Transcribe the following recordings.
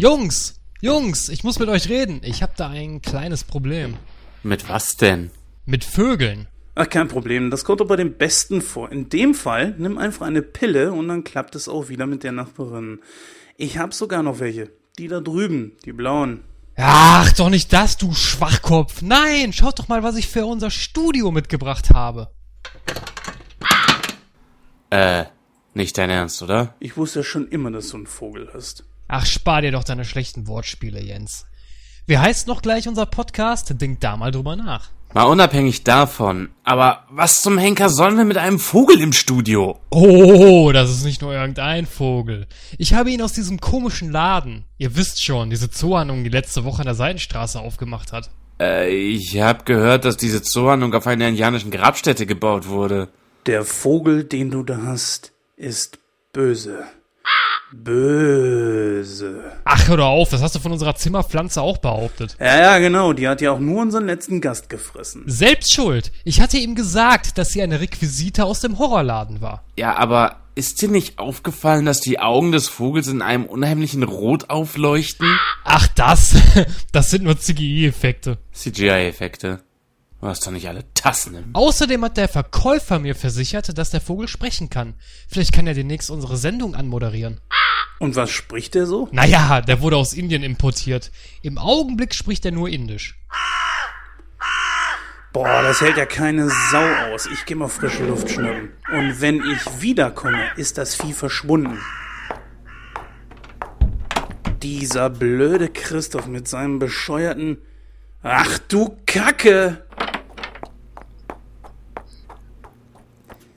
Jungs, Jungs, ich muss mit euch reden. Ich habe da ein kleines Problem. Mit was denn? Mit Vögeln. Ach, kein Problem. Das kommt aber dem Besten vor. In dem Fall nimm einfach eine Pille und dann klappt es auch wieder mit der Nachbarin. Ich hab sogar noch welche. Die da drüben, die blauen. Ach, doch nicht das, du Schwachkopf. Nein, schaut doch mal, was ich für unser Studio mitgebracht habe. Äh, nicht dein Ernst, oder? Ich wusste ja schon immer, dass du einen Vogel hast. Ach, spar dir doch deine schlechten Wortspiele, Jens. Wie heißt noch gleich unser Podcast? Denk da mal drüber nach. Mal unabhängig davon. Aber was zum Henker sollen wir mit einem Vogel im Studio? Oh, das ist nicht nur irgendein Vogel. Ich habe ihn aus diesem komischen Laden. Ihr wisst schon, diese Zoohandlung, die letzte Woche an der Seitenstraße aufgemacht hat. Äh, ich hab gehört, dass diese Zoohandlung auf einer indianischen Grabstätte gebaut wurde. Der Vogel, den du da hast, ist böse. Böse. Ach, hör doch auf, das hast du von unserer Zimmerpflanze auch behauptet. Ja, ja, genau. Die hat ja auch nur unseren letzten Gast gefressen. Selbst schuld. Ich hatte ihm gesagt, dass sie eine Requisite aus dem Horrorladen war. Ja, aber ist dir nicht aufgefallen, dass die Augen des Vogels in einem unheimlichen Rot aufleuchten? Ach, das? Das sind nur CGI-Effekte. CGI-Effekte. Du hast doch nicht alle Tassen im... Außerdem hat der Verkäufer mir versichert, dass der Vogel sprechen kann. Vielleicht kann er demnächst unsere Sendung anmoderieren. Und was spricht der so? Naja, der wurde aus Indien importiert. Im Augenblick spricht er nur Indisch. Boah, das hält ja keine Sau aus. Ich geh mal frische Luft schnappen. Und wenn ich wiederkomme, ist das Vieh verschwunden. Dieser blöde Christoph mit seinem bescheuerten... Ach du Kacke!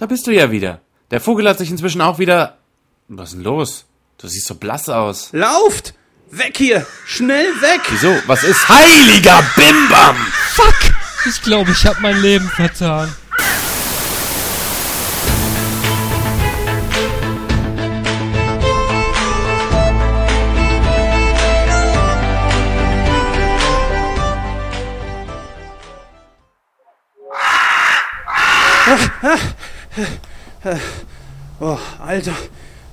Da bist du ja wieder. Der Vogel hat sich inzwischen auch wieder... Was ist denn los? Du siehst so blass aus. Lauft! Weg hier! Schnell weg! Wieso? Was ist heiliger Bimbam? Fuck! Ich glaube, ich habe mein Leben vertan. Oh, Alter,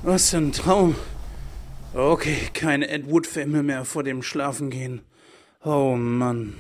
was für ein Traum. Okay, keine Ed Wood-Filme mehr vor dem Schlafengehen. Oh Mann.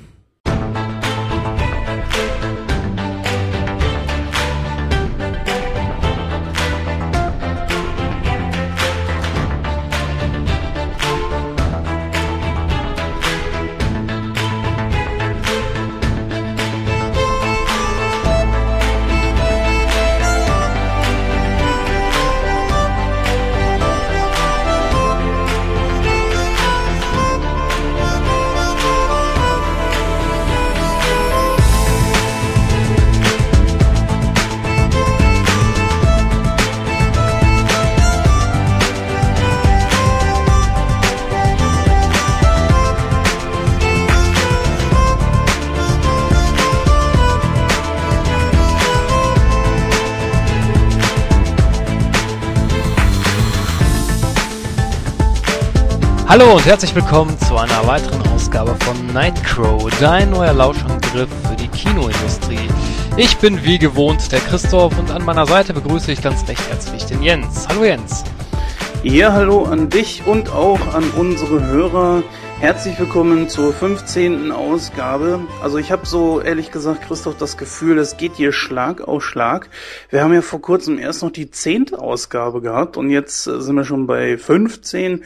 Hallo und herzlich willkommen zu einer weiteren Ausgabe von Nightcrow, dein neuer Lauschangriff für die Kinoindustrie. Ich bin wie gewohnt der Christoph und an meiner Seite begrüße ich ganz recht herzlich den Jens. Hallo Jens. Ja, hallo an dich und auch an unsere Hörer. Herzlich willkommen zur 15. Ausgabe. Also ich habe so ehrlich gesagt, Christoph, das Gefühl, es geht hier Schlag auf Schlag. Wir haben ja vor kurzem erst noch die 10. Ausgabe gehabt und jetzt äh, sind wir schon bei 15.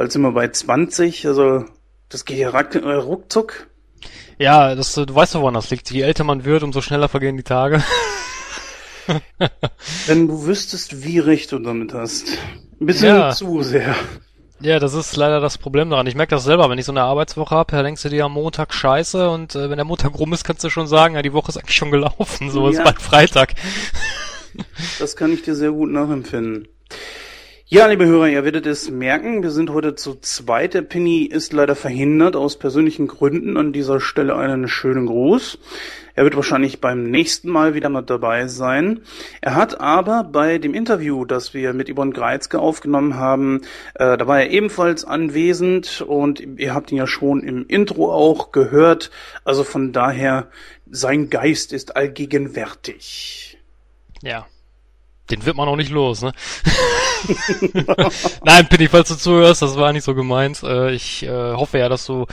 Bald sind wir bei 20. Also das geht ja äh, ruckzuck. Ja, das, du weißt doch, woran das liegt. Je älter man wird, umso schneller vergehen die Tage. Wenn du wüsstest, wie recht du damit hast. Ein bisschen Ja. zu sehr. Ja, das ist leider das Problem daran. Ich merke das selber, wenn ich so eine Arbeitswoche habe, da denkst du dir am Montag scheiße und äh, wenn der Montag rum ist, kannst du schon sagen, ja, die Woche ist eigentlich schon gelaufen, so ist Ja. bald Freitag. Das kann ich dir sehr gut nachempfinden. Ja, liebe Hörer, ihr werdet es merken, wir sind heute zu zweit. Der Penny ist leider verhindert aus persönlichen Gründen. An dieser Stelle einen schönen Gruß. Er wird wahrscheinlich beim nächsten Mal wieder mit dabei sein. Er hat aber bei dem Interview, das wir mit Yvonne Greizke aufgenommen haben, äh, da war er ebenfalls anwesend und ihr habt ihn ja schon im Intro auch gehört. Also von daher, sein Geist ist allgegenwärtig. Ja. Den wird man auch nicht los, ne? Nein, Penny, falls du zuhörst, das war nicht so gemeint. Äh, ich äh, hoffe ja, dass du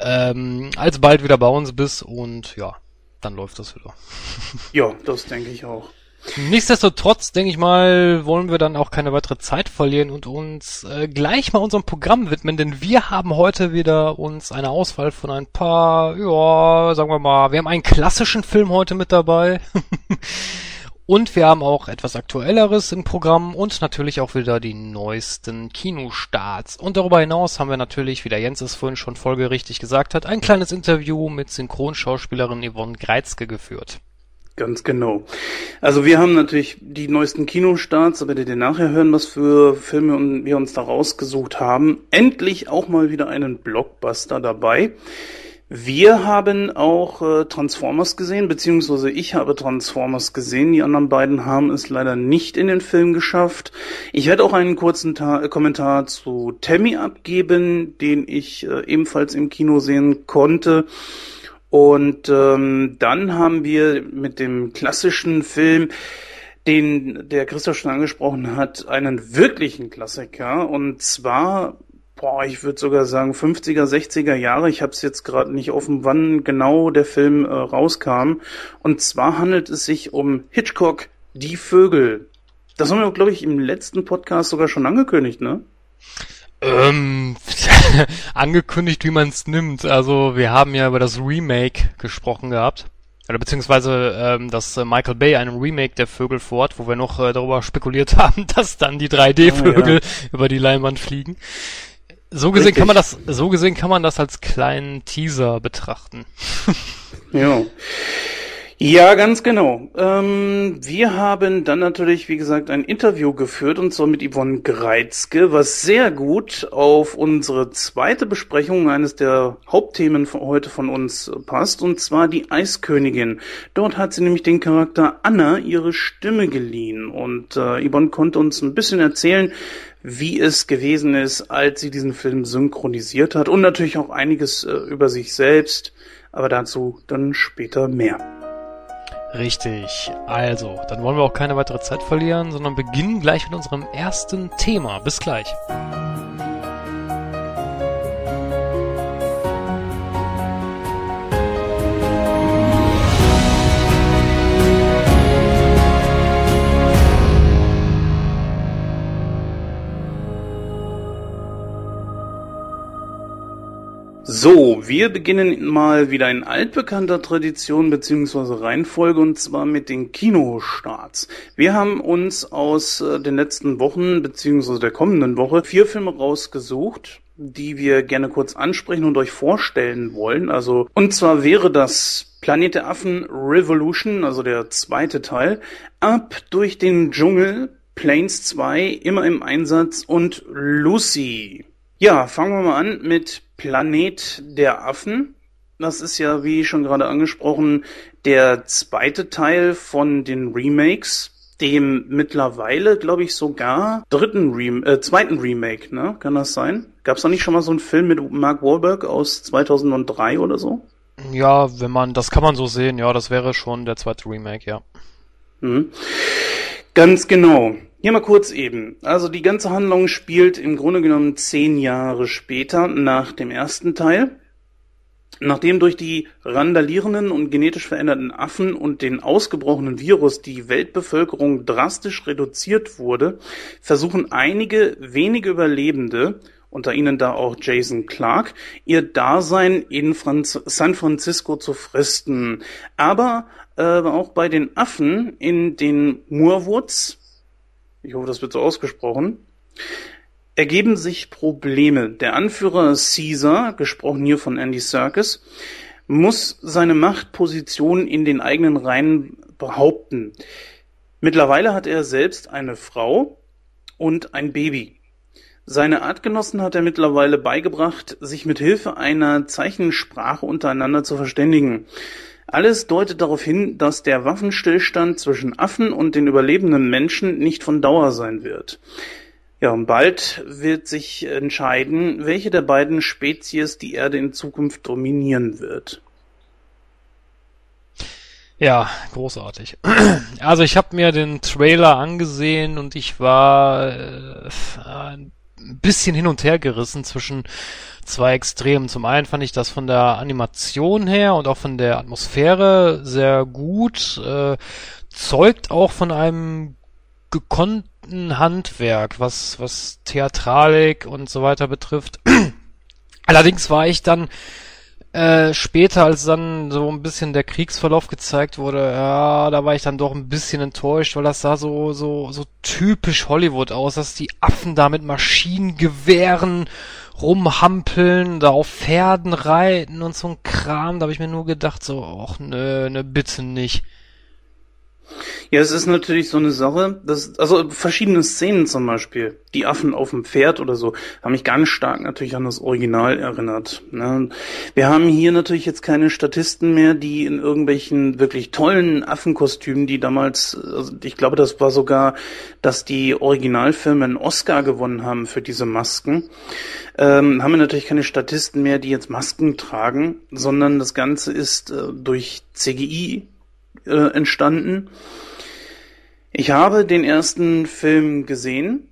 ähm, alsbald wieder bei uns bist und ja, dann läuft das wieder. ja, das denke ich auch. Nichtsdestotrotz, denke ich mal, wollen wir dann auch keine weitere Zeit verlieren und uns äh, gleich mal unserem Programm widmen, denn wir haben heute wieder uns eine Auswahl von ein paar, ja, sagen wir mal, wir haben einen klassischen Film heute mit dabei. Und wir haben auch etwas Aktuelleres im Programm und natürlich auch wieder die neuesten Kinostarts. Und darüber hinaus haben wir natürlich, wie der Jens es vorhin schon folgerichtig gesagt hat, ein kleines Interview mit Synchronschauspielerin Yvonne Greizke geführt. Ganz genau. Also wir haben natürlich die neuesten Kinostarts, da werdet ihr nachher hören, was für Filme wir uns da rausgesucht haben. Endlich auch mal wieder einen Blockbuster dabei. Wir haben auch äh, Transformers gesehen, beziehungsweise ich habe Transformers gesehen. Die anderen beiden haben es leider nicht in den Film geschafft. Ich werde auch einen kurzen Ta Kommentar zu Tammy abgeben, den ich äh, ebenfalls im Kino sehen konnte. Und ähm, dann haben wir mit dem klassischen Film, den der Christoph schon angesprochen hat, einen wirklichen Klassiker. Und zwar, boah, ich würde sogar sagen 50er, 60er Jahre. Ich habe es jetzt gerade nicht offen, wann genau der Film äh, rauskam. Und zwar handelt es sich um Hitchcock, Die Vögel. Das haben wir, glaube ich, im letzten Podcast sogar schon angekündigt, ne? Ähm, angekündigt, wie man es nimmt. Also wir haben ja über das Remake gesprochen gehabt. Oder beziehungsweise, ähm, dass äh, Michael Bay einen Remake der Vögel fort, wo wir noch äh, darüber spekuliert haben, dass dann die 3D-Vögel oh, ja. über die Leinwand fliegen. So gesehen Richtig. kann man das, so gesehen kann man das als kleinen Teaser betrachten. ja. Ja, ganz genau. Ähm, wir haben dann natürlich, wie gesagt, ein Interview geführt und zwar mit Yvonne Greizke, was sehr gut auf unsere zweite Besprechung eines der Hauptthemen von heute von uns passt, und zwar die Eiskönigin. Dort hat sie nämlich den Charakter Anna ihre Stimme geliehen und äh, Yvonne konnte uns ein bisschen erzählen, wie es gewesen ist, als sie diesen Film synchronisiert hat und natürlich auch einiges äh, über sich selbst, aber dazu dann später mehr. Richtig. Also, dann wollen wir auch keine weitere Zeit verlieren, sondern beginnen gleich mit unserem ersten Thema. Bis gleich. So, wir beginnen mal wieder in altbekannter Tradition bzw. Reihenfolge und zwar mit den Kinostarts. Wir haben uns aus äh, den letzten Wochen bzw. der kommenden Woche vier Filme rausgesucht, die wir gerne kurz ansprechen und euch vorstellen wollen. Also, und zwar wäre das Planet der Affen Revolution, also der zweite Teil, ab durch den Dschungel, Planes 2, immer im Einsatz und Lucy. Ja, fangen wir mal an mit Planet der Affen. Das ist ja, wie schon gerade angesprochen, der zweite Teil von den Remakes, dem mittlerweile, glaube ich, sogar dritten Rem äh, zweiten Remake, ne? Kann das sein? Gab es da nicht schon mal so einen Film mit Mark Wahlberg aus 2003 oder so? Ja, wenn man, das kann man so sehen, ja, das wäre schon der zweite Remake, ja. Mhm. Ganz genau. Hier mal kurz eben. Also die ganze Handlung spielt im Grunde genommen zehn Jahre später nach dem ersten Teil. Nachdem durch die randalierenden und genetisch veränderten Affen und den ausgebrochenen Virus die Weltbevölkerung drastisch reduziert wurde, versuchen einige wenige Überlebende, unter ihnen da auch Jason Clark, ihr Dasein in Franz San Francisco zu fristen. Aber äh, auch bei den Affen in den Moorwoods, ich hoffe, das wird so ausgesprochen, ergeben sich Probleme. Der Anführer Caesar, gesprochen hier von Andy Serkis, muss seine Machtposition in den eigenen Reihen behaupten. Mittlerweile hat er selbst eine Frau und ein Baby. Seine Artgenossen hat er mittlerweile beigebracht, sich mit Hilfe einer Zeichensprache untereinander zu verständigen. Alles deutet darauf hin, dass der Waffenstillstand zwischen Affen und den überlebenden Menschen nicht von Dauer sein wird. Ja, und bald wird sich entscheiden, welche der beiden Spezies die Erde in Zukunft dominieren wird. Ja, großartig. Also ich habe mir den Trailer angesehen und ich war äh, bisschen hin und her gerissen zwischen zwei Extremen. Zum einen fand ich das von der Animation her und auch von der Atmosphäre sehr gut, äh, zeugt auch von einem gekonnten Handwerk, was, was Theatralik und so weiter betrifft. Allerdings war ich dann äh, später, als dann so ein bisschen der Kriegsverlauf gezeigt wurde, ja, da war ich dann doch ein bisschen enttäuscht, weil das sah so, so, so typisch Hollywood aus, dass die Affen da mit Maschinengewehren rumhampeln, da auf Pferden reiten und so ein Kram. Da habe ich mir nur gedacht, so, ach nö, ne, bitte nicht. Ja, es ist natürlich so eine Sache, dass, also verschiedene Szenen zum Beispiel, die Affen auf dem Pferd oder so, haben mich ganz stark natürlich an das Original erinnert. Ne? Wir haben hier natürlich jetzt keine Statisten mehr, die in irgendwelchen wirklich tollen Affenkostümen, die damals, also ich glaube, das war sogar, dass die Originalfilme einen Oscar gewonnen haben für diese Masken, ähm, haben wir natürlich keine Statisten mehr, die jetzt Masken tragen, sondern das Ganze ist äh, durch CGI äh, entstanden. Ich habe den ersten Film gesehen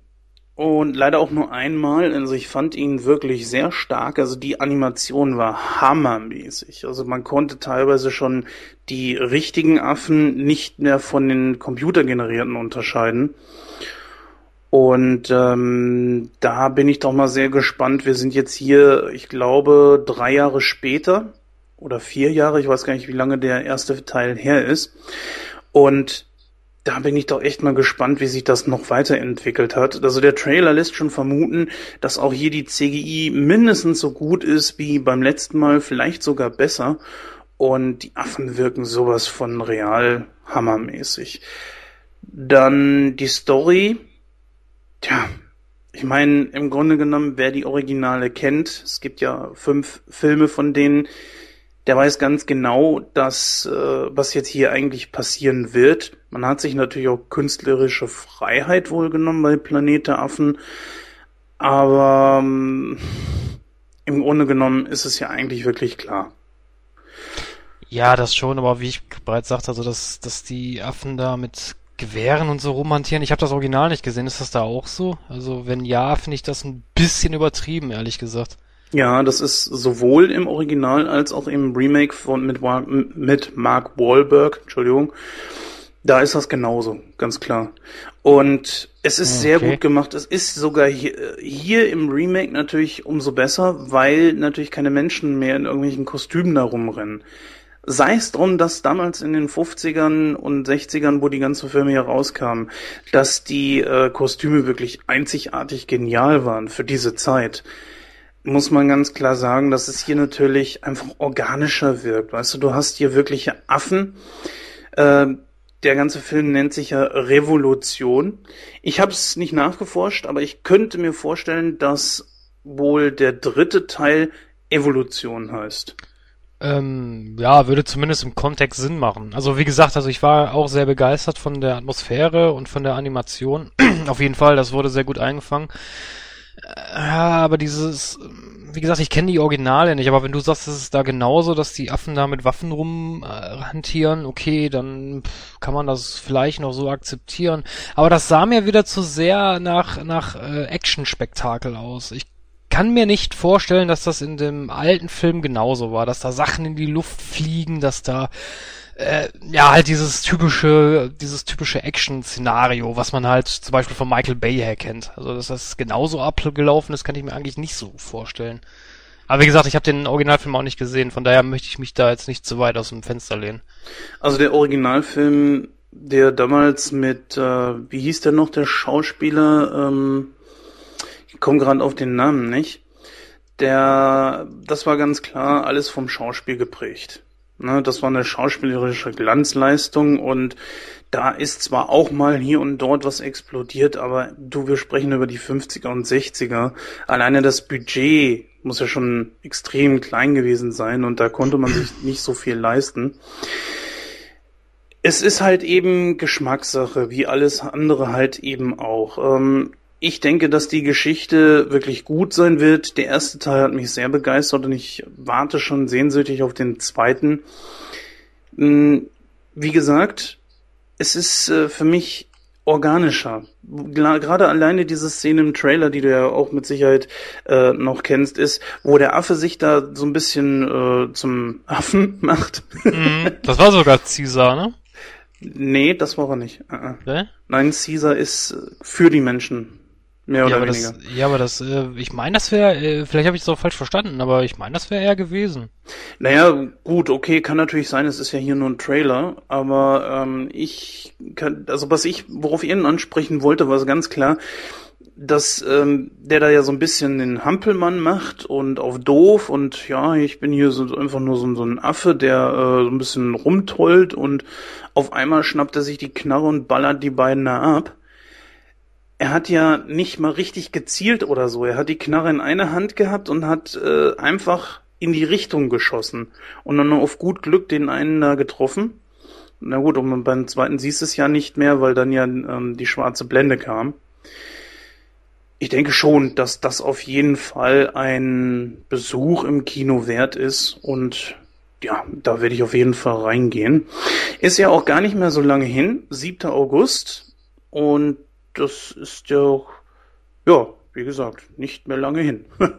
und leider auch nur einmal. Also ich fand ihn wirklich sehr stark. Also die Animation war hammermäßig. Also man konnte teilweise schon die richtigen Affen nicht mehr von den computergenerierten unterscheiden. Und ähm, da bin ich doch mal sehr gespannt. Wir sind jetzt hier, ich glaube, drei Jahre später oder vier Jahre, ich weiß gar nicht, wie lange der erste Teil her ist. Und da bin ich doch echt mal gespannt, wie sich das noch weiterentwickelt hat. Also der Trailer lässt schon vermuten, dass auch hier die CGI mindestens so gut ist wie beim letzten Mal, vielleicht sogar besser. Und die Affen wirken sowas von real hammermäßig. Dann die Story. Tja, ich meine, im Grunde genommen, wer die Originale kennt, es gibt ja fünf Filme von denen, der weiß ganz genau, dass äh, was jetzt hier eigentlich passieren wird. Man hat sich natürlich auch künstlerische Freiheit wohl genommen bei Planet der Affen, aber ähm, im Grunde genommen ist es ja eigentlich wirklich klar. Ja, das schon, aber wie ich bereits sagte, also dass, dass die Affen da mit Gewehren und so rumhantieren. Ich habe das Original nicht gesehen. Ist das da auch so? Also wenn ja, finde ich das ein bisschen übertrieben, ehrlich gesagt. Ja, das ist sowohl im Original als auch im Remake von mit, mit Mark Wahlberg, Entschuldigung. Da ist das genauso, ganz klar. Und es ist okay. sehr gut gemacht. Es ist sogar hier, hier im Remake natürlich umso besser, weil natürlich keine Menschen mehr in irgendwelchen Kostümen da rumrennen. Sei es drum, dass damals in den 50ern und 60ern, wo die ganze Filme hier rauskamen, dass die äh, Kostüme wirklich einzigartig genial waren für diese Zeit muss man ganz klar sagen, dass es hier natürlich einfach organischer wirkt. Weißt du, du hast hier wirkliche Affen. Äh, der ganze Film nennt sich ja Revolution. Ich habe es nicht nachgeforscht, aber ich könnte mir vorstellen, dass wohl der dritte Teil Evolution heißt. Ähm, ja, würde zumindest im Kontext Sinn machen. Also wie gesagt, also ich war auch sehr begeistert von der Atmosphäre und von der Animation. Auf jeden Fall, das wurde sehr gut eingefangen. Ja, aber dieses, wie gesagt, ich kenne die Originale nicht, aber wenn du sagst, es ist da genauso, dass die Affen da mit Waffen rumhantieren, äh, okay, dann kann man das vielleicht noch so akzeptieren. Aber das sah mir wieder zu sehr nach, nach äh, Action-Spektakel aus. Ich kann mir nicht vorstellen, dass das in dem alten Film genauso war, dass da Sachen in die Luft fliegen, dass da äh, ja, halt dieses typische, dieses typische Action-Szenario, was man halt zum Beispiel von Michael Bay her kennt. Also, dass das genauso abgelaufen ist, kann ich mir eigentlich nicht so vorstellen. Aber wie gesagt, ich habe den Originalfilm auch nicht gesehen, von daher möchte ich mich da jetzt nicht zu weit aus dem Fenster lehnen. Also der Originalfilm, der damals mit, äh, wie hieß der noch, der Schauspieler, ähm, ich komme gerade auf den Namen nicht. Der, das war ganz klar alles vom Schauspiel geprägt. Ne, das war eine schauspielerische Glanzleistung und da ist zwar auch mal hier und dort was explodiert, aber du, wir sprechen über die 50er und 60er. Alleine das Budget muss ja schon extrem klein gewesen sein und da konnte man sich nicht so viel leisten. Es ist halt eben Geschmackssache, wie alles andere halt eben auch. Ähm, ich denke, dass die Geschichte wirklich gut sein wird. Der erste Teil hat mich sehr begeistert und ich warte schon sehnsüchtig auf den zweiten. Hm, wie gesagt, es ist äh, für mich organischer. Gerade alleine diese Szene im Trailer, die du ja auch mit Sicherheit äh, noch kennst, ist, wo der Affe sich da so ein bisschen äh, zum Affen macht. Mhm, das war sogar Caesar, ne? Nee, das war er nicht. Uh -uh. Okay. Nein, Caesar ist äh, für die Menschen. Mehr oder ja, aber weniger. Das, ja, aber das, äh, ich meine, das wäre, äh, vielleicht habe ich es auch falsch verstanden, aber ich meine, das wäre er gewesen. Naja, gut, okay, kann natürlich sein, es ist ja hier nur ein Trailer, aber ähm, ich kann, also was ich, worauf ich Ihnen ansprechen wollte, war ganz klar, dass ähm, der da ja so ein bisschen den Hampelmann macht und auf doof und ja, ich bin hier so einfach nur so, so ein Affe, der äh, so ein bisschen rumtollt und auf einmal schnappt er sich die Knarre und ballert die beiden da ab er hat ja nicht mal richtig gezielt oder so. Er hat die Knarre in einer Hand gehabt und hat äh, einfach in die Richtung geschossen und dann auf gut Glück den einen da getroffen. Na gut, und beim zweiten siehst du es ja nicht mehr, weil dann ja ähm, die schwarze Blende kam. Ich denke schon, dass das auf jeden Fall ein Besuch im Kino wert ist und ja, da werde ich auf jeden Fall reingehen. Ist ja auch gar nicht mehr so lange hin, 7. August und das ist ja, ja, wie gesagt, nicht mehr lange hin.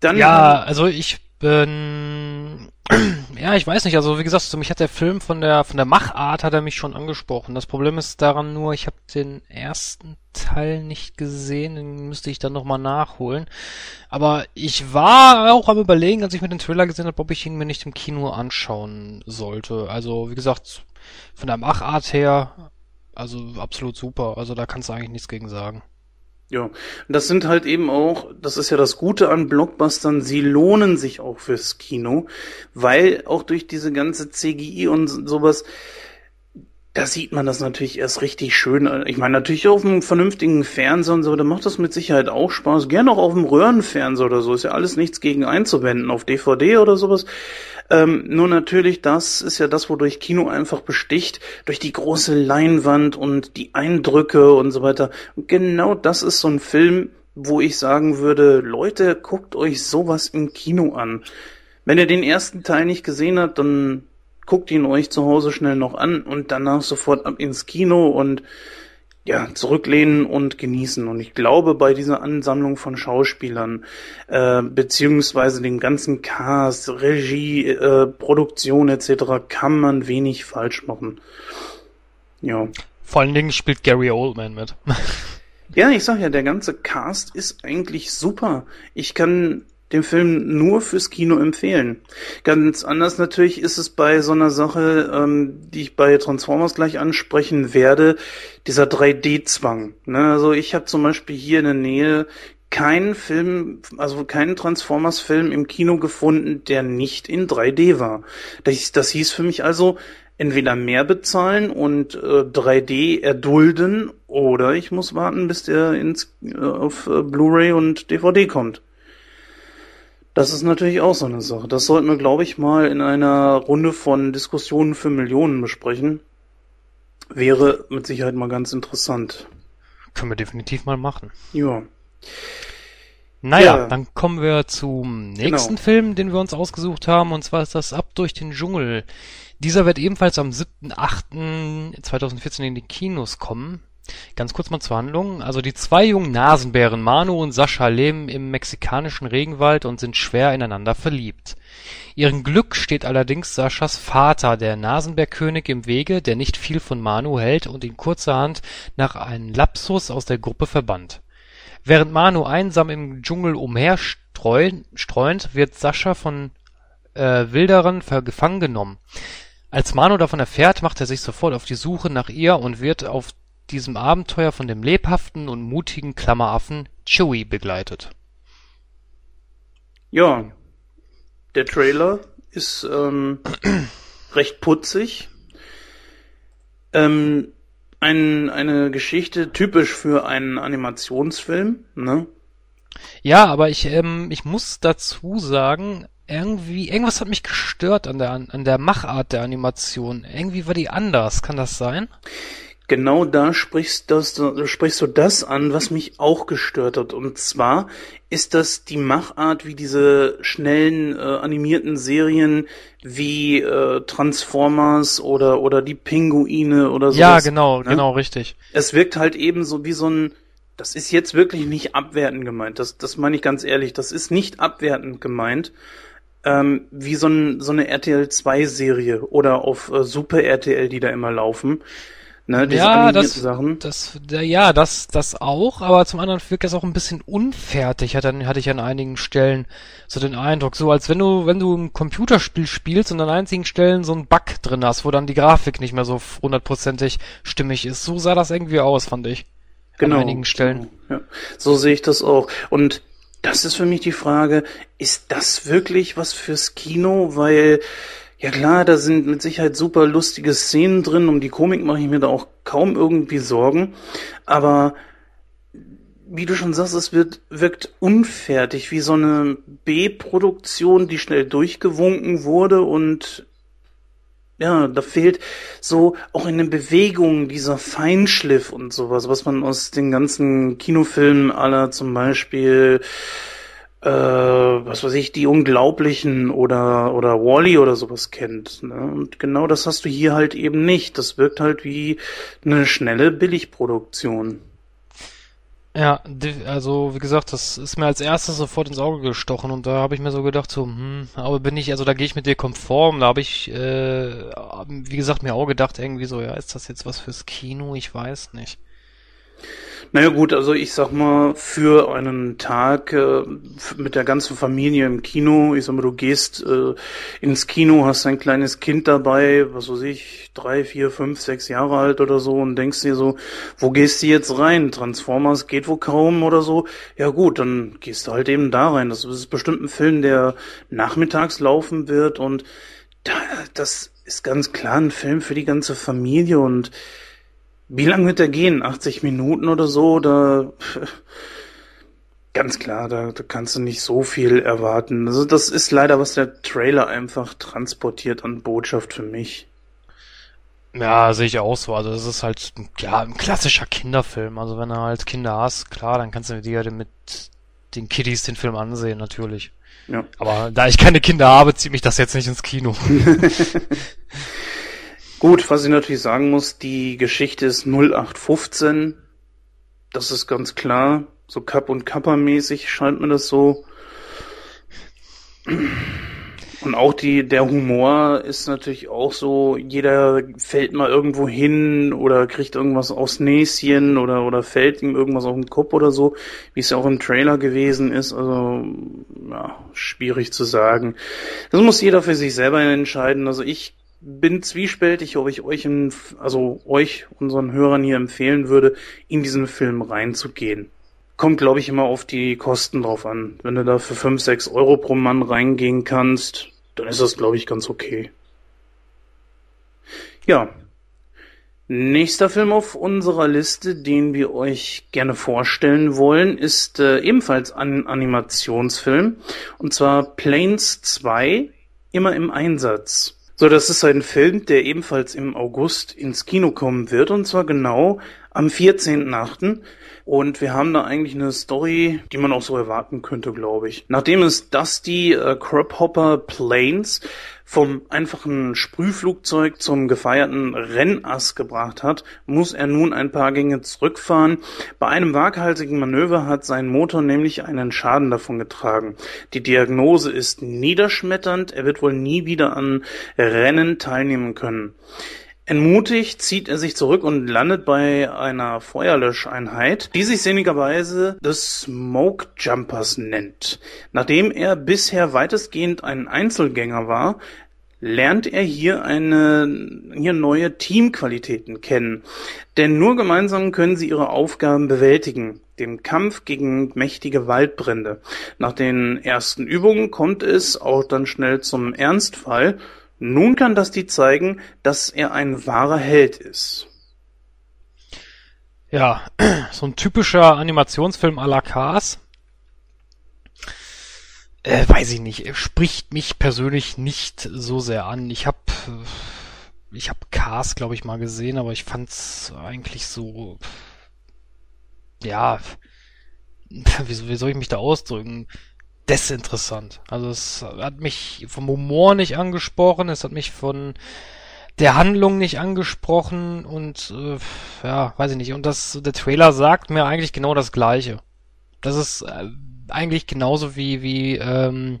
Dann, ja, also ich bin, ja, ich weiß nicht, also wie gesagt, mich hat der Film von der, von der Machart hat er mich schon angesprochen. Das Problem ist daran nur, ich habe den ersten Teil nicht gesehen, den müsste ich dann nochmal nachholen. Aber ich war auch am überlegen, als ich mir den Trailer gesehen habe, ob ich ihn mir nicht im Kino anschauen sollte. Also, wie gesagt, von der Machart her also absolut super. Also da kannst du eigentlich nichts gegen sagen. Ja, das sind halt eben auch, das ist ja das Gute an Blockbustern, sie lohnen sich auch fürs Kino, weil auch durch diese ganze CGI und sowas, da sieht man das natürlich erst richtig schön. Ich meine, natürlich auf einem vernünftigen Fernseher und so, da macht das mit Sicherheit auch Spaß. Gerne auch auf dem Röhrenfernseher oder so, ist ja alles nichts gegen einzuwenden, auf DVD oder sowas. Ähm, nur natürlich, das ist ja das, wodurch Kino einfach besticht, durch die große Leinwand und die Eindrücke und so weiter. Genau das ist so ein Film, wo ich sagen würde, Leute, guckt euch sowas im Kino an. Wenn ihr den ersten Teil nicht gesehen habt, dann guckt ihn euch zu Hause schnell noch an und danach sofort ab ins Kino und ja, zurücklehnen und genießen. Und ich glaube, bei dieser Ansammlung von Schauspielern, äh, beziehungsweise dem ganzen Cast, Regie, äh, Produktion etc., kann man wenig falsch machen. Ja. Vor allen Dingen spielt Gary Oldman mit. ja, ich sag ja, der ganze Cast ist eigentlich super. Ich kann den Film nur fürs Kino empfehlen. Ganz anders natürlich ist es bei so einer Sache, ähm, die ich bei Transformers gleich ansprechen werde, dieser 3D-Zwang. Ne? Also ich habe zum Beispiel hier in der Nähe keinen Film, also keinen Transformers-Film im Kino gefunden, der nicht in 3D war. Das, das hieß für mich also, entweder mehr bezahlen und äh, 3D erdulden oder ich muss warten, bis der ins, äh, auf äh, Blu-ray und DVD kommt. Das ist natürlich auch so eine Sache. Das sollten wir, glaube ich, mal in einer Runde von Diskussionen für Millionen besprechen. Wäre mit Sicherheit mal ganz interessant. Können wir definitiv mal machen. Ja. Naja, ja. dann kommen wir zum nächsten genau. Film, den wir uns ausgesucht haben, und zwar ist das Ab durch den Dschungel. Dieser wird ebenfalls am 7.8.2014 in die Kinos kommen. Ganz kurz mal zur Handlung. Also die zwei jungen Nasenbären Manu und Sascha leben im mexikanischen Regenwald und sind schwer ineinander verliebt. Ihrem Glück steht allerdings Saschas Vater, der Nasenbärkönig, im Wege, der nicht viel von Manu hält und ihn kurzerhand nach einem Lapsus aus der Gruppe verbannt. Während Manu einsam im Dschungel umherstreunt, wird Sascha von äh, Wilderern gefangen genommen. Als Manu davon erfährt, macht er sich sofort auf die Suche nach ihr und wird auf diesem Abenteuer von dem lebhaften und mutigen Klammeraffen Chewie begleitet. Ja, der Trailer ist ähm, recht putzig. Ähm, ein, eine Geschichte typisch für einen Animationsfilm, ne? Ja, aber ich, ähm, ich muss dazu sagen, irgendwie, irgendwas hat mich gestört an der, an der Machart der Animation. Irgendwie war die anders, kann das sein? Genau da sprichst, das, sprichst du das an, was mich auch gestört hat. Und zwar ist das die Machart, wie diese schnellen äh, animierten Serien wie äh, Transformers oder oder die Pinguine oder so. Ja, genau, ne? genau, richtig. Es wirkt halt eben so wie so ein das ist jetzt wirklich nicht abwertend gemeint. Das, das meine ich ganz ehrlich. Das ist nicht abwertend gemeint. Ähm, wie so, ein, so eine RTL 2 Serie oder auf äh, Super RTL, die da immer laufen. Ne, diese ja, das, Sachen. das, ja, das, das auch, aber zum anderen wirkt das auch ein bisschen unfertig, hatte, hatte ich an einigen Stellen so den Eindruck, so als wenn du, wenn du ein Computerspiel spielst und an einzigen Stellen so ein Bug drin hast, wo dann die Grafik nicht mehr so hundertprozentig stimmig ist. So sah das irgendwie aus, fand ich. Genau. An einigen Stellen. Genau, ja. So sehe ich das auch. Und das ist für mich die Frage, ist das wirklich was fürs Kino? Weil ja klar, da sind mit Sicherheit super lustige Szenen drin, um die Komik mache ich mir da auch kaum irgendwie Sorgen, aber wie du schon sagst, es wird, wirkt unfertig, wie so eine B-Produktion, die schnell durchgewunken wurde und ja, da fehlt so auch in den Bewegungen dieser Feinschliff und sowas, was man aus den ganzen Kinofilmen aller zum Beispiel äh, was weiß ich, die Unglaublichen oder, oder Wally oder sowas kennt. Ne? Und genau das hast du hier halt eben nicht. Das wirkt halt wie eine schnelle Billigproduktion. Ja, also wie gesagt, das ist mir als erstes sofort ins Auge gestochen und da habe ich mir so gedacht, so, hm, aber bin ich, also da gehe ich mit dir konform, da habe ich, äh, wie gesagt, mir auch gedacht, irgendwie so, ja, ist das jetzt was fürs Kino? Ich weiß nicht. Naja gut, also ich sag mal, für einen Tag äh, mit der ganzen Familie im Kino, ich sag mal, du gehst äh, ins Kino, hast ein kleines Kind dabei, was weiß ich, drei, vier, fünf, sechs Jahre alt oder so und denkst dir so, wo gehst du jetzt rein? Transformers geht wo kaum oder so. Ja gut, dann gehst du halt eben da rein. Das ist bestimmt ein Film, der nachmittags laufen wird und da, das ist ganz klar ein Film für die ganze Familie und wie lang wird der gehen? 80 Minuten oder so? Da ganz klar, da, da kannst du nicht so viel erwarten. Also das ist leider, was der Trailer einfach transportiert an Botschaft für mich. Ja, sehe ich auch so. Also das ist halt ja ein klassischer Kinderfilm. Also wenn du halt Kinder hast, klar, dann kannst du dir mit den Kiddies den Film ansehen, natürlich. Ja. Aber da ich keine Kinder habe, zieht mich das jetzt nicht ins Kino. Gut, was ich natürlich sagen muss, die Geschichte ist 0815. Das ist ganz klar. So Cup und Kappa mäßig scheint mir das so. Und auch die, der Humor ist natürlich auch so, jeder fällt mal irgendwo hin oder kriegt irgendwas aus Näschen oder, oder fällt ihm irgendwas auf den Kopf oder so, wie es ja auch im Trailer gewesen ist. Also, ja, schwierig zu sagen. Das muss jeder für sich selber entscheiden. Also ich bin zwiespältig, ob ich euch, in, also euch, unseren Hörern hier empfehlen würde, in diesen Film reinzugehen. Kommt, glaube ich, immer auf die Kosten drauf an. Wenn du da für 5, 6 Euro pro Mann reingehen kannst, dann ist das, glaube ich, ganz okay. Ja. Nächster Film auf unserer Liste, den wir euch gerne vorstellen wollen, ist äh, ebenfalls ein Animationsfilm. Und zwar Planes 2, immer im Einsatz. So, das ist ein Film, der ebenfalls im August ins Kino kommen wird, und zwar genau am 14.8. Und wir haben da eigentlich eine Story, die man auch so erwarten könnte, glaube ich. Nachdem es Dusty äh, Crabhopper Planes vom einfachen Sprühflugzeug zum gefeierten Rennass gebracht hat, muss er nun ein paar Gänge zurückfahren. Bei einem waghalsigen Manöver hat sein Motor nämlich einen Schaden davon getragen. Die Diagnose ist niederschmetternd, er wird wohl nie wieder an Rennen teilnehmen können. Entmutigt zieht er sich zurück und landet bei einer Feuerlöscheinheit, die sich sinnigerweise des Smoke Jumpers nennt. Nachdem er bisher weitestgehend ein Einzelgänger war, lernt er hier eine hier neue Teamqualitäten kennen. Denn nur gemeinsam können sie ihre Aufgaben bewältigen. Dem Kampf gegen mächtige Waldbrände. Nach den ersten Übungen kommt es auch dann schnell zum Ernstfall nun kann Dusty zeigen, dass er ein wahrer Held ist. Ja, so ein typischer Animationsfilm à la Cars. Äh, weiß ich nicht, er spricht mich persönlich nicht so sehr an. Ich habe ich habe Cars, glaube ich, mal gesehen, aber ich fand's eigentlich so, ja, wie, wie soll ich mich da ausdrücken? Desinteressant. Also es hat mich vom Humor nicht angesprochen, es hat mich von der Handlung nicht angesprochen und äh, ja, weiß ich nicht. Und das, der Trailer sagt mir eigentlich genau das Gleiche. Das ist äh, eigentlich genauso wie wie ähm,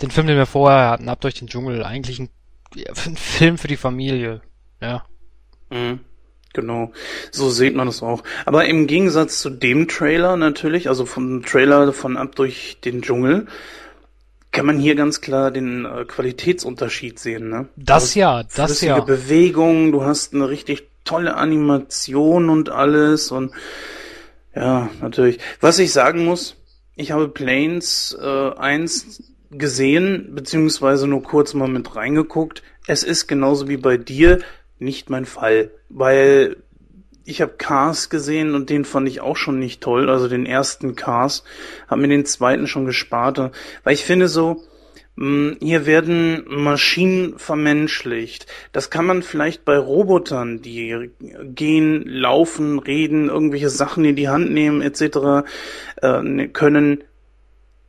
den Film, den wir vorher hatten, ab durch den Dschungel, eigentlich ein, ein Film für die Familie. Ja. Mhm. Genau, so sieht man es auch. Aber im Gegensatz zu dem Trailer natürlich, also vom Trailer von Ab durch den Dschungel, kann man hier ganz klar den äh, Qualitätsunterschied sehen. Ne? Das ja, das ja. Bewegung, du hast eine richtig tolle Animation und alles und ja, natürlich. Was ich sagen muss, ich habe Planes äh, 1 gesehen, beziehungsweise nur kurz mal mit reingeguckt. Es ist genauso wie bei dir nicht mein Fall, weil ich habe Cars gesehen und den fand ich auch schon nicht toll, also den ersten Cars, habe mir den zweiten schon gespart, weil ich finde so, hm, hier werden Maschinen vermenschlicht. Das kann man vielleicht bei Robotern, die gehen, laufen, reden, irgendwelche Sachen in die Hand nehmen etc. Äh, ne, können.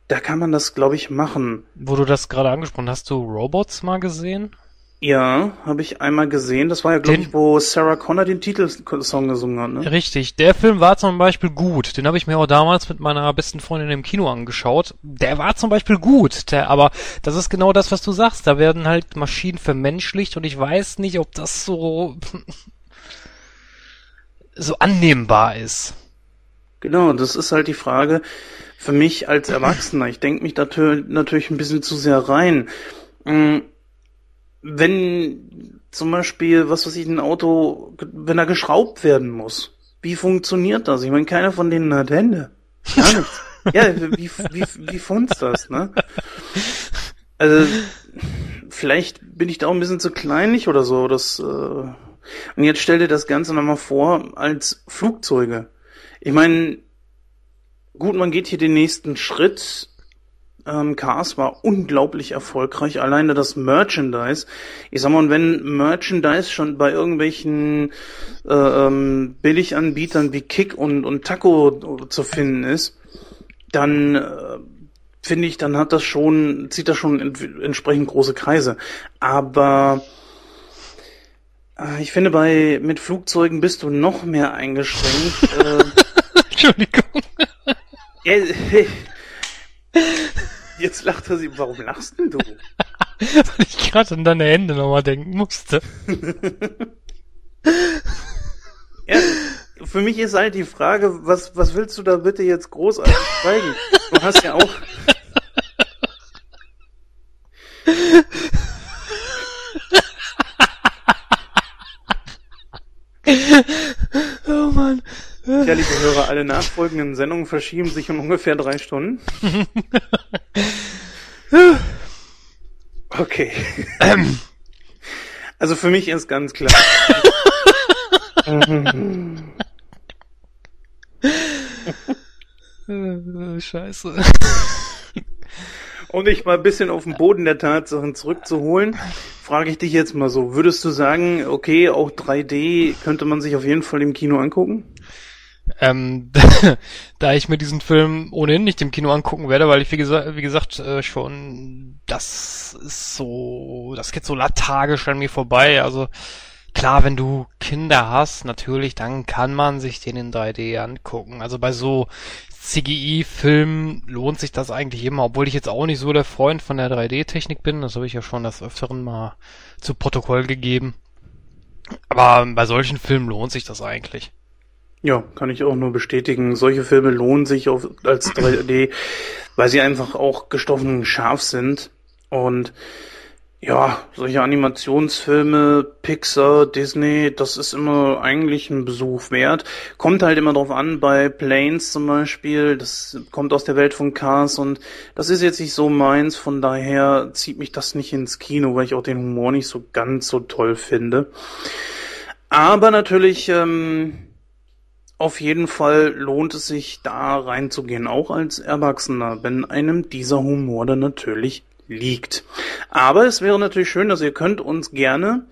Da kann man das, glaube ich, machen. Wo du das gerade angesprochen hast, du Robots mal gesehen? Ja, habe ich einmal gesehen. Das war ja, glaube ich, wo Sarah Connor den Titelsong gesungen hat. Ne? Richtig. Der Film war zum Beispiel gut. Den habe ich mir auch damals mit meiner besten Freundin im Kino angeschaut. Der war zum Beispiel gut. Der, aber das ist genau das, was du sagst. Da werden halt Maschinen vermenschlicht und ich weiß nicht, ob das so so annehmbar ist. Genau, das ist halt die Frage für mich als Erwachsener. Ich denke mich natürlich ein bisschen zu sehr rein. Wenn zum Beispiel, was weiß ich, ein Auto, wenn er geschraubt werden muss, wie funktioniert das? Ich meine, keiner von denen hat Hände. Gar nichts. ja, wie, wie, wie funzt das, ne? Also, vielleicht bin ich da auch ein bisschen zu kleinlich oder so. Das, äh und jetzt stell dir das Ganze nochmal vor als Flugzeuge. Ich meine, gut, man geht hier den nächsten Schritt ähm, Cars war unglaublich erfolgreich. Alleine das Merchandise. Ich sag mal, wenn Merchandise schon bei irgendwelchen äh, ähm, Billiganbietern wie Kick und, und Taco zu finden ist, dann äh, finde ich, dann hat das schon, zieht das schon entsprechend große Kreise. Aber äh, ich finde, bei mit Flugzeugen bist du noch mehr eingeschränkt. äh, Entschuldigung. Jetzt lacht er sie. Warum lachst denn du? Weil ich gerade an deine Hände nochmal denken musste. ja, für mich ist halt die Frage, was, was willst du da bitte jetzt großartig zeigen? Du hast ja auch. oh Mann. Ja, liebe Hörer, alle nachfolgenden Sendungen verschieben sich um ungefähr drei Stunden. Okay. Ähm. Also für mich ist ganz klar. Scheiße. Um dich mal ein bisschen auf den Boden der Tatsachen zurückzuholen, frage ich dich jetzt mal so, würdest du sagen, okay, auch 3D könnte man sich auf jeden Fall im Kino angucken? Ähm, da ich mir diesen Film ohnehin nicht im Kino angucken werde, weil ich, wie, gesa wie gesagt, äh, schon, das ist so, das geht so lethargisch an mir vorbei. Also klar, wenn du Kinder hast, natürlich, dann kann man sich den in 3D angucken. Also bei so CGI-Filmen lohnt sich das eigentlich immer, obwohl ich jetzt auch nicht so der Freund von der 3D-Technik bin. Das habe ich ja schon des Öfteren mal zu Protokoll gegeben. Aber bei solchen Filmen lohnt sich das eigentlich. Ja, kann ich auch nur bestätigen. Solche Filme lohnen sich auf, als 3D, weil sie einfach auch gestoffen scharf sind. Und ja, solche Animationsfilme, Pixar, Disney, das ist immer eigentlich ein Besuch wert. Kommt halt immer drauf an, bei Planes zum Beispiel, das kommt aus der Welt von Cars und das ist jetzt nicht so meins, von daher zieht mich das nicht ins Kino, weil ich auch den Humor nicht so ganz so toll finde. Aber natürlich, ähm, auf jeden Fall lohnt es sich, da reinzugehen, auch als Erwachsener, wenn einem dieser Humor dann natürlich liegt. Aber es wäre natürlich schön, dass ihr könnt uns gerne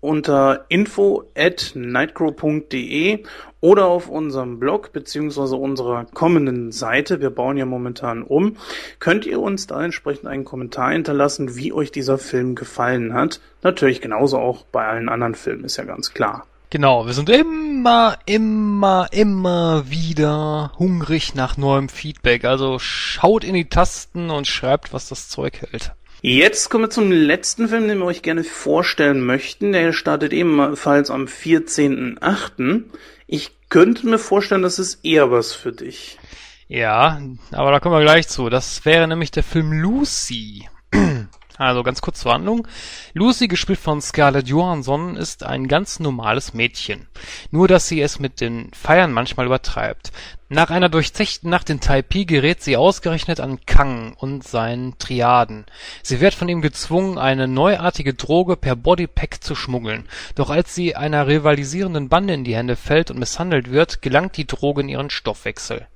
unter info at nightcrow.de oder auf unserem Blog beziehungsweise unserer kommenden Seite, wir bauen ja momentan um, könnt ihr uns da entsprechend einen Kommentar hinterlassen, wie euch dieser Film gefallen hat. Natürlich genauso auch bei allen anderen Filmen, ist ja ganz klar. Genau, wir sind immer, immer, immer wieder hungrig nach neuem Feedback. Also schaut in die Tasten und schreibt, was das Zeug hält. Jetzt kommen wir zum letzten Film, den wir euch gerne vorstellen möchten. Der startet ebenfalls am 14.8. Ich könnte mir vorstellen, das ist eher was für dich. Ja, aber da kommen wir gleich zu. Das wäre nämlich der Film Lucy. Also ganz kurz zur Handlung. Lucy, gespielt von Scarlett Johansson, ist ein ganz normales Mädchen. Nur, dass sie es mit den Feiern manchmal übertreibt. Nach einer durchzechten Nacht in Taipei gerät sie ausgerechnet an Kang und seinen Triaden. Sie wird von ihm gezwungen, eine neuartige Droge per Bodypack zu schmuggeln. Doch als sie einer rivalisierenden Bande in die Hände fällt und misshandelt wird, gelangt die Droge in ihren Stoffwechsel.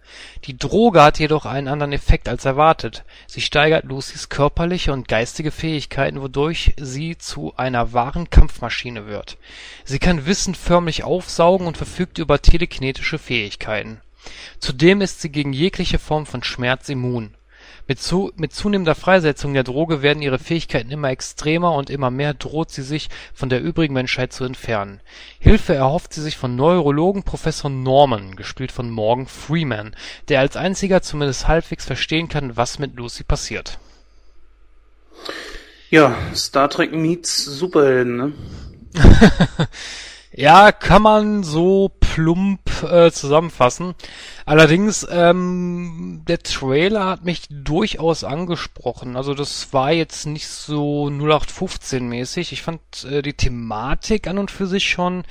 Die Droge hat jedoch einen anderen Effekt als erwartet. Sie steigert Lucys körperliche und geistige Fähigkeiten, wodurch sie zu einer wahren Kampfmaschine wird. Sie kann Wissen förmlich aufsaugen und verfügt über telekinetische Fähigkeiten Zudem ist sie gegen jegliche Form von Schmerz immun. Mit zunehmender Freisetzung der Droge werden ihre Fähigkeiten immer extremer und immer mehr droht sie sich von der übrigen Menschheit zu entfernen. Hilfe erhofft sie sich von Neurologen Professor Norman (gespielt von Morgan Freeman), der als einziger zumindest halbwegs verstehen kann, was mit Lucy passiert. Ja, Star Trek meets Superhelden, ne? Ja, kann man so plump äh, zusammenfassen. Allerdings, ähm, der Trailer hat mich durchaus angesprochen. Also das war jetzt nicht so 0815 mäßig. Ich fand äh, die Thematik an und für sich schon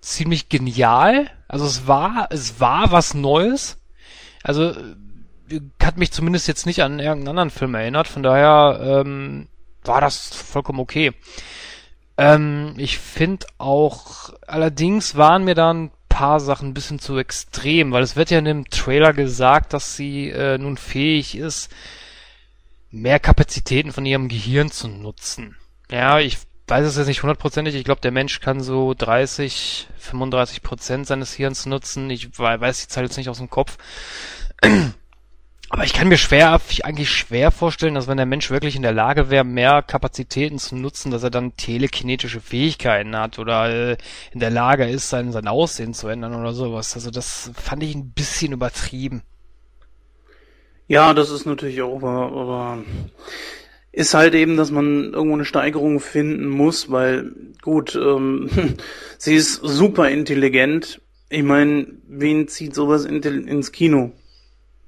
ziemlich genial. Also es war, es war was Neues. Also äh, hat mich zumindest jetzt nicht an irgendeinen anderen Film erinnert. Von daher ähm, war das vollkommen okay. Ähm, ich finde auch, allerdings waren mir da ein paar Sachen ein bisschen zu extrem, weil es wird ja in dem Trailer gesagt, dass sie äh, nun fähig ist, mehr Kapazitäten von ihrem Gehirn zu nutzen. Ja, ich weiß es jetzt nicht hundertprozentig. Ich glaube, der Mensch kann so 30, 35 Prozent seines Hirns nutzen. Ich weiß die Zahl jetzt nicht aus dem Kopf. Aber ich kann mir schwer, eigentlich schwer vorstellen, dass wenn der Mensch wirklich in der Lage wäre, mehr Kapazitäten zu nutzen, dass er dann telekinetische Fähigkeiten hat oder äh, in der Lage ist, sein, sein Aussehen zu ändern oder sowas. Also das fand ich ein bisschen übertrieben. Ja, das ist natürlich auch, aber, ist halt eben, dass man irgendwo eine Steigerung finden muss, weil gut, ähm, sie ist super intelligent. Ich meine, wen zieht sowas in, ins Kino?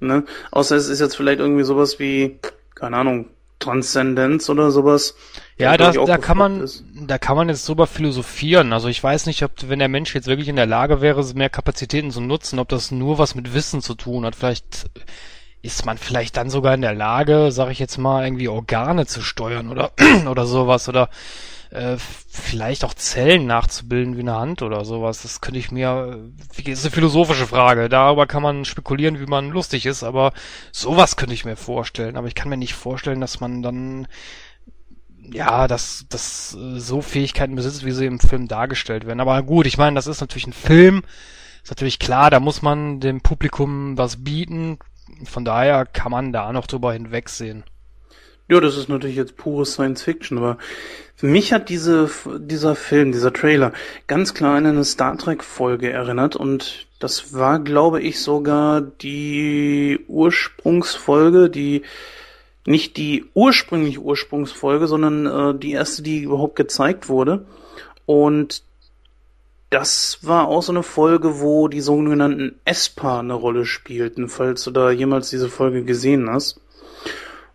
Ne? Außer es ist jetzt vielleicht irgendwie sowas wie, keine Ahnung, Transzendenz oder sowas. Ja, da, da kann man, ist. da kann man jetzt drüber philosophieren. Also ich weiß nicht, ob, wenn der Mensch jetzt wirklich in der Lage wäre, mehr Kapazitäten zu nutzen, ob das nur was mit Wissen zu tun hat. Vielleicht ist man vielleicht dann sogar in der Lage, sag ich jetzt mal, irgendwie Organe zu steuern oder, oder sowas oder äh, vielleicht auch Zellen nachzubilden wie eine Hand oder sowas. Das könnte ich mir, wie ist eine philosophische Frage. Darüber kann man spekulieren, wie man lustig ist, aber sowas könnte ich mir vorstellen. Aber ich kann mir nicht vorstellen, dass man dann ja, dass das äh, so Fähigkeiten besitzt, wie sie im Film dargestellt werden. Aber gut, ich meine, das ist natürlich ein Film. Ist natürlich klar, da muss man dem Publikum was bieten. Von daher kann man da noch drüber hinwegsehen. Ja, das ist natürlich jetzt pure Science Fiction, aber für mich hat diese, dieser Film, dieser Trailer ganz klar an eine Star Trek Folge erinnert und das war, glaube ich, sogar die Ursprungsfolge, die nicht die ursprüngliche Ursprungsfolge, sondern äh, die erste, die überhaupt gezeigt wurde. Und das war auch so eine Folge, wo die sogenannten ESPA eine Rolle spielten, falls du da jemals diese Folge gesehen hast.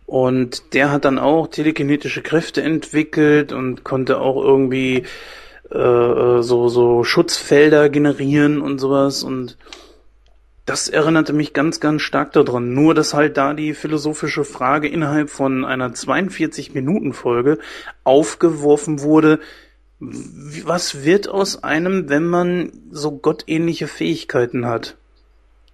Und der hat dann auch telekinetische Kräfte entwickelt und konnte auch irgendwie äh, äh, so, so Schutzfelder generieren und sowas. Und das erinnerte mich ganz, ganz stark daran. Nur, dass halt da die philosophische Frage innerhalb von einer 42-Minuten-Folge aufgeworfen wurde, was wird aus einem, wenn man so gottähnliche Fähigkeiten hat?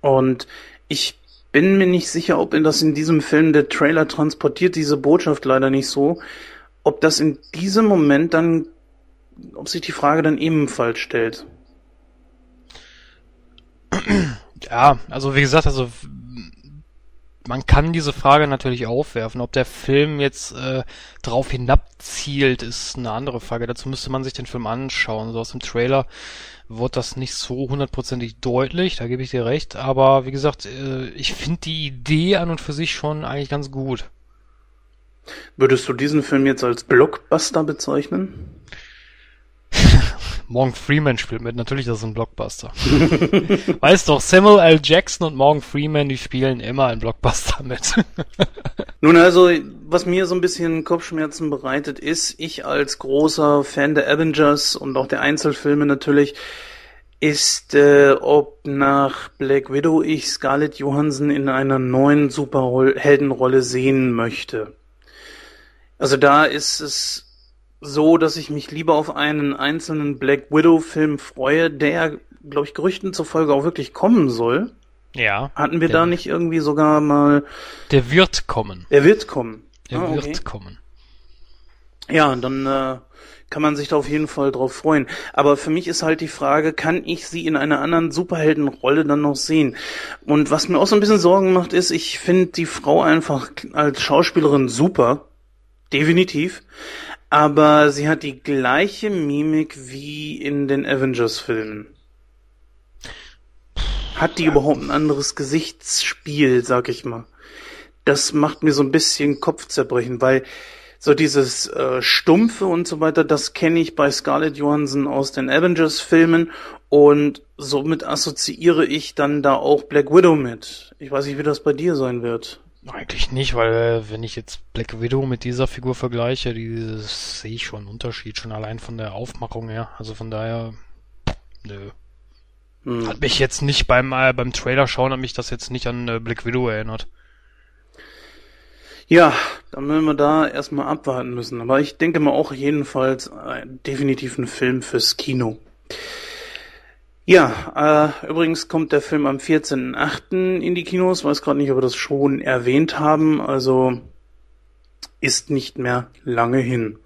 Und ich bin mir nicht sicher, ob das in diesem Film der Trailer transportiert diese Botschaft leider nicht so, ob das in diesem Moment dann ob sich die Frage dann ebenfalls stellt. Ja, also wie gesagt, also man kann diese Frage natürlich aufwerfen. Ob der Film jetzt äh, drauf hinabzielt, ist eine andere Frage. Dazu müsste man sich den Film anschauen. So aus dem Trailer wird das nicht so hundertprozentig deutlich, da gebe ich dir recht. Aber wie gesagt, äh, ich finde die Idee an und für sich schon eigentlich ganz gut. Würdest du diesen Film jetzt als Blockbuster bezeichnen? Morgan Freeman spielt mit, natürlich das ist ein Blockbuster. weißt doch, Samuel L. Jackson und Morgan Freeman, die spielen immer ein Blockbuster mit. Nun also, was mir so ein bisschen Kopfschmerzen bereitet, ist, ich als großer Fan der Avengers und auch der Einzelfilme natürlich, ist, äh, ob nach Black Widow ich Scarlett Johansson in einer neuen Superheldenrolle sehen möchte. Also da ist es so, dass ich mich lieber auf einen einzelnen Black Widow-Film freue, der, glaube ich, Gerüchten zufolge auch wirklich kommen soll. Ja. Hatten wir da nicht irgendwie sogar mal. Der wird kommen. Der wird kommen. Der ah, wird kommen. Ja, dann äh, kann man sich da auf jeden Fall drauf freuen. Aber für mich ist halt die Frage, kann ich sie in einer anderen Superheldenrolle dann noch sehen? Und was mir auch so ein bisschen Sorgen macht, ist, ich finde die Frau einfach als Schauspielerin super. Definitiv aber sie hat die gleiche Mimik wie in den Avengers-Filmen. Hat die überhaupt ein anderes Gesichtsspiel, sag ich mal? Das macht mir so ein bisschen Kopfzerbrechen, weil so dieses äh, Stumpfe und so weiter, das kenne ich bei Scarlett Johansson aus den Avengers-Filmen und somit assoziiere ich dann da auch Black Widow mit. Ich weiß nicht, wie das bei dir sein wird. Eigentlich nicht, weil äh, wenn ich jetzt Black Widow mit dieser Figur vergleiche, dieses sehe ich schon einen Unterschied, schon allein von der Aufmachung her. Also von daher, nö. Hm. Hat mich jetzt nicht beim äh, beim Trailer schauen, hat mich das jetzt nicht an äh, Black Widow erinnert. Ja, dann werden wir da erstmal abwarten müssen. Aber ich denke mal auch jedenfalls äh, definitiv ein Film fürs Kino. Ja, äh, übrigens kommt der Film am 14.8. in die Kinos. Weiß gerade nicht, ob wir das schon erwähnt haben. Also ist nicht mehr lange hin.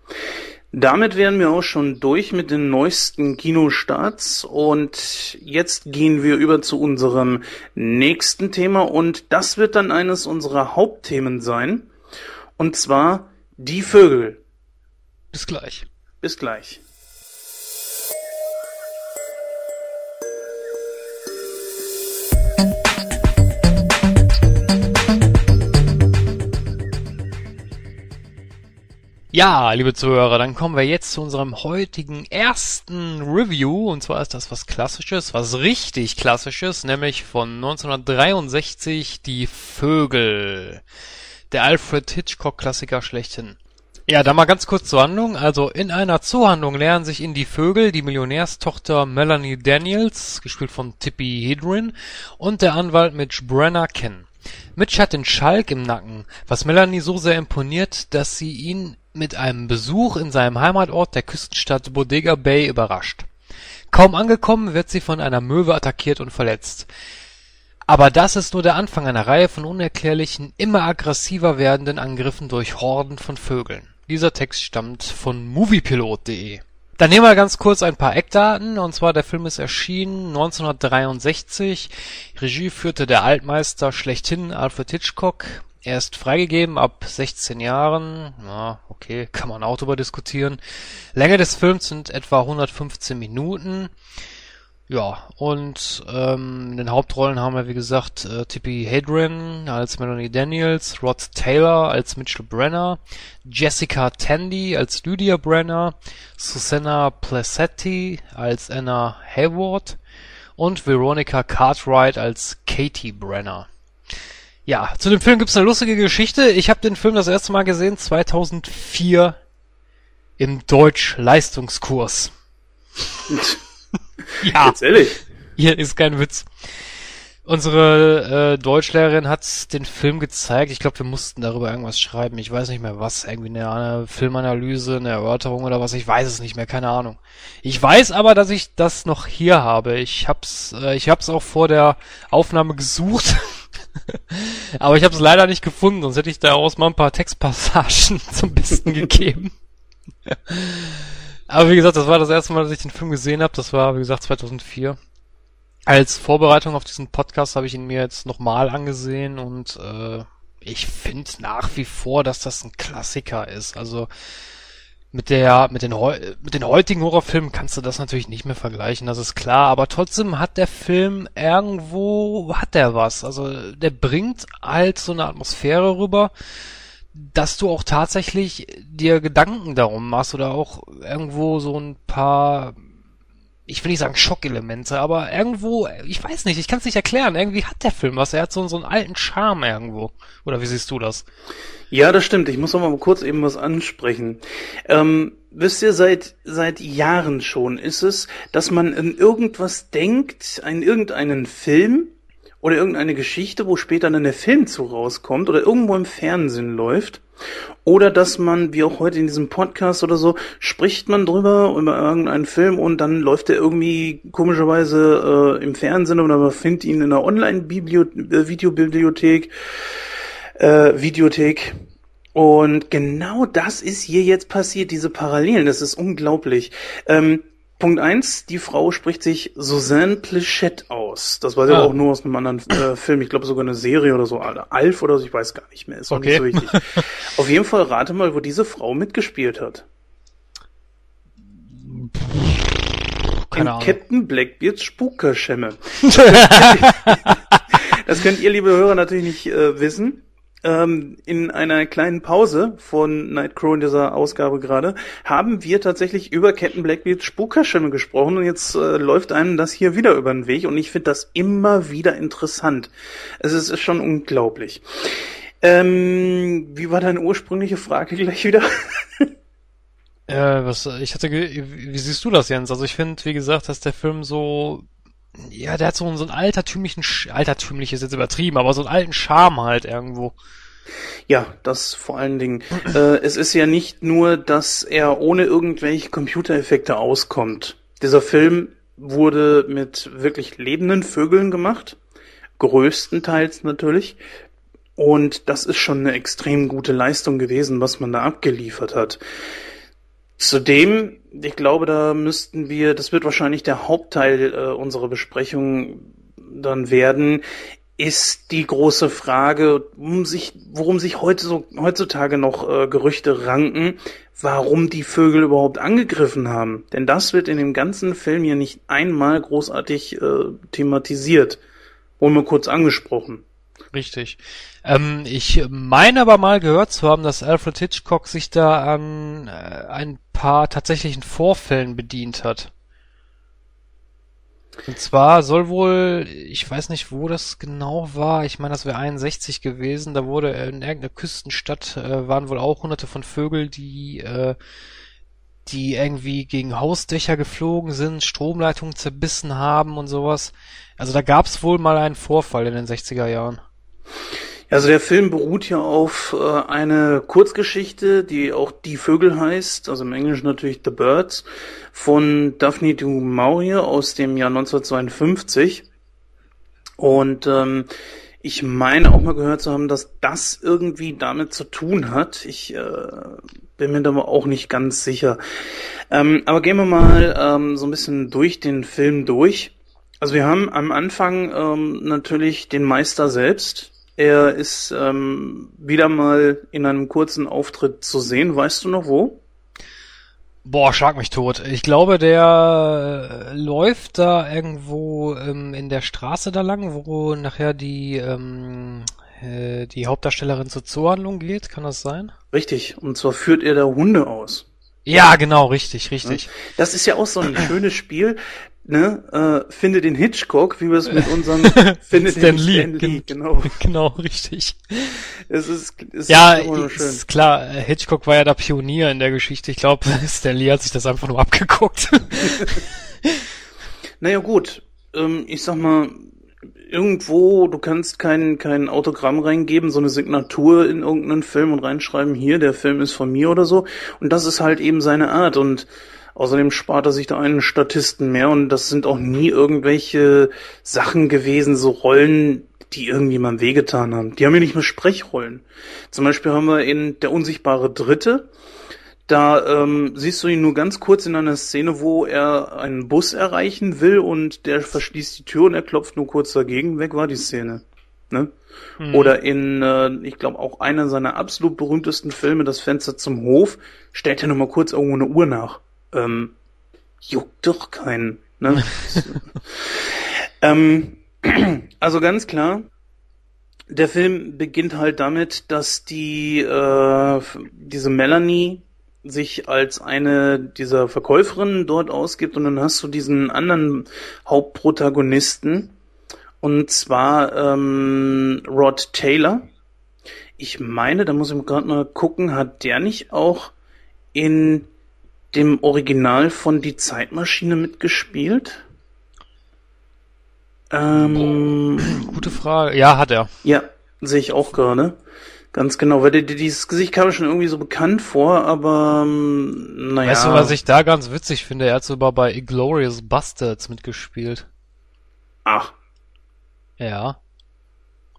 Damit wären wir auch schon durch mit den neuesten Kinostarts und jetzt gehen wir über zu unserem nächsten Thema und das wird dann eines unserer Hauptthemen sein und zwar die Vögel. Bis gleich. Bis gleich. Ja, liebe Zuhörer, dann kommen wir jetzt zu unserem heutigen ersten Review. Und zwar ist das was Klassisches, was richtig Klassisches, nämlich von 1963 Die Vögel. Der Alfred Hitchcock-Klassiker schlechthin. Ja, da mal ganz kurz zur Handlung. Also in einer Zoohandlung lernen sich in die Vögel die Millionärstochter Melanie Daniels, gespielt von Tippi Hedren, und der Anwalt Mitch Brenner kennen. Mitch hat den Schalk im Nacken, was Melanie so sehr imponiert, dass sie ihn mit einem Besuch in seinem Heimatort der Küstenstadt Bodega Bay überrascht. Kaum angekommen, wird sie von einer Möwe attackiert und verletzt. Aber das ist nur der Anfang einer Reihe von unerklärlichen, immer aggressiver werdenden Angriffen durch Horden von Vögeln. Dieser Text stammt von moviepilot.de. Dann nehmen wir ganz kurz ein paar Eckdaten, und zwar der Film ist erschienen 1963. Regie führte der Altmeister schlechthin Alfred Hitchcock. Er ist freigegeben ab 16 Jahren. Ja, okay, kann man auch drüber diskutieren. Länge des Films sind etwa 115 Minuten. Ja, und ähm, in den Hauptrollen haben wir, wie gesagt, äh, Tippi Hedren als Melanie Daniels, Rod Taylor als Mitchell Brenner, Jessica Tandy als Lydia Brenner, Susanna Placetti als Anna Hayward und Veronica Cartwright als Katie Brenner. Ja, zu dem Film gibt's eine lustige Geschichte. Ich habe den Film das erste Mal gesehen 2004 im Deutsch-Leistungskurs. ja. Jetzt ehrlich? Hier ist kein Witz. Unsere äh, Deutschlehrerin hat den Film gezeigt. Ich glaube, wir mussten darüber irgendwas schreiben. Ich weiß nicht mehr was. Irgendwie eine, eine Filmanalyse, eine Erörterung oder was. Ich weiß es nicht mehr. Keine Ahnung. Ich weiß aber, dass ich das noch hier habe. Ich hab's, äh, ich hab's auch vor der Aufnahme gesucht. Aber ich habe es leider nicht gefunden, sonst hätte ich daraus mal ein paar Textpassagen zum Besten gegeben. Aber wie gesagt, das war das erste Mal, dass ich den Film gesehen habe. Das war, wie gesagt, 2004. Als Vorbereitung auf diesen Podcast habe ich ihn mir jetzt nochmal angesehen und äh, ich finde nach wie vor, dass das ein Klassiker ist. Also mit der, mit den, mit den heutigen Horrorfilmen kannst du das natürlich nicht mehr vergleichen, das ist klar, aber trotzdem hat der Film irgendwo, hat der was. Also der bringt halt so eine Atmosphäre rüber, dass du auch tatsächlich dir Gedanken darum machst oder auch irgendwo so ein paar ich will nicht sagen Schockelemente, aber irgendwo, ich weiß nicht, ich kann es nicht erklären. Irgendwie hat der Film was. Er hat so, so einen alten Charme irgendwo. Oder wie siehst du das? Ja, das stimmt. Ich muss noch mal kurz eben was ansprechen. Ähm, wisst ihr, seit, seit Jahren schon ist es, dass man in irgendwas denkt, in irgendeinen Film oder irgendeine Geschichte, wo später dann der Film zu rauskommt oder irgendwo im Fernsehen läuft oder dass man, wie auch heute in diesem Podcast oder so, spricht man drüber, über irgendeinen Film und dann läuft er irgendwie komischerweise äh, im Fernsehen oder man findet ihn in einer Online-Videobibliothek, äh, Videothek. Und genau das ist hier jetzt passiert, diese Parallelen. Das ist unglaublich. Ähm, Punkt eins, die Frau spricht sich Suzanne Plechette aus. Das weiß ich ah. auch nur aus einem anderen äh, Film. Ich glaube sogar eine Serie oder so. Alf oder so, ich weiß gar nicht mehr. Ist okay. nicht so wichtig. Auf jeden Fall rate mal, wo diese Frau mitgespielt hat. Keine Ahnung. Captain Blackbeards Spukerschemme. das könnt ihr, liebe Hörer, natürlich nicht äh, wissen ähm, in einer kleinen Pause von Nightcrow in dieser Ausgabe gerade, haben wir tatsächlich über Captain Blackbeards Spukerschirme gesprochen und jetzt äh, läuft einem das hier wieder über den Weg und ich finde das immer wieder interessant. Es ist, ist schon unglaublich. Ähm, wie war deine ursprüngliche Frage gleich wieder? äh, was, ich hatte, wie siehst du das, Jens? Also ich finde, wie gesagt, dass der Film so ja, der hat so, so einen altertümlichen, altertümlich ist jetzt übertrieben, aber so einen alten Charme halt irgendwo. Ja, das vor allen Dingen. äh, es ist ja nicht nur, dass er ohne irgendwelche Computereffekte auskommt. Dieser Film wurde mit wirklich lebenden Vögeln gemacht. Größtenteils natürlich. Und das ist schon eine extrem gute Leistung gewesen, was man da abgeliefert hat. Zudem, ich glaube, da müssten wir, das wird wahrscheinlich der Hauptteil äh, unserer Besprechung dann werden, ist die große Frage, um sich, worum sich heute so, heutzutage noch äh, Gerüchte ranken, warum die Vögel überhaupt angegriffen haben. Denn das wird in dem ganzen Film hier nicht einmal großartig äh, thematisiert. Wohl mal kurz angesprochen. Richtig. Ähm, ich meine aber mal gehört zu haben, dass Alfred Hitchcock sich da an äh, ein paar tatsächlichen Vorfällen bedient hat. Und zwar soll wohl, ich weiß nicht, wo das genau war, ich meine, das wäre 61 gewesen, da wurde in irgendeiner Küstenstadt, äh, waren wohl auch hunderte von Vögeln, die, äh, die irgendwie gegen Hausdächer geflogen sind, Stromleitungen zerbissen haben und sowas. Also da gab es wohl mal einen Vorfall in den 60er Jahren. Also der Film beruht ja auf äh, eine Kurzgeschichte, die auch Die Vögel heißt, also im Englischen natürlich The Birds, von Daphne du Maurier aus dem Jahr 1952. Und ähm, ich meine auch mal gehört zu haben, dass das irgendwie damit zu tun hat. Ich äh, bin mir da aber auch nicht ganz sicher. Ähm, aber gehen wir mal ähm, so ein bisschen durch den Film durch. Also wir haben am Anfang ähm, natürlich den Meister selbst, er ist ähm, wieder mal in einem kurzen Auftritt zu sehen. Weißt du noch wo? Boah, schlag mich tot. Ich glaube, der äh, läuft da irgendwo ähm, in der Straße da lang, wo nachher die ähm, äh, die Hauptdarstellerin zur Zoohandlung geht. Kann das sein? Richtig. Und zwar führt er da Hunde aus. Ja, genau, richtig, richtig. Das ist ja auch so ein schönes Spiel ne, äh, finde den Hitchcock, wie wir es mit unserem finde Stan den Lee. Stan Lee, genau. Genau, richtig. Es ist, es ja, ist, ist klar, äh, Hitchcock war ja der Pionier in der Geschichte. Ich glaube, Stan Lee hat sich das einfach nur abgeguckt. naja, gut. Ähm, ich sag mal, irgendwo, du kannst kein, kein Autogramm reingeben, so eine Signatur in irgendeinen Film und reinschreiben, hier, der Film ist von mir oder so. Und das ist halt eben seine Art. Und Außerdem spart er sich da einen Statisten mehr und das sind auch nie irgendwelche Sachen gewesen, so Rollen, die irgendjemandem wehgetan haben. Die haben ja nicht nur Sprechrollen. Zum Beispiel haben wir in Der unsichtbare Dritte, Da ähm, siehst du ihn nur ganz kurz in einer Szene, wo er einen Bus erreichen will und der verschließt die Tür und er klopft nur kurz dagegen. Weg war die Szene. Ne? Mhm. Oder in, äh, ich glaube, auch einer seiner absolut berühmtesten Filme, Das Fenster zum Hof, stellt er nur mal kurz irgendwo eine Uhr nach. Ähm, juckt doch keinen. Ne? ähm, also ganz klar, der Film beginnt halt damit, dass die äh, diese Melanie sich als eine dieser Verkäuferinnen dort ausgibt und dann hast du diesen anderen Hauptprotagonisten und zwar ähm, Rod Taylor. Ich meine, da muss ich gerade mal gucken, hat der nicht auch in dem Original von Die Zeitmaschine mitgespielt? Ähm, Gute Frage. Ja, hat er. Ja, sehe ich auch gerade. Ganz genau, weil dieses Gesicht kam mir schon irgendwie so bekannt vor, aber ähm, naja. Weißt du, was ich da ganz witzig finde? Er hat sogar bei Inglorious Bastards mitgespielt. Ach. Ja.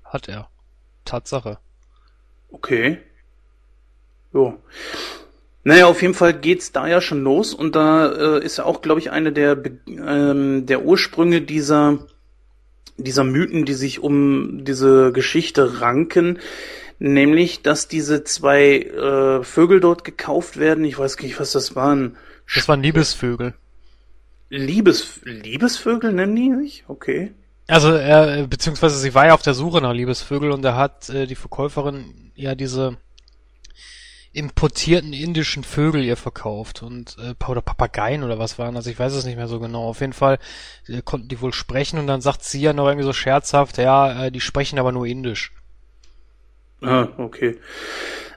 Hat er. Tatsache. Okay. Jo. Naja, auf jeden Fall geht's da ja schon los und da äh, ist ja auch, glaube ich, eine der, ähm, der Ursprünge dieser, dieser Mythen, die sich um diese Geschichte ranken, nämlich, dass diese zwei äh, Vögel dort gekauft werden. Ich weiß gar nicht, was das waren. Das waren Liebesvögel. Liebes, Liebesvögel nennen die sich? Okay. Also er, beziehungsweise sie war ja auf der Suche nach Liebesvögel und er hat äh, die Verkäuferin ja diese importierten indischen Vögel ihr verkauft und äh, oder Papageien oder was waren also ich weiß es nicht mehr so genau auf jeden Fall äh, konnten die wohl sprechen und dann sagt sie ja noch irgendwie so scherzhaft ja äh, die sprechen aber nur indisch Ah, okay.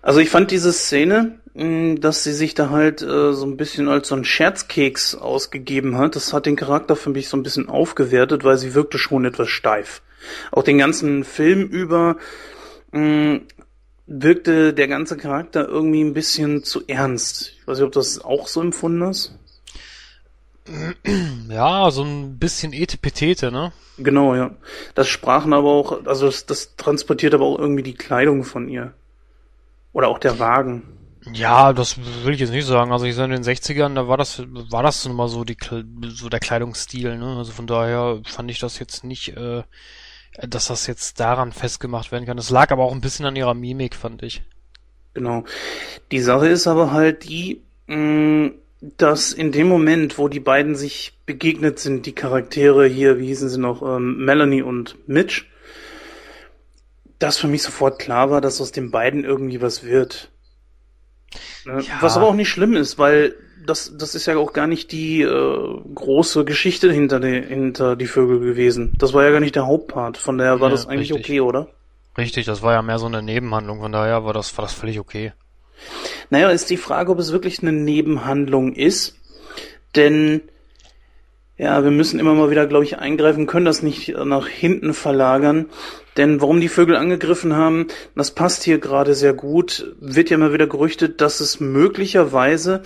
Also ich fand diese Szene, hm, dass sie sich da halt äh, so ein bisschen als so ein Scherzkeks ausgegeben hat, das hat den Charakter für mich so ein bisschen aufgewertet, weil sie wirkte schon etwas steif. Auch den ganzen Film über mh, hm, wirkte der ganze Charakter irgendwie ein bisschen zu ernst. Ich weiß nicht, ob das auch so empfunden hast. Ja, so ein bisschen Etepetete, ne? Genau, ja. Das sprachen aber auch, also das, das transportiert aber auch irgendwie die Kleidung von ihr. Oder auch der Wagen. Ja, das will ich jetzt nicht sagen. Also ich sage in den 60ern, da war das, war das nun mal so die, so der Kleidungsstil, ne? Also von daher fand ich das jetzt nicht, äh, dass das jetzt daran festgemacht werden kann. Es lag aber auch ein bisschen an ihrer Mimik, fand ich. Genau. Die Sache ist aber halt die, mm, dass in dem Moment, wo die beiden sich begegnet sind, die Charaktere hier, wie hießen sie noch, ähm, Melanie und Mitch, dass für mich sofort klar war, dass aus den beiden irgendwie was wird. Ne? Ja. Was aber auch nicht schlimm ist, weil das, das ist ja auch gar nicht die äh, große Geschichte hinter die, hinter die Vögel gewesen. Das war ja gar nicht der Hauptpart. Von daher war ja, das eigentlich richtig. okay, oder? Richtig, das war ja mehr so eine Nebenhandlung. Von daher war das, war das völlig okay. Naja, ist die Frage, ob es wirklich eine Nebenhandlung ist. Denn, ja, wir müssen immer mal wieder, glaube ich, eingreifen, können das nicht nach hinten verlagern. Denn warum die Vögel angegriffen haben, das passt hier gerade sehr gut. Wird ja mal wieder gerüchtet, dass es möglicherweise,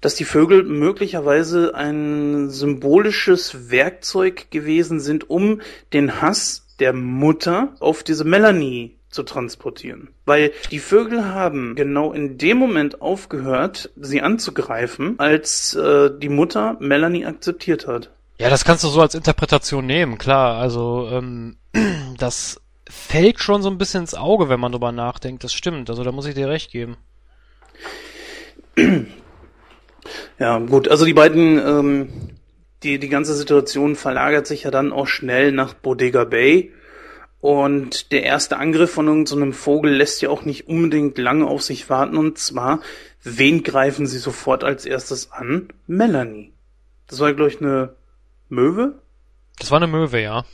dass die Vögel möglicherweise ein symbolisches Werkzeug gewesen sind, um den Hass der Mutter auf diese Melanie zu transportieren. Weil die Vögel haben genau in dem Moment aufgehört, sie anzugreifen, als äh, die Mutter Melanie akzeptiert hat. Ja, das kannst du so als Interpretation nehmen, klar. Also ähm, das fällt schon so ein bisschen ins Auge, wenn man drüber nachdenkt. Das stimmt. Also da muss ich dir recht geben. Ja, gut. Also die beiden, ähm, die die ganze Situation verlagert sich ja dann auch schnell nach Bodega Bay und der erste Angriff von irgendeinem so Vogel lässt ja auch nicht unbedingt lange auf sich warten. Und zwar, wen greifen sie sofort als erstes an? Melanie. Das war, glaube ich, eine Möwe? Das war eine Möwe, ja.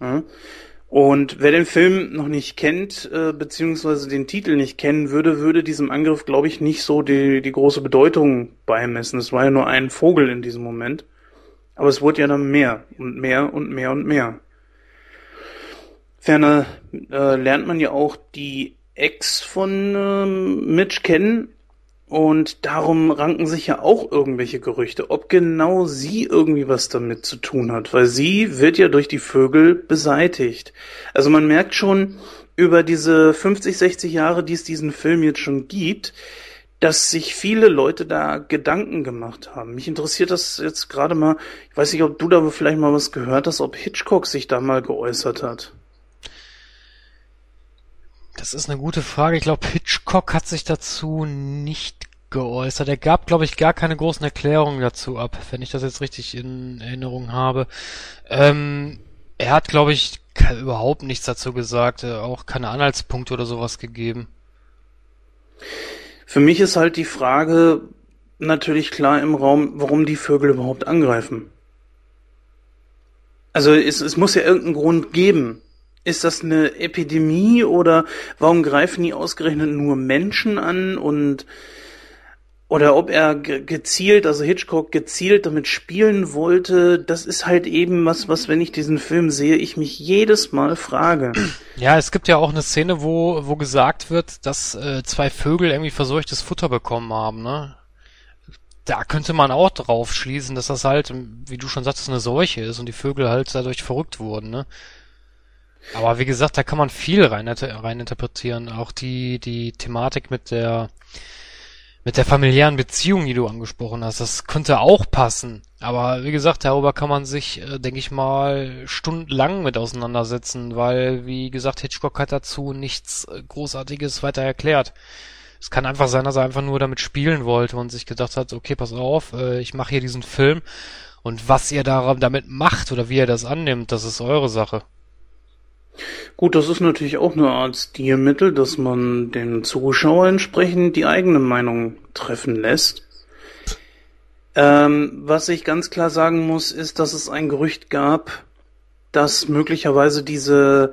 ja. Und wer den Film noch nicht kennt, äh, beziehungsweise den Titel nicht kennen würde, würde diesem Angriff, glaube ich, nicht so die, die große Bedeutung beimessen. Es war ja nur ein Vogel in diesem Moment. Aber es wurde ja dann mehr und mehr und mehr und mehr. Ferner äh, lernt man ja auch die Ex von ähm, Mitch kennen und darum ranken sich ja auch irgendwelche Gerüchte, ob genau sie irgendwie was damit zu tun hat, weil sie wird ja durch die Vögel beseitigt. Also man merkt schon über diese 50, 60 Jahre, die es diesen Film jetzt schon gibt, dass sich viele Leute da Gedanken gemacht haben. Mich interessiert das jetzt gerade mal, ich weiß nicht, ob du da vielleicht mal was gehört hast, ob Hitchcock sich da mal geäußert hat. Das ist eine gute Frage. Ich glaube, Hitchcock hat sich dazu nicht geäußert. Er gab, glaube ich, gar keine großen Erklärungen dazu ab, wenn ich das jetzt richtig in Erinnerung habe. Ähm, er hat, glaube ich, überhaupt nichts dazu gesagt, äh, auch keine Anhaltspunkte oder sowas gegeben. Für mich ist halt die Frage natürlich klar im Raum, warum die Vögel überhaupt angreifen. Also es, es muss ja irgendeinen Grund geben. Ist das eine Epidemie oder warum greifen die ausgerechnet nur Menschen an und oder ob er gezielt, also Hitchcock gezielt damit spielen wollte, das ist halt eben was, was, wenn ich diesen Film sehe, ich mich jedes Mal frage. Ja, es gibt ja auch eine Szene, wo, wo gesagt wird, dass äh, zwei Vögel irgendwie verseuchtes Futter bekommen haben, ne? Da könnte man auch drauf schließen, dass das halt, wie du schon sagtest, eine Seuche ist und die Vögel halt dadurch verrückt wurden, ne? Aber wie gesagt, da kann man viel rein, rein interpretieren. Auch die, die Thematik mit der, mit der familiären Beziehung, die du angesprochen hast, das könnte auch passen. Aber wie gesagt, darüber kann man sich, äh, denke ich mal, stundenlang mit auseinandersetzen, weil, wie gesagt, Hitchcock hat dazu nichts äh, Großartiges weiter erklärt. Es kann einfach sein, dass er einfach nur damit spielen wollte und sich gedacht hat, okay, pass auf, äh, ich mache hier diesen Film und was ihr da damit macht oder wie ihr das annimmt, das ist eure Sache. Gut, das ist natürlich auch eine Art Stilmittel, dass man den Zuschauer entsprechend die eigene Meinung treffen lässt. Ähm, was ich ganz klar sagen muss, ist, dass es ein Gerücht gab, dass möglicherweise diese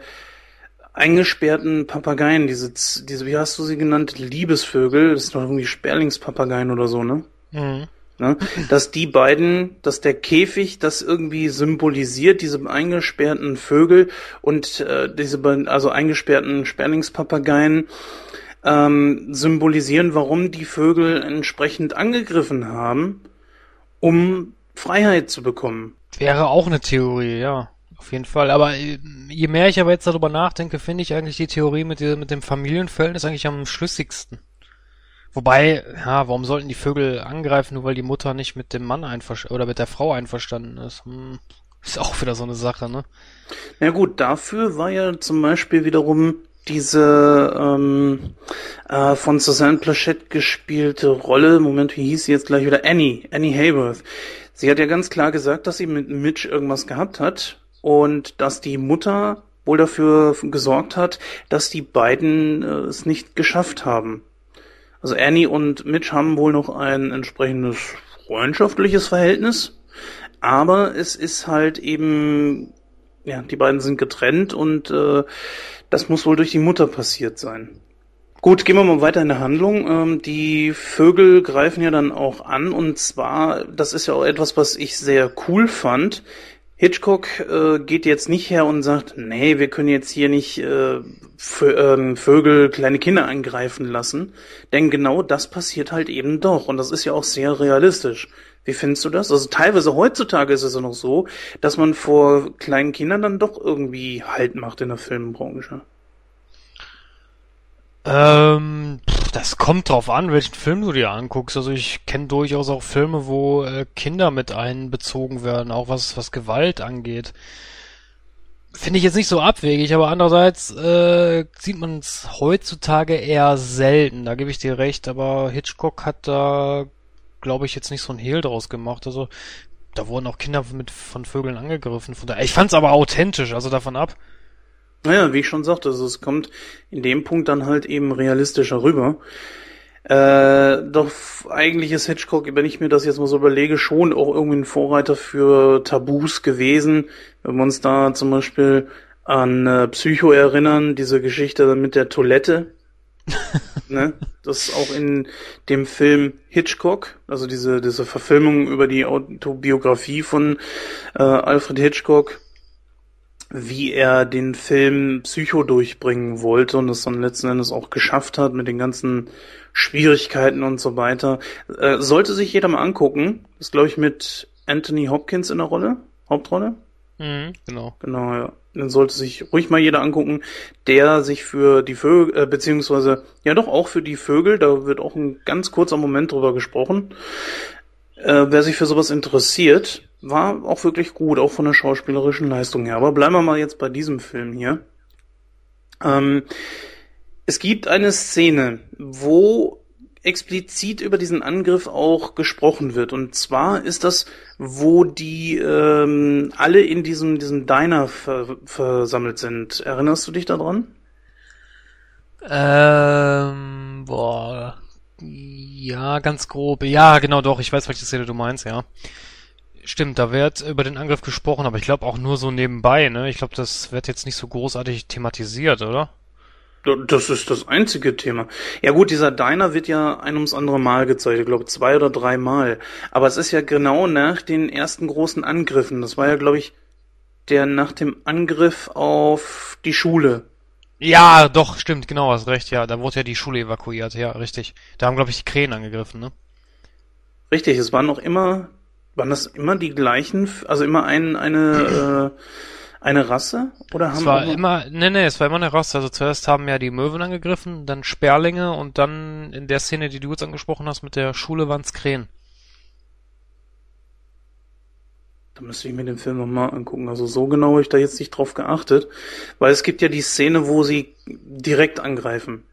eingesperrten Papageien, diese, diese, wie hast du sie genannt, Liebesvögel, das sind doch irgendwie Sperlingspapageien oder so, ne? Mhm. Ne? Dass die beiden, dass der Käfig das irgendwie symbolisiert, diese eingesperrten Vögel und äh, diese also eingesperrten Sperlingspapageien ähm, symbolisieren, warum die Vögel entsprechend angegriffen haben, um Freiheit zu bekommen. Wäre auch eine Theorie, ja. Auf jeden Fall. Aber äh, je mehr ich aber jetzt darüber nachdenke, finde ich eigentlich die Theorie mit, mit dem Familienverhältnis eigentlich am schlüssigsten. Wobei, ja, warum sollten die Vögel angreifen, nur weil die Mutter nicht mit dem Mann einverstanden oder mit der Frau einverstanden ist? Hm, ist auch wieder so eine Sache, ne? Na gut, dafür war ja zum Beispiel wiederum diese ähm, äh, von Suzanne Plachette gespielte Rolle, Moment, wie hieß sie jetzt gleich wieder? Annie, Annie Hayworth. Sie hat ja ganz klar gesagt, dass sie mit Mitch irgendwas gehabt hat und dass die Mutter wohl dafür gesorgt hat, dass die beiden äh, es nicht geschafft haben. Also Annie und Mitch haben wohl noch ein entsprechendes freundschaftliches Verhältnis, aber es ist halt eben, ja, die beiden sind getrennt und äh, das muss wohl durch die Mutter passiert sein. Gut, gehen wir mal weiter in der Handlung. Ähm, die Vögel greifen ja dann auch an und zwar, das ist ja auch etwas, was ich sehr cool fand. Hitchcock äh, geht jetzt nicht her und sagt, nee, wir können jetzt hier nicht äh, ähm, Vögel, kleine Kinder angreifen lassen. Denn genau das passiert halt eben doch. Und das ist ja auch sehr realistisch. Wie findest du das? Also teilweise heutzutage ist es ja noch so, dass man vor kleinen Kindern dann doch irgendwie Halt macht in der Filmbranche. Ähm, das kommt drauf an, welchen Film du dir anguckst. Also ich kenne durchaus auch Filme, wo äh, Kinder mit einbezogen werden, auch was, was Gewalt angeht. Finde ich jetzt nicht so abwegig, aber andererseits äh, sieht man es heutzutage eher selten. Da gebe ich dir recht, aber Hitchcock hat da, glaube ich, jetzt nicht so ein Hehl draus gemacht. Also da wurden auch Kinder mit von Vögeln angegriffen. Von daher, ich fand es aber authentisch, also davon ab. Naja, wie ich schon sagte, also es kommt in dem Punkt dann halt eben realistischer rüber. Äh, doch eigentlich ist Hitchcock, wenn ich mir das jetzt mal so überlege, schon auch irgendwie ein Vorreiter für Tabus gewesen. Wenn wir uns da zum Beispiel an äh, Psycho erinnern, diese Geschichte mit der Toilette. ne? Das auch in dem Film Hitchcock, also diese, diese Verfilmung über die Autobiografie von äh, Alfred Hitchcock, wie er den Film Psycho durchbringen wollte und es dann letzten Endes auch geschafft hat mit den ganzen Schwierigkeiten und so weiter. Äh, sollte sich jeder mal angucken. Das glaube ich mit Anthony Hopkins in der Rolle, Hauptrolle. Mhm, genau. Genau, ja. Den sollte sich ruhig mal jeder angucken, der sich für die Vögel, äh, beziehungsweise ja doch auch für die Vögel, da wird auch ein ganz kurzer Moment drüber gesprochen. Äh, wer sich für sowas interessiert, war auch wirklich gut, auch von der schauspielerischen Leistung her. Aber bleiben wir mal jetzt bei diesem Film hier. Ähm, es gibt eine Szene, wo explizit über diesen Angriff auch gesprochen wird. Und zwar ist das, wo die ähm, alle in diesem, diesem Diner ver versammelt sind. Erinnerst du dich daran? Ähm, boah. Ja, ganz grob. Ja, genau doch. Ich weiß, welche Szene du meinst, ja. Stimmt, da wird über den Angriff gesprochen, aber ich glaube auch nur so nebenbei, ne? Ich glaube, das wird jetzt nicht so großartig thematisiert, oder? Das ist das einzige Thema. Ja gut, dieser Diner wird ja ein ums andere Mal gezeigt, ich glaube zwei oder drei Mal. Aber es ist ja genau nach den ersten großen Angriffen. Das war ja, glaube ich, der nach dem Angriff auf die Schule. Ja, doch, stimmt, genau, hast recht, ja. Da wurde ja die Schule evakuiert, ja, richtig. Da haben, glaube ich, die Krähen angegriffen, ne? Richtig, es waren noch immer, waren das immer die gleichen, also immer ein, eine, äh, eine Rasse? Oder haben es war immer, nee, nee, es war immer eine Rasse. Also zuerst haben ja die Möwen angegriffen, dann Sperlinge und dann in der Szene, die du jetzt angesprochen hast mit der Schule, waren es Krähen. Da müsste ich mir den Film nochmal angucken. Also so genau habe ich da jetzt nicht drauf geachtet. Weil es gibt ja die Szene, wo sie direkt angreifen.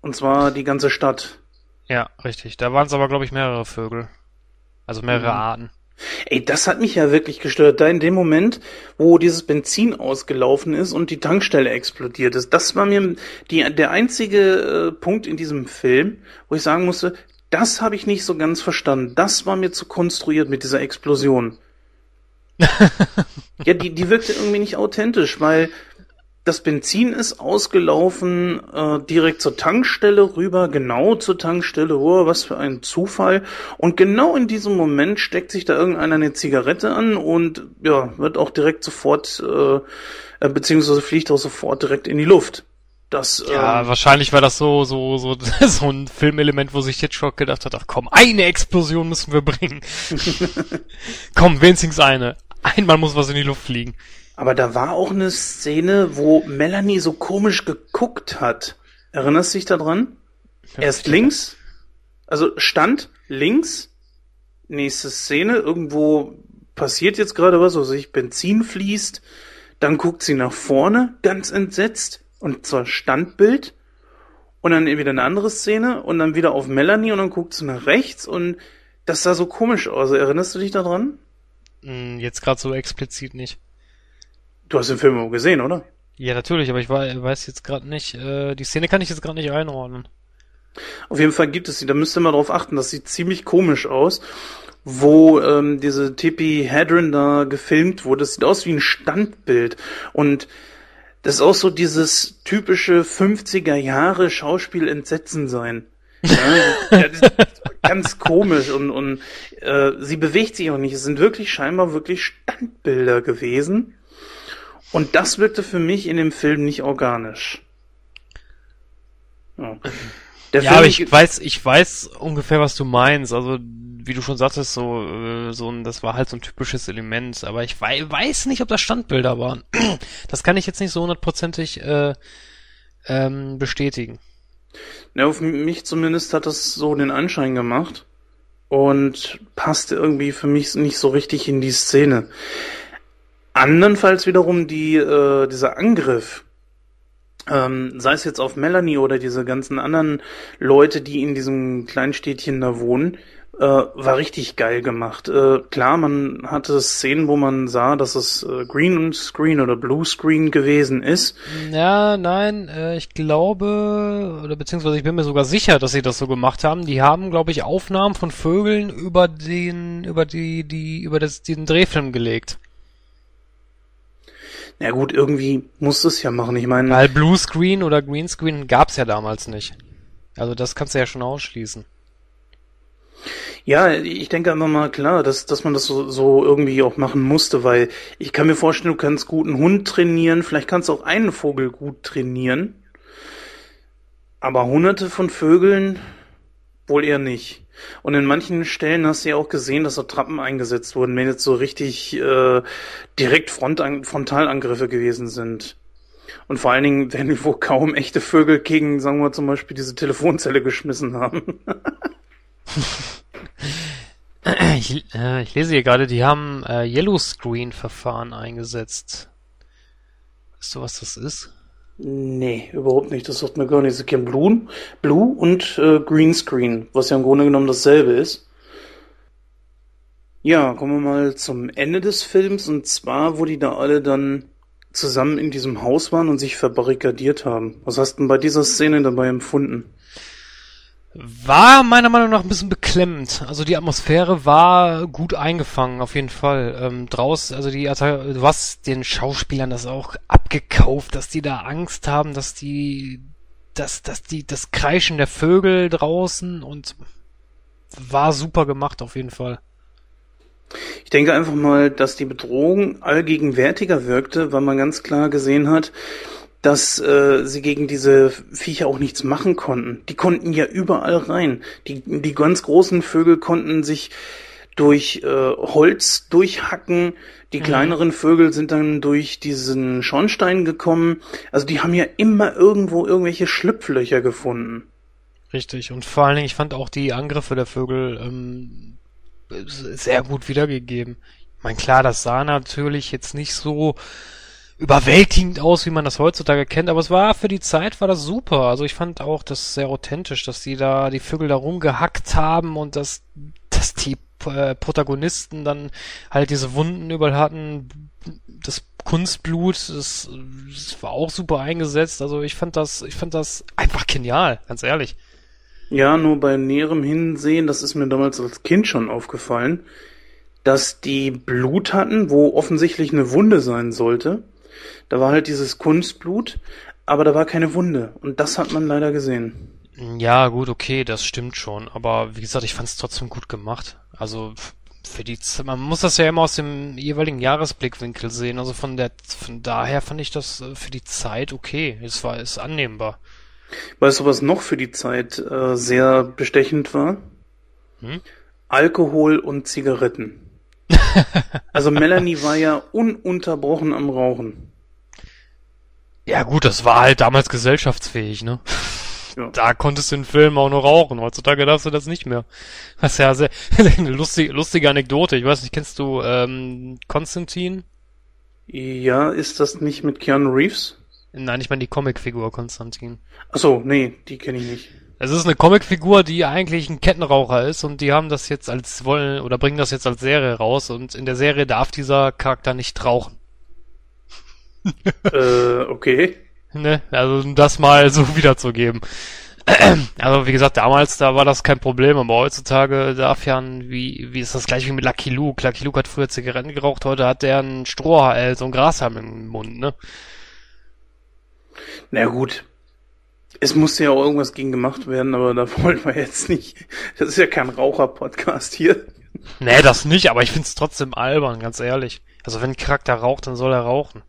Und zwar die ganze Stadt. Ja, richtig. Da waren es aber, glaube ich, mehrere Vögel. Also mehrere mhm. Arten. Ey, das hat mich ja wirklich gestört. Da in dem Moment, wo dieses Benzin ausgelaufen ist und die Tankstelle explodiert ist, das war mir die, der einzige äh, Punkt in diesem Film, wo ich sagen musste, das habe ich nicht so ganz verstanden. Das war mir zu konstruiert mit dieser Explosion. Ja, die, die wirkte irgendwie nicht authentisch, weil das Benzin ist ausgelaufen, äh, direkt zur Tankstelle rüber, genau zur Tankstelle, oh, was für ein Zufall. Und genau in diesem Moment steckt sich da irgendeiner eine Zigarette an und ja, wird auch direkt sofort, äh, äh beziehungsweise fliegt auch sofort direkt in die Luft. Das, ja, ähm, wahrscheinlich war das so, so, so, so ein Filmelement, wo sich Hitchcock gedacht hat, ach komm, eine Explosion müssen wir bringen. komm, wenigstens eine. Einmal muss was in die Luft fliegen. Aber da war auch eine Szene, wo Melanie so komisch geguckt hat. Erinnerst du dich daran? Ja, Erst links, also stand links, nächste Szene, irgendwo passiert jetzt gerade was, wo sich Benzin fließt, dann guckt sie nach vorne, ganz entsetzt, und zwar Standbild, und dann wieder eine andere Szene, und dann wieder auf Melanie, und dann guckt sie nach rechts, und das sah so komisch aus. Erinnerst du dich daran? Hm, jetzt gerade so explizit nicht. Du hast den Film auch gesehen, oder? Ja, natürlich, aber ich weiß jetzt gerade nicht, äh, die Szene kann ich jetzt gerade nicht einordnen. Auf jeden Fall gibt es sie, da müsst ihr mal drauf achten, das sieht ziemlich komisch aus, wo ähm, diese Tippi Hedron da gefilmt wurde. Das sieht aus wie ein Standbild und das ist auch so dieses typische 50er Jahre Schauspiel Entsetzen sein. Ja, ganz komisch und, und äh, sie bewegt sich auch nicht. Es sind wirklich scheinbar wirklich Standbilder gewesen. Und das wirkte für mich in dem Film nicht organisch. Ja, ja aber ich weiß, ich weiß ungefähr, was du meinst. Also, wie du schon sagtest, so, äh, so ein, das war halt so ein typisches Element. Aber ich wei weiß nicht, ob das Standbilder waren. Das kann ich jetzt nicht so hundertprozentig äh, ähm, bestätigen. Ja, auf mich zumindest hat das so den Anschein gemacht und passte irgendwie für mich nicht so richtig in die Szene. Andernfalls wiederum die, äh, dieser Angriff, ähm, sei es jetzt auf Melanie oder diese ganzen anderen Leute, die in diesem Kleinstädtchen da wohnen, äh, war richtig geil gemacht. Äh, klar, man hatte Szenen, wo man sah, dass es äh, Green Screen oder Blue Screen gewesen ist. Ja, nein, äh, ich glaube, oder beziehungsweise ich bin mir sogar sicher, dass sie das so gemacht haben. Die haben, glaube ich, Aufnahmen von Vögeln über den, über die, die, über das, den Drehfilm gelegt. Na gut, irgendwie muss es ja machen. Ich meine. Weil Bluescreen oder Greenscreen gab's ja damals nicht. Also das kannst du ja schon ausschließen. Ja, ich denke einfach mal klar, dass, dass man das so, so irgendwie auch machen musste, weil ich kann mir vorstellen, du kannst guten Hund trainieren, vielleicht kannst du auch einen Vogel gut trainieren. Aber hunderte von Vögeln wohl eher nicht. Und in manchen Stellen hast du ja auch gesehen, dass da Trappen eingesetzt wurden, wenn jetzt so richtig äh, direkt Frontan Frontalangriffe gewesen sind. Und vor allen Dingen, wenn wo kaum echte Vögel gegen, sagen wir zum Beispiel, diese Telefonzelle geschmissen haben. ich, äh, ich lese hier gerade, die haben äh, Yellow Screen Verfahren eingesetzt. Weißt du, was das ist? Nee, überhaupt nicht. Das sagt mir gar nicht. Sie kennen Blue, Blue und äh, Greenscreen, was ja im Grunde genommen dasselbe ist. Ja, kommen wir mal zum Ende des Films. Und zwar, wo die da alle dann zusammen in diesem Haus waren und sich verbarrikadiert haben. Was hast du denn bei dieser Szene dabei empfunden? War meiner Meinung nach ein bisschen beklemmend. Also die Atmosphäre war gut eingefangen, auf jeden Fall. Ähm, draußen, also die, du hast den Schauspielern das auch abgekauft, dass die da Angst haben, dass die, dass, dass die, das Kreischen der Vögel draußen und war super gemacht, auf jeden Fall. Ich denke einfach mal, dass die Bedrohung allgegenwärtiger wirkte, weil man ganz klar gesehen hat, dass äh, sie gegen diese Viecher auch nichts machen konnten. Die konnten ja überall rein. Die, die ganz großen Vögel konnten sich durch äh, Holz durchhacken. Die mhm. kleineren Vögel sind dann durch diesen Schornstein gekommen. Also die haben ja immer irgendwo irgendwelche Schlüpflöcher gefunden. Richtig. Und vor allen Dingen, ich fand auch die Angriffe der Vögel ähm, sehr gut wiedergegeben. Ich meine, klar, das sah natürlich jetzt nicht so überwältigend aus, wie man das heutzutage kennt, aber es war für die Zeit war das super. Also ich fand auch das sehr authentisch, dass die da die Vögel da rumgehackt haben und dass dass die äh, Protagonisten dann halt diese Wunden überall hatten, das Kunstblut, das, das war auch super eingesetzt. Also ich fand das, ich fand das einfach genial, ganz ehrlich. Ja, nur bei näherem Hinsehen, das ist mir damals als Kind schon aufgefallen, dass die Blut hatten, wo offensichtlich eine Wunde sein sollte. Da war halt dieses Kunstblut, aber da war keine Wunde. Und das hat man leider gesehen. Ja, gut, okay, das stimmt schon. Aber wie gesagt, ich fand es trotzdem gut gemacht. Also für die, man muss das ja immer aus dem jeweiligen Jahresblickwinkel sehen. Also von der, von daher fand ich das äh, für die Zeit okay. Es war, ist annehmbar. Weißt du, was noch für die Zeit äh, sehr bestechend war? Hm? Alkohol und Zigaretten. also Melanie war ja ununterbrochen am Rauchen. Ja gut, das war halt damals gesellschaftsfähig, ne? Ja. Da konntest du in Filmen auch noch rauchen. Heutzutage darfst du das nicht mehr. Das ist ja sehr, eine lustige, lustige Anekdote. Ich weiß nicht, kennst du ähm, Konstantin? Ja, ist das nicht mit Keanu Reeves? Nein, ich meine die Comicfigur Konstantin. Achso, nee, die kenne ich nicht. Es ist eine Comicfigur, die eigentlich ein Kettenraucher ist und die haben das jetzt als wollen oder bringen das jetzt als Serie raus und in der Serie darf dieser Charakter nicht rauchen. äh, okay. Ne, also um das mal so wiederzugeben. Also wie gesagt, damals, da war das kein Problem, aber heutzutage darf ja ein, wie, wie ist das gleich wie mit Lucky Luke? Lucky Luke hat früher Zigaretten geraucht, heute hat der ein Stroh, äh, so ein Grashalm im Mund, ne? Na gut. Es musste ja auch irgendwas gegen gemacht werden, aber da wollen wir jetzt nicht. Das ist ja kein Raucher-Podcast hier. Nee, das nicht, aber ich find's trotzdem albern, ganz ehrlich. Also wenn ein Charakter raucht, dann soll er rauchen.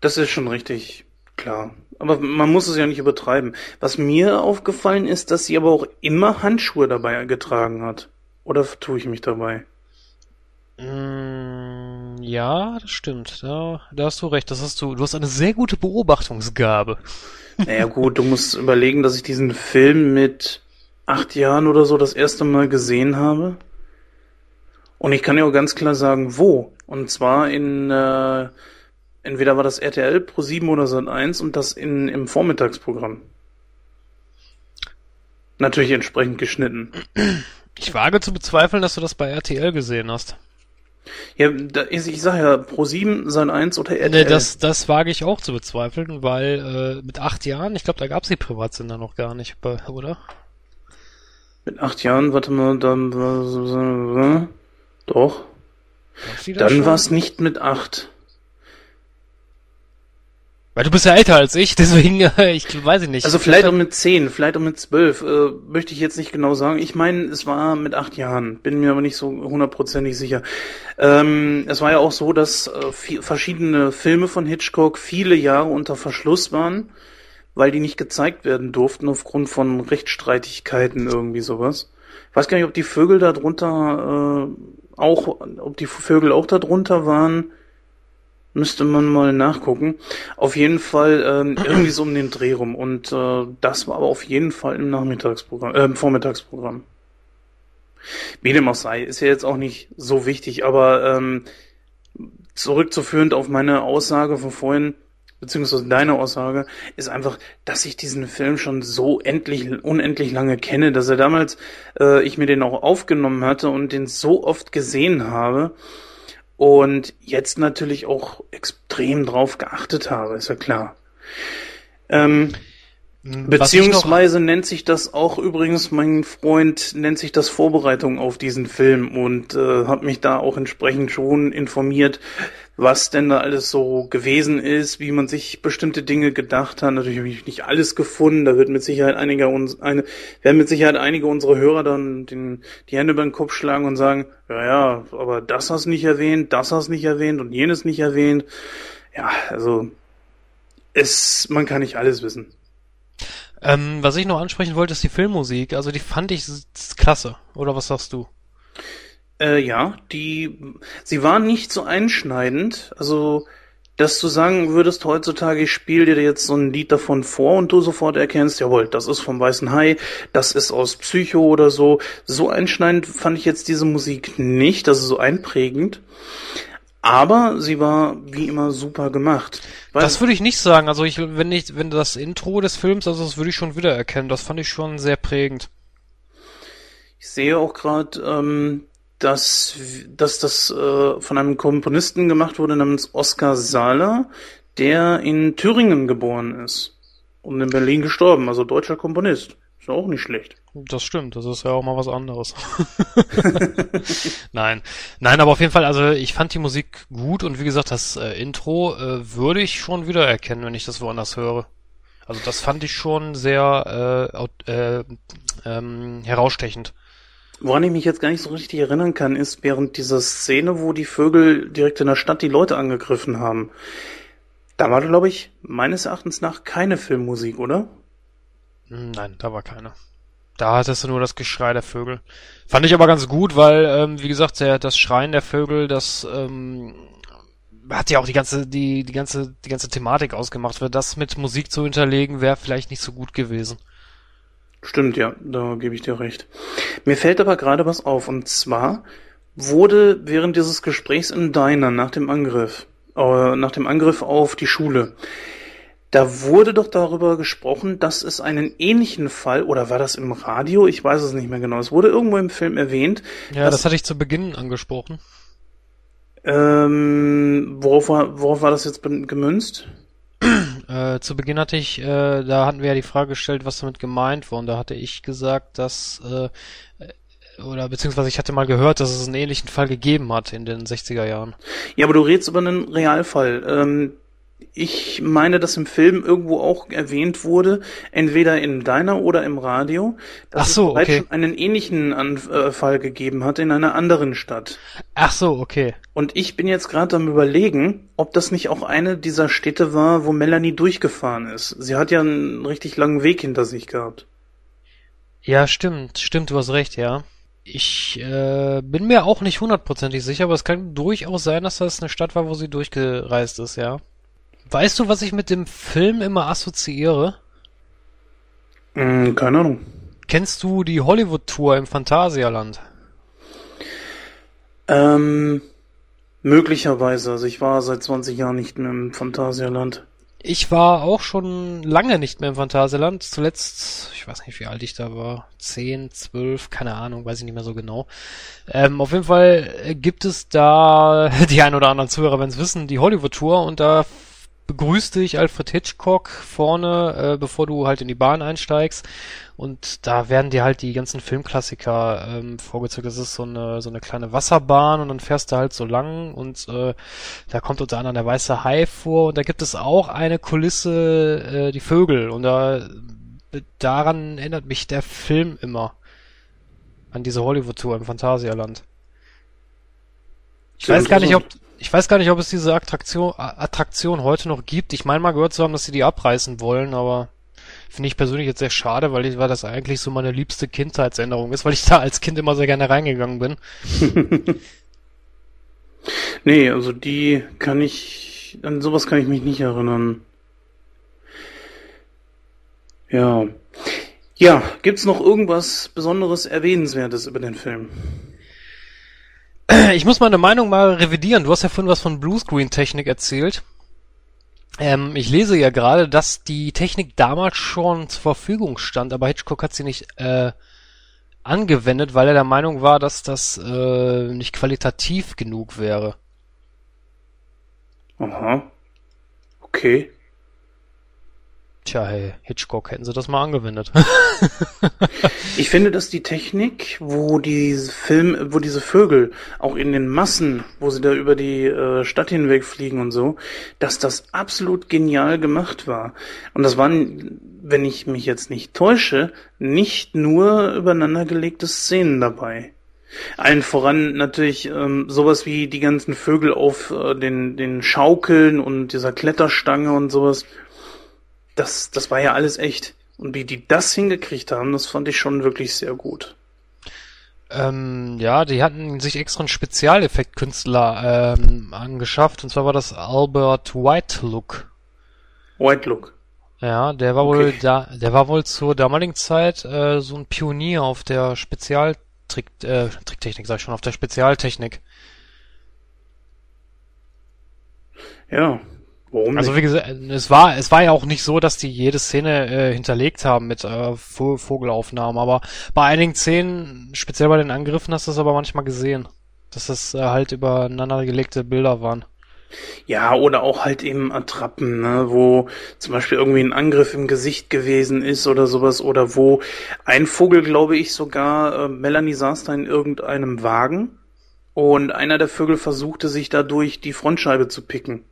Das ist schon richtig, klar. Aber man muss es ja nicht übertreiben. Was mir aufgefallen ist, dass sie aber auch immer Handschuhe dabei getragen hat. Oder tue ich mich dabei? Mm, ja, das stimmt. Da, da hast du recht. Das hast du. Du hast eine sehr gute Beobachtungsgabe. Naja gut, du musst überlegen, dass ich diesen Film mit acht Jahren oder so das erste Mal gesehen habe. Und ich kann ja auch ganz klar sagen, wo. Und zwar in äh, Entweder war das RTL Pro 7 oder Sat 1 und das in, im Vormittagsprogramm. Natürlich entsprechend geschnitten. Ich wage zu bezweifeln, dass du das bei RTL gesehen hast. Ja, da, ich sag ja, Pro 7, Sat 1 oder RTL. Nee, das, das wage ich auch zu bezweifeln, weil äh, mit acht Jahren, ich glaube, da gab es die Privatsender noch gar nicht, oder? Mit acht Jahren, warte mal, dann war doch. Dann war es nicht mit acht. Weil du bist ja älter als ich, deswegen, äh, ich weiß ich nicht. Also vielleicht auch mit zehn, vielleicht auch mit zwölf, äh, möchte ich jetzt nicht genau sagen. Ich meine, es war mit acht Jahren, bin mir aber nicht so hundertprozentig sicher. Ähm, es war ja auch so, dass äh, verschiedene Filme von Hitchcock viele Jahre unter Verschluss waren, weil die nicht gezeigt werden durften aufgrund von Rechtsstreitigkeiten irgendwie sowas. Ich weiß gar nicht, ob die Vögel da drunter äh, auch, ob die Vögel auch da drunter waren. Müsste man mal nachgucken. Auf jeden Fall ähm, irgendwie so um den Dreh rum. Und äh, das war aber auf jeden Fall im Nachmittagsprogramm, äh, im Vormittagsprogramm. Wie dem auch sei, ist ja jetzt auch nicht so wichtig, aber ähm, zurückzuführend auf meine Aussage von vorhin, beziehungsweise deine Aussage, ist einfach, dass ich diesen Film schon so endlich, unendlich lange kenne, dass er damals, äh, ich mir den auch aufgenommen hatte und den so oft gesehen habe und jetzt natürlich auch extrem drauf geachtet habe, ist ja klar. Ähm, Beziehungsweise nennt sich das auch übrigens, mein Freund nennt sich das Vorbereitung auf diesen Film und äh, hat mich da auch entsprechend schon informiert, was denn da alles so gewesen ist, wie man sich bestimmte Dinge gedacht hat. Natürlich habe ich nicht alles gefunden, da wird mit Sicherheit einige uns eine werden mit Sicherheit einige unserer Hörer dann den, die Hände über den Kopf schlagen und sagen, ja, ja, aber das hast nicht erwähnt, das hast nicht erwähnt und jenes nicht erwähnt. Ja, also es, man kann nicht alles wissen. Ähm, was ich noch ansprechen wollte, ist die Filmmusik. Also die fand ich klasse. Oder was sagst du? Äh, ja, die, sie war nicht so einschneidend. Also, dass du sagen würdest, heutzutage ich spiele dir jetzt so ein Lied davon vor und du sofort erkennst, jawohl, das ist vom Weißen Hai, das ist aus Psycho oder so. So einschneidend fand ich jetzt diese Musik nicht, das ist so einprägend. Aber sie war wie immer super gemacht. das würde ich nicht sagen. Also ich, wenn ich, wenn das Intro des Films, also das würde ich schon wiedererkennen. Das fand ich schon sehr prägend. Ich sehe auch gerade, ähm, dass, dass das äh, von einem Komponisten gemacht wurde namens Oskar Sahler, der in Thüringen geboren ist und in Berlin gestorben, also deutscher Komponist. Ist auch nicht schlecht. Das stimmt, das ist ja auch mal was anderes. Nein. Nein, aber auf jeden Fall, also ich fand die Musik gut und wie gesagt, das äh, Intro äh, würde ich schon wiedererkennen, wenn ich das woanders höre. Also das fand ich schon sehr äh, äh, ähm, herausstechend. Woran ich mich jetzt gar nicht so richtig erinnern kann, ist während dieser Szene, wo die Vögel direkt in der Stadt die Leute angegriffen haben. Da war, glaube ich, meines Erachtens nach keine Filmmusik, oder? Hm, nein, da war keine. Da hattest du nur das Geschrei der Vögel. Fand ich aber ganz gut, weil, ähm, wie gesagt, der, das Schreien der Vögel, das ähm, hat ja auch die ganze, die, die ganze, die ganze Thematik ausgemacht. Das mit Musik zu hinterlegen, wäre vielleicht nicht so gut gewesen. Stimmt, ja, da gebe ich dir recht. Mir fällt aber gerade was auf, und zwar wurde während dieses Gesprächs in Diner nach dem Angriff, äh, nach dem Angriff auf die Schule, da wurde doch darüber gesprochen, dass es einen ähnlichen Fall, oder war das im Radio? Ich weiß es nicht mehr genau. Es wurde irgendwo im Film erwähnt. Ja, dass, das hatte ich zu Beginn angesprochen. Ähm, worauf war, worauf war das jetzt gemünzt? Äh, zu Beginn hatte ich, äh, da hatten wir ja die Frage gestellt, was damit gemeint war. Und da hatte ich gesagt, dass, äh, oder beziehungsweise ich hatte mal gehört, dass es einen ähnlichen Fall gegeben hat in den 60er Jahren. Ja, aber du redest über einen Realfall. Ähm, ich meine, dass im Film irgendwo auch erwähnt wurde, entweder in deiner oder im Radio, dass Ach so, es bereits okay. schon einen ähnlichen Anfall äh, gegeben hat in einer anderen Stadt. Ach so, okay. Und ich bin jetzt gerade am überlegen, ob das nicht auch eine dieser Städte war, wo Melanie durchgefahren ist. Sie hat ja einen richtig langen Weg hinter sich gehabt. Ja, stimmt, stimmt, du hast recht, ja. Ich äh, bin mir auch nicht hundertprozentig sicher, aber es kann durchaus sein, dass das eine Stadt war, wo sie durchgereist ist, ja. Weißt du, was ich mit dem Film immer assoziiere? Hm, keine Ahnung. Kennst du die Hollywood-Tour im Phantasialand? Ähm, möglicherweise. Also ich war seit 20 Jahren nicht mehr im Phantasialand. Ich war auch schon lange nicht mehr im Phantasialand. Zuletzt, ich weiß nicht, wie alt ich da war. Zehn, zwölf, keine Ahnung, weiß ich nicht mehr so genau. Ähm, auf jeden Fall gibt es da, die ein oder anderen Zuhörer werden es wissen, die Hollywood-Tour und da begrüßt dich Alfred Hitchcock vorne, äh, bevor du halt in die Bahn einsteigst. Und da werden dir halt die ganzen Filmklassiker ähm, vorgezogen. Das ist so eine, so eine kleine Wasserbahn und dann fährst du halt so lang und äh, da kommt unter anderem der weiße Hai vor und da gibt es auch eine Kulisse, äh, die Vögel. Und da daran erinnert mich der Film immer. An diese Hollywood-Tour im Phantasialand. Ich weiß gar nicht, ob, ich weiß gar nicht, ob es diese Attraktion, Attraktion heute noch gibt. Ich meine mal gehört zu haben, dass sie die abreißen wollen, aber Finde ich persönlich jetzt sehr schade, weil, ich, weil das eigentlich so meine liebste Kindheitsänderung ist, weil ich da als Kind immer sehr gerne reingegangen bin. nee, also die kann ich, an sowas kann ich mich nicht erinnern. Ja. Ja, gibt's noch irgendwas Besonderes Erwähnenswertes über den Film? Ich muss meine Meinung mal revidieren. Du hast ja vorhin was von Bluescreen-Technik erzählt. Ähm, ich lese ja gerade, dass die Technik damals schon zur Verfügung stand, aber Hitchcock hat sie nicht äh, angewendet, weil er der Meinung war, dass das äh, nicht qualitativ genug wäre. Aha. Okay. Tja, hey, Hitchcock, hätten sie das mal angewendet. ich finde, dass die Technik, wo die Film, wo diese Vögel auch in den Massen, wo sie da über die äh, Stadt hinweg fliegen und so, dass das absolut genial gemacht war. Und das waren, wenn ich mich jetzt nicht täusche, nicht nur übereinandergelegte Szenen dabei. Allen voran natürlich ähm, sowas wie die ganzen Vögel auf äh, den, den Schaukeln und dieser Kletterstange und sowas das, das war ja alles echt. Und wie die das hingekriegt haben, das fand ich schon wirklich sehr gut. Ähm, ja, die hatten sich extra einen Spezialeffektkünstler ähm, angeschafft, und zwar war das Albert Whitelook. Whitelook. Ja, der war okay. wohl da, der war wohl zur damaligen Zeit äh, so ein Pionier auf der Spezialtrick, äh, Tricktechnik, sag ich schon, auf der Spezialtechnik. Ja, Warum also wie gesagt, es war es war ja auch nicht so, dass die jede Szene äh, hinterlegt haben mit äh, Vogelaufnahmen, aber bei einigen Szenen, speziell bei den Angriffen, hast du es aber manchmal gesehen, dass das äh, halt übereinander gelegte Bilder waren. Ja, oder auch halt eben Attrappen, ne, wo zum Beispiel irgendwie ein Angriff im Gesicht gewesen ist oder sowas, oder wo ein Vogel, glaube ich, sogar, äh, Melanie saß da in irgendeinem Wagen und einer der Vögel versuchte sich dadurch die Frontscheibe zu picken.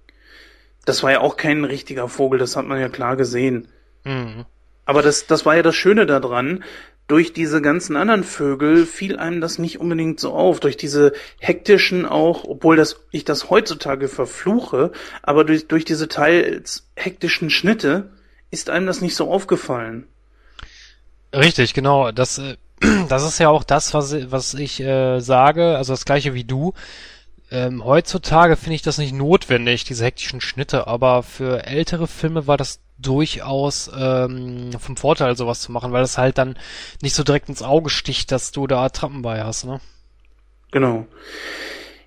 Das war ja auch kein richtiger Vogel, das hat man ja klar gesehen. Mhm. Aber das, das war ja das Schöne daran. Durch diese ganzen anderen Vögel fiel einem das nicht unbedingt so auf. Durch diese hektischen auch, obwohl das, ich das heutzutage verfluche, aber durch, durch diese teils hektischen Schnitte ist einem das nicht so aufgefallen. Richtig, genau. Das, äh, das ist ja auch das, was, was ich äh, sage, also das gleiche wie du. Ähm, heutzutage finde ich das nicht notwendig, diese hektischen Schnitte, aber für ältere Filme war das durchaus ähm, vom Vorteil, sowas zu machen, weil das halt dann nicht so direkt ins Auge sticht, dass du da Trappen bei hast, ne? Genau.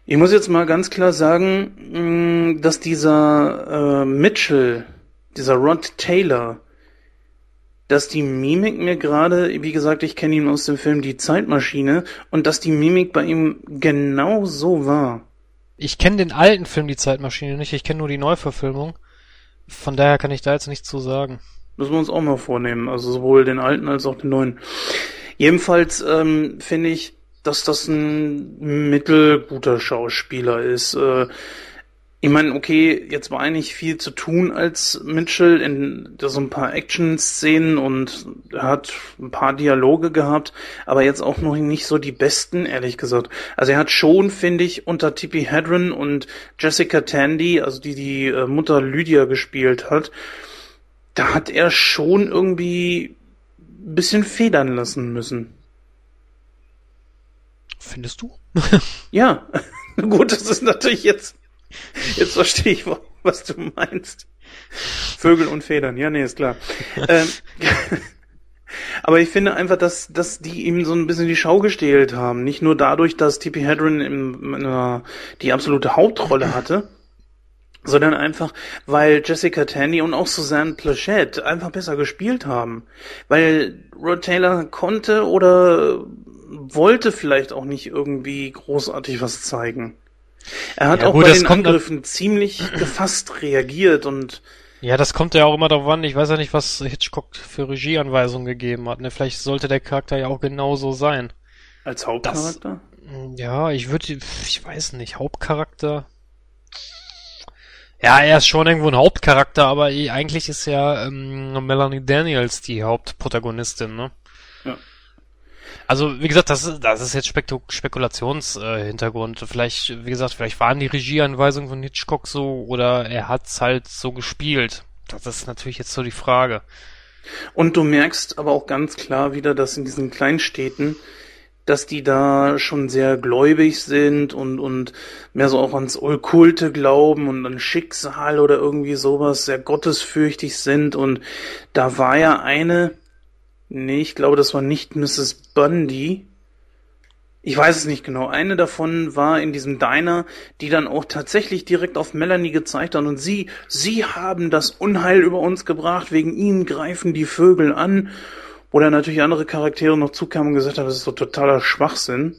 Ich muss jetzt mal ganz klar sagen, mm, dass dieser äh, Mitchell, dieser Rod Taylor, dass die Mimik mir gerade, wie gesagt, ich kenne ihn aus dem Film Die Zeitmaschine, und dass die Mimik bei ihm genau so war. Ich kenne den alten Film Die Zeitmaschine nicht, ich kenne nur die Neuverfilmung. Von daher kann ich da jetzt nichts zu sagen. Müssen wir uns auch mal vornehmen, also sowohl den alten als auch den neuen. Jedenfalls ähm, finde ich, dass das ein mittelguter Schauspieler ist. Äh, ich meine, okay, jetzt war eigentlich viel zu tun als Mitchell in so ein paar Action-Szenen und er hat ein paar Dialoge gehabt, aber jetzt auch noch nicht so die besten, ehrlich gesagt. Also er hat schon, finde ich, unter Tippi Hedren und Jessica Tandy, also die die äh, Mutter Lydia gespielt hat, da hat er schon irgendwie ein bisschen federn lassen müssen. Findest du? ja. Gut, das ist natürlich jetzt Jetzt verstehe ich, was du meinst. Vögel und Federn, ja, nee, ist klar. ähm, aber ich finde einfach, dass, dass die ihm so ein bisschen die Schau gestählt haben. Nicht nur dadurch, dass Tippi Hedren in einer, die absolute Hauptrolle hatte, sondern einfach, weil Jessica Tandy und auch Suzanne Plachette einfach besser gespielt haben. Weil Rod Taylor konnte oder wollte vielleicht auch nicht irgendwie großartig was zeigen. Er hat ja, auch gut, bei den Angriffen ziemlich gefasst reagiert und ja, das kommt ja auch immer darauf an. Ich weiß ja nicht, was Hitchcock für Regieanweisungen gegeben hat. Ne? Vielleicht sollte der Charakter ja auch genauso sein. Als Hauptcharakter? Das, ja, ich würde, ich weiß nicht, Hauptcharakter. Ja, er ist schon irgendwo ein Hauptcharakter, aber eigentlich ist ja ähm, Melanie Daniels die Hauptprotagonistin, ne? Ja. Also, wie gesagt, das ist, das ist jetzt Spekul Spekulationshintergrund. Äh, vielleicht, wie gesagt, vielleicht waren die Regieanweisungen von Hitchcock so oder er hat's halt so gespielt. Das ist natürlich jetzt so die Frage. Und du merkst aber auch ganz klar wieder, dass in diesen Kleinstädten, dass die da schon sehr gläubig sind und, und mehr so auch ans Okkulte glauben und an Schicksal oder irgendwie sowas, sehr gottesfürchtig sind. Und da war ja eine, nee, ich glaube, das war nicht Mrs. Bundy, ich weiß es nicht genau. Eine davon war in diesem Diner, die dann auch tatsächlich direkt auf Melanie gezeigt hat und sie, sie haben das Unheil über uns gebracht, wegen ihnen greifen die Vögel an. Dann natürlich andere Charaktere noch zukamen und gesagt haben, das ist so totaler Schwachsinn.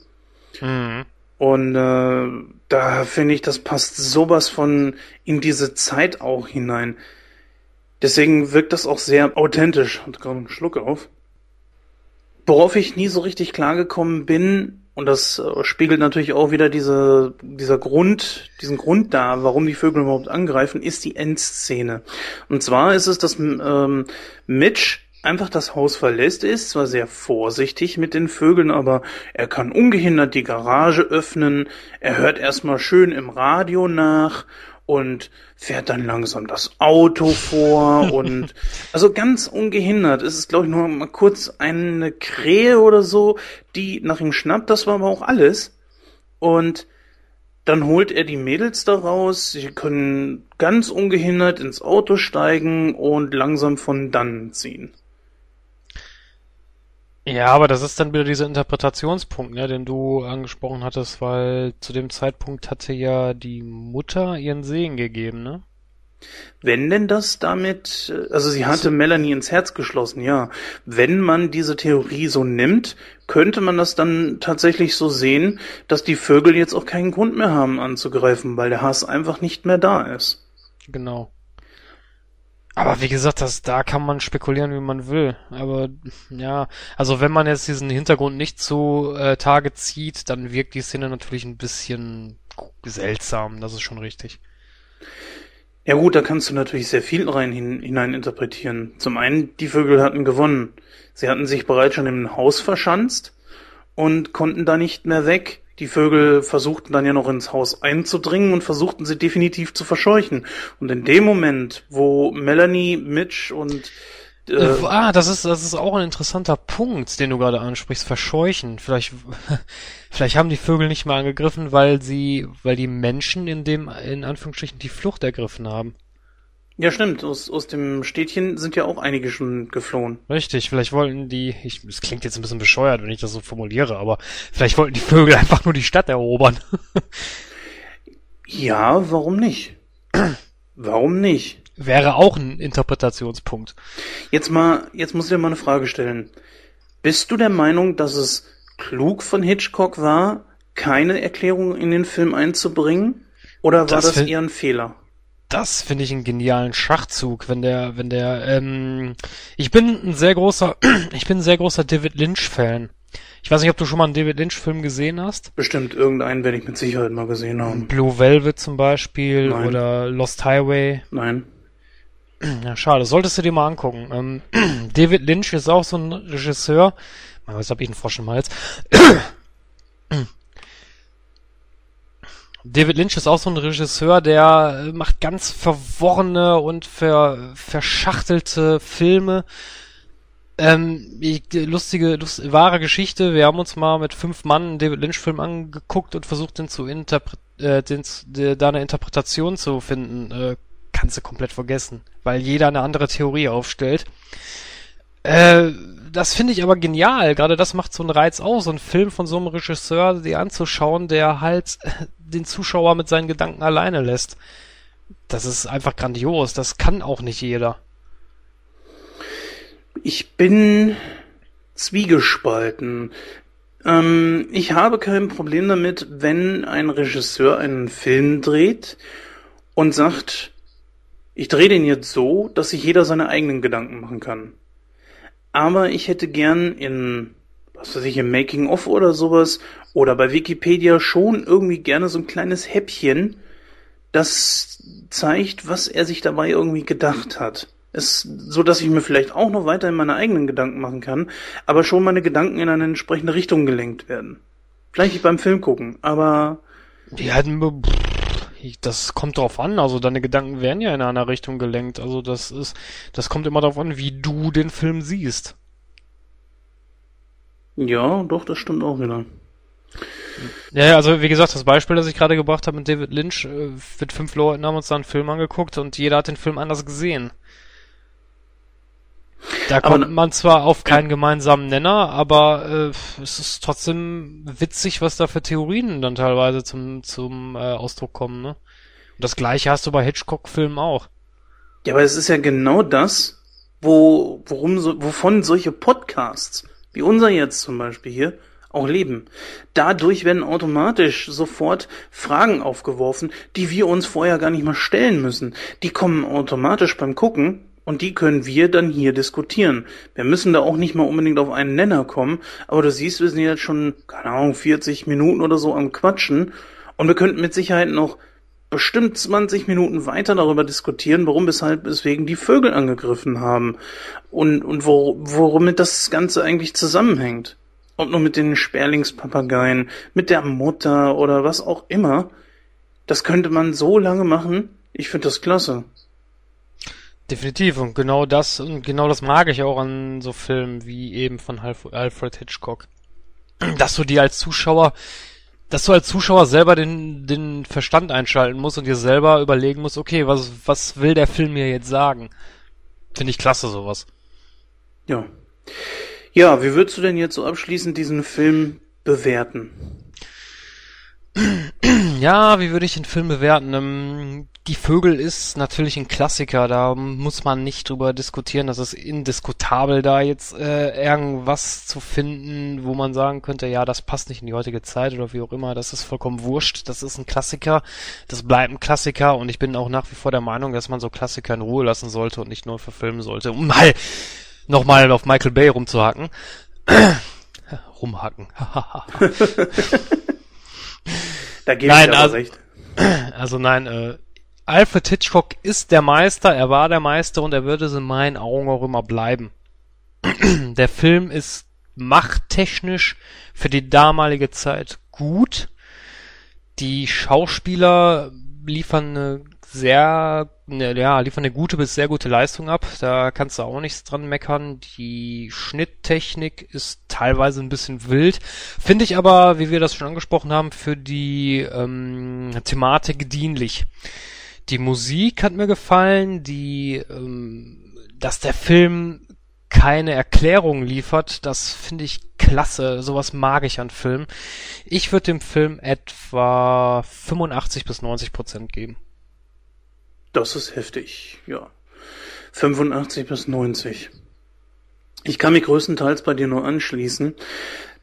Mhm. Und äh, da finde ich, das passt sowas von in diese Zeit auch hinein. Deswegen wirkt das auch sehr authentisch. Und gerade einen Schluck auf. Worauf ich nie so richtig klargekommen bin, und das äh, spiegelt natürlich auch wieder diese, dieser Grund, diesen Grund da, warum die Vögel überhaupt angreifen, ist die Endszene. Und zwar ist es, dass ähm, Mitch einfach das Haus verlässt, ist zwar sehr vorsichtig mit den Vögeln, aber er kann ungehindert die Garage öffnen, er hört erstmal schön im Radio nach und fährt dann langsam das Auto vor und also ganz ungehindert. Es ist, glaube ich, nur mal kurz eine Krähe oder so, die nach ihm schnappt. Das war aber auch alles. Und dann holt er die Mädels da raus. Sie können ganz ungehindert ins Auto steigen und langsam von dann ziehen. Ja, aber das ist dann wieder dieser Interpretationspunkt, ne, den du angesprochen hattest, weil zu dem Zeitpunkt hatte ja die Mutter ihren Segen gegeben, ne? Wenn denn das damit, äh, also sie hatte Melanie ins Herz geschlossen, ja. Wenn man diese Theorie so nimmt, könnte man das dann tatsächlich so sehen, dass die Vögel jetzt auch keinen Grund mehr haben anzugreifen, weil der Hass einfach nicht mehr da ist. Genau. Aber wie gesagt, das, da kann man spekulieren, wie man will. Aber ja, also wenn man jetzt diesen Hintergrund nicht zu äh, Tage zieht, dann wirkt die Szene natürlich ein bisschen seltsam. Das ist schon richtig. Ja gut, da kannst du natürlich sehr viel rein hin, hinein interpretieren. Zum einen, die Vögel hatten gewonnen. Sie hatten sich bereits schon im Haus verschanzt und konnten da nicht mehr weg. Die Vögel versuchten dann ja noch ins Haus einzudringen und versuchten sie definitiv zu verscheuchen. Und in dem Moment, wo Melanie, Mitch und äh, äh, ah, das ist, das ist auch ein interessanter Punkt, den du gerade ansprichst. Verscheuchen. Vielleicht, vielleicht haben die Vögel nicht mehr angegriffen, weil sie, weil die Menschen in dem, in Anführungsstrichen, die Flucht ergriffen haben. Ja, stimmt. Aus, aus dem Städtchen sind ja auch einige schon geflohen. Richtig, vielleicht wollten die, ich, es klingt jetzt ein bisschen bescheuert, wenn ich das so formuliere, aber vielleicht wollten die Vögel einfach nur die Stadt erobern. ja, warum nicht? warum nicht? Wäre auch ein Interpretationspunkt. Jetzt mal, jetzt muss ich dir mal eine Frage stellen. Bist du der Meinung, dass es klug von Hitchcock war, keine Erklärung in den Film einzubringen? Oder war das, das eher ein Fehler? Das finde ich einen genialen Schachzug, wenn der, wenn der, ähm, ich bin ein sehr großer, ich bin ein sehr großer David Lynch-Fan. Ich weiß nicht, ob du schon mal einen David Lynch-Film gesehen hast. Bestimmt irgendeinen werde ich mit Sicherheit mal gesehen haben. Blue Velvet zum Beispiel Nein. oder Lost Highway. Nein. Ja, schade. Solltest du dir mal angucken. Ähm, David Lynch ist auch so ein Regisseur. Was habe ich einen Frosch im Hals? David Lynch ist auch so ein Regisseur, der äh, macht ganz verworrene und ver, verschachtelte Filme. Ähm, lustige, lust, wahre Geschichte. Wir haben uns mal mit fünf Mann einen David Lynch-Film angeguckt und versucht, den zu interpret äh, den, de, da eine Interpretation zu finden. Äh, kannst du komplett vergessen, weil jeder eine andere Theorie aufstellt. Äh, das finde ich aber genial. Gerade das macht so einen Reiz aus, so einen Film von so einem Regisseur, die anzuschauen, der halt den Zuschauer mit seinen Gedanken alleine lässt. Das ist einfach grandios. Das kann auch nicht jeder. Ich bin zwiegespalten. Ähm, ich habe kein Problem damit, wenn ein Regisseur einen Film dreht und sagt, ich drehe den jetzt so, dass sich jeder seine eigenen Gedanken machen kann. Aber ich hätte gern in, was weiß ich, im Making-of oder sowas oder bei Wikipedia schon irgendwie gerne so ein kleines Häppchen, das zeigt, was er sich dabei irgendwie gedacht hat. Es, so dass ich mir vielleicht auch noch weiter in meine eigenen Gedanken machen kann, aber schon meine Gedanken in eine entsprechende Richtung gelenkt werden. Vielleicht nicht beim Film gucken, aber. Ja, das kommt drauf an. Also deine Gedanken werden ja in einer Richtung gelenkt. Also das ist, das kommt immer darauf an, wie du den Film siehst. Ja, doch, das stimmt auch wieder. Ja, also wie gesagt, das Beispiel, das ich gerade gebracht habe mit David Lynch, äh, mit fünf Leuten haben uns da einen Film angeguckt und jeder hat den Film anders gesehen. Da kommt aber, man zwar auf keinen gemeinsamen Nenner, aber äh, es ist trotzdem witzig, was da für Theorien dann teilweise zum, zum äh, Ausdruck kommen. Ne? Und das gleiche hast du bei Hitchcock-Filmen auch. Ja, aber es ist ja genau das, wo, worum so, wovon solche Podcasts, wie unser jetzt zum Beispiel hier, auch leben. Dadurch werden automatisch sofort Fragen aufgeworfen, die wir uns vorher gar nicht mal stellen müssen. Die kommen automatisch beim Gucken und die können wir dann hier diskutieren. Wir müssen da auch nicht mal unbedingt auf einen Nenner kommen, aber du siehst, wir sind jetzt schon, keine Ahnung, 40 Minuten oder so am Quatschen und wir könnten mit Sicherheit noch bestimmt 20 Minuten weiter darüber diskutieren, warum, weshalb, weswegen die Vögel angegriffen haben und, und wo, womit das Ganze eigentlich zusammenhängt. Ob nur mit den Sperlingspapageien, mit der Mutter oder was auch immer. Das könnte man so lange machen. Ich finde das klasse. Definitiv und genau das und genau das mag ich auch an so Filmen wie eben von Alfred Hitchcock. Dass du dir als Zuschauer, dass du als Zuschauer selber den, den Verstand einschalten musst und dir selber überlegen musst, okay, was, was will der Film mir jetzt sagen? Finde ich klasse, sowas. Ja. Ja, wie würdest du denn jetzt so abschließend diesen Film bewerten? Ja, wie würde ich den Film bewerten? Ähm, die Vögel ist natürlich ein Klassiker, da muss man nicht drüber diskutieren. Das ist indiskutabel, da jetzt äh, irgendwas zu finden, wo man sagen könnte, ja, das passt nicht in die heutige Zeit oder wie auch immer. Das ist vollkommen wurscht. Das ist ein Klassiker. Das bleibt ein Klassiker und ich bin auch nach wie vor der Meinung, dass man so Klassiker in Ruhe lassen sollte und nicht nur verfilmen sollte, um mal nochmal auf Michael Bay rumzuhacken. Rumhacken. da gebe nein, ich also, recht. Also nein, äh, Alfred Hitchcock ist der Meister, er war der Meister und er würde es in meinen Augen auch immer bleiben. der Film ist machttechnisch für die damalige Zeit gut. Die Schauspieler liefern eine sehr, ne, ja, liefern eine gute bis sehr gute Leistung ab. Da kannst du auch nichts dran meckern. Die Schnitttechnik ist teilweise ein bisschen wild. Finde ich aber, wie wir das schon angesprochen haben, für die ähm, Thematik dienlich. Die Musik hat mir gefallen, die, ähm, dass der Film keine Erklärung liefert, das finde ich klasse. Sowas mag ich an Filmen. Ich würde dem Film etwa 85 bis 90 Prozent geben. Das ist heftig, ja. 85 bis 90. Ich kann mich größtenteils bei dir nur anschließen.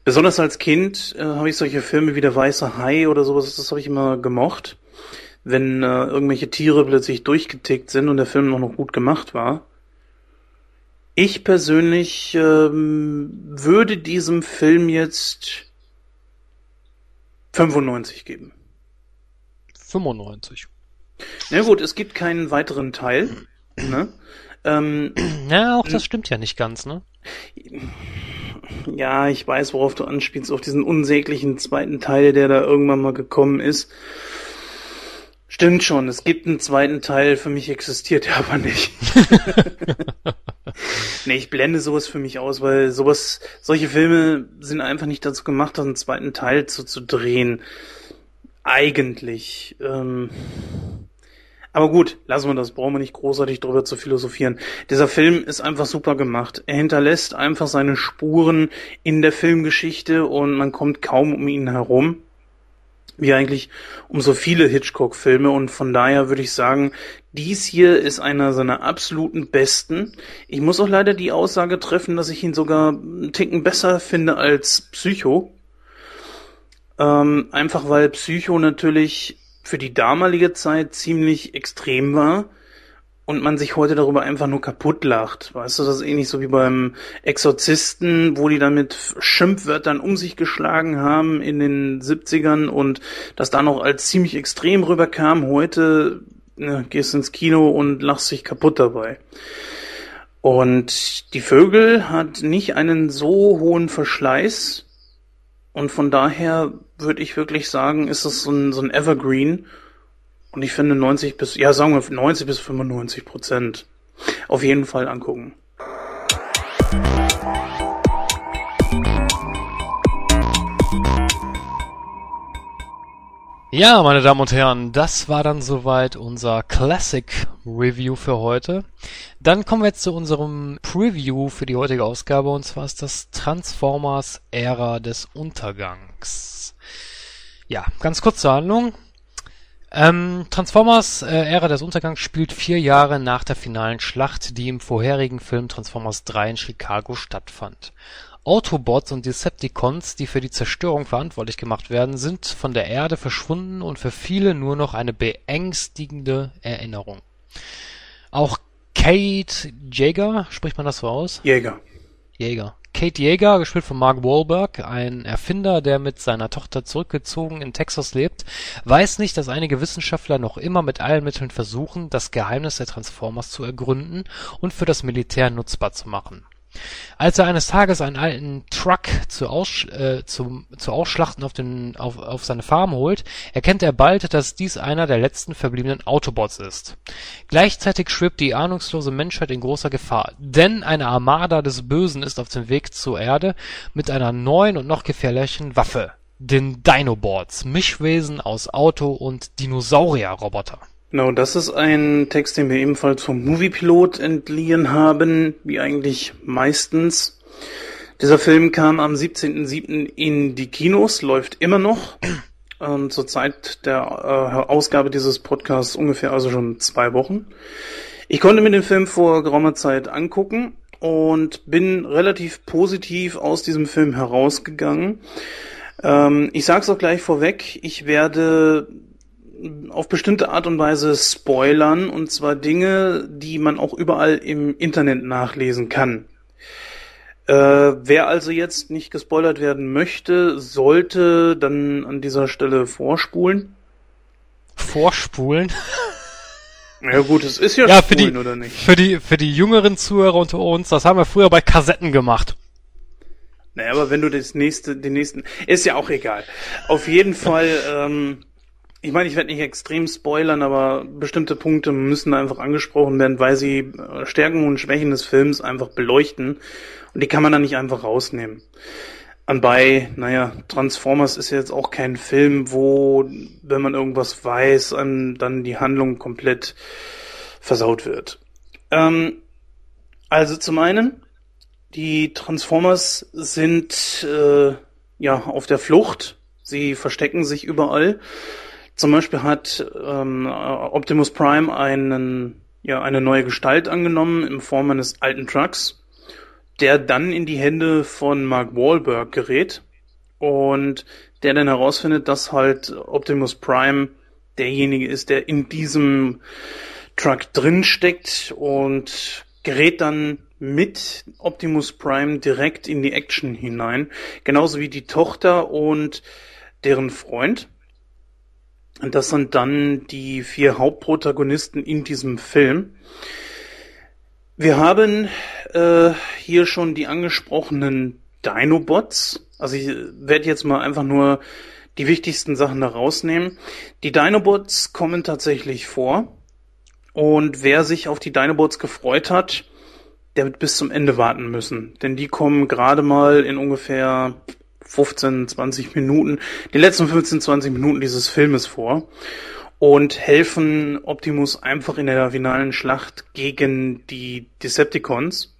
Besonders als Kind äh, habe ich solche Filme wie Der Weiße Hai oder sowas, das habe ich immer gemocht. Wenn äh, irgendwelche Tiere plötzlich durchgetickt sind und der Film noch, noch gut gemacht war. Ich persönlich ähm, würde diesem Film jetzt 95 geben. 95. Na gut, es gibt keinen weiteren Teil. Ne? Ähm, ja, auch das stimmt ja nicht ganz, ne? Ja, ich weiß, worauf du anspielst, auf diesen unsäglichen zweiten Teil, der da irgendwann mal gekommen ist. Stimmt schon, es gibt einen zweiten Teil, für mich existiert er aber nicht. nee, ich blende sowas für mich aus, weil sowas, solche Filme sind einfach nicht dazu gemacht, einen zweiten Teil zu, zu drehen. Eigentlich. Ähm, aber gut, lassen wir das, brauchen wir nicht großartig drüber zu philosophieren. Dieser Film ist einfach super gemacht. Er hinterlässt einfach seine Spuren in der Filmgeschichte und man kommt kaum um ihn herum. Wie eigentlich um so viele Hitchcock-Filme und von daher würde ich sagen, dies hier ist einer seiner absoluten besten. Ich muss auch leider die Aussage treffen, dass ich ihn sogar einen Ticken besser finde als Psycho. Ähm, einfach weil Psycho natürlich für die damalige Zeit ziemlich extrem war und man sich heute darüber einfach nur kaputt lacht. Weißt du, das ist ähnlich so wie beim Exorzisten, wo die dann mit Schimpfwörtern um sich geschlagen haben in den 70ern und das dann auch als ziemlich extrem rüberkam. Heute ne, gehst ins Kino und lachst dich kaputt dabei. Und die Vögel hat nicht einen so hohen Verschleiß und von daher würde ich wirklich sagen, ist es so ein, so ein Evergreen Und ich finde 90 bis, ja sagen wir 90 bis 95 Prozent auf jeden Fall angucken. Ja, meine Damen und Herren, das war dann soweit unser Classic Review für heute. Dann kommen wir jetzt zu unserem Preview für die heutige Ausgabe und zwar ist das Transformers Ära des Untergangs. Ja, ganz kurz zur Handlung. Ähm, Transformers äh, Ära des Untergangs spielt vier Jahre nach der finalen Schlacht, die im vorherigen Film Transformers 3 in Chicago stattfand. Autobots und Decepticons, die für die Zerstörung verantwortlich gemacht werden, sind von der Erde verschwunden und für viele nur noch eine beängstigende Erinnerung. Auch Kate Jäger, spricht man das so aus? Jäger. Jäger. Kate Jäger, gespielt von Mark Wahlberg, ein Erfinder, der mit seiner Tochter zurückgezogen in Texas lebt, weiß nicht, dass einige Wissenschaftler noch immer mit allen Mitteln versuchen, das Geheimnis der Transformers zu ergründen und für das Militär nutzbar zu machen. Als er eines Tages einen alten Truck zu Aus, äh, zum, zu Ausschlachten auf, den, auf, auf seine Farm holt, erkennt er bald, dass dies einer der letzten verbliebenen Autobots ist. Gleichzeitig schwebt die ahnungslose Menschheit in großer Gefahr, denn eine Armada des Bösen ist auf dem Weg zur Erde mit einer neuen und noch gefährlichen Waffe, den Dinobots, Mischwesen aus Auto- und Dinosaurierroboter. Genau, das ist ein Text, den wir ebenfalls vom Moviepilot entliehen haben, wie eigentlich meistens. Dieser Film kam am 17.07. in die Kinos, läuft immer noch. Ähm, zur Zeit der äh, Ausgabe dieses Podcasts ungefähr also schon zwei Wochen. Ich konnte mir den Film vor geraumer Zeit angucken und bin relativ positiv aus diesem Film herausgegangen. Ähm, ich sage es auch gleich vorweg, ich werde auf bestimmte Art und Weise spoilern, und zwar Dinge, die man auch überall im Internet nachlesen kann. Äh, wer also jetzt nicht gespoilert werden möchte, sollte dann an dieser Stelle vorspulen. Vorspulen? Ja gut, es ist ja, ja für die, oder nicht? Für die, für die jüngeren Zuhörer unter uns, das haben wir früher bei Kassetten gemacht. Naja, aber wenn du das nächste, den nächsten, ist ja auch egal. Auf jeden Fall, ähm, ich meine, ich werde nicht extrem spoilern, aber bestimmte Punkte müssen einfach angesprochen werden, weil sie äh, Stärken und Schwächen des Films einfach beleuchten. Und die kann man dann nicht einfach rausnehmen. Anbei, naja, Transformers ist jetzt auch kein Film, wo, wenn man irgendwas weiß, dann die Handlung komplett versaut wird. Ähm, also zum einen, die Transformers sind äh, ja auf der Flucht. Sie verstecken sich überall. Zum Beispiel hat ähm, Optimus Prime einen, ja, eine neue Gestalt angenommen in Form eines alten Trucks, der dann in die Hände von Mark Wahlberg gerät und der dann herausfindet, dass halt Optimus Prime derjenige ist, der in diesem Truck drin steckt und gerät dann mit Optimus Prime direkt in die Action hinein, genauso wie die Tochter und deren Freund. Und das sind dann die vier Hauptprotagonisten in diesem Film. Wir haben äh, hier schon die angesprochenen Dinobots. Also ich werde jetzt mal einfach nur die wichtigsten Sachen da rausnehmen. Die Dinobots kommen tatsächlich vor. Und wer sich auf die Dinobots gefreut hat, der wird bis zum Ende warten müssen. Denn die kommen gerade mal in ungefähr 15, 20 Minuten, die letzten 15, 20 Minuten dieses Filmes vor und helfen Optimus einfach in der finalen Schlacht gegen die Decepticons.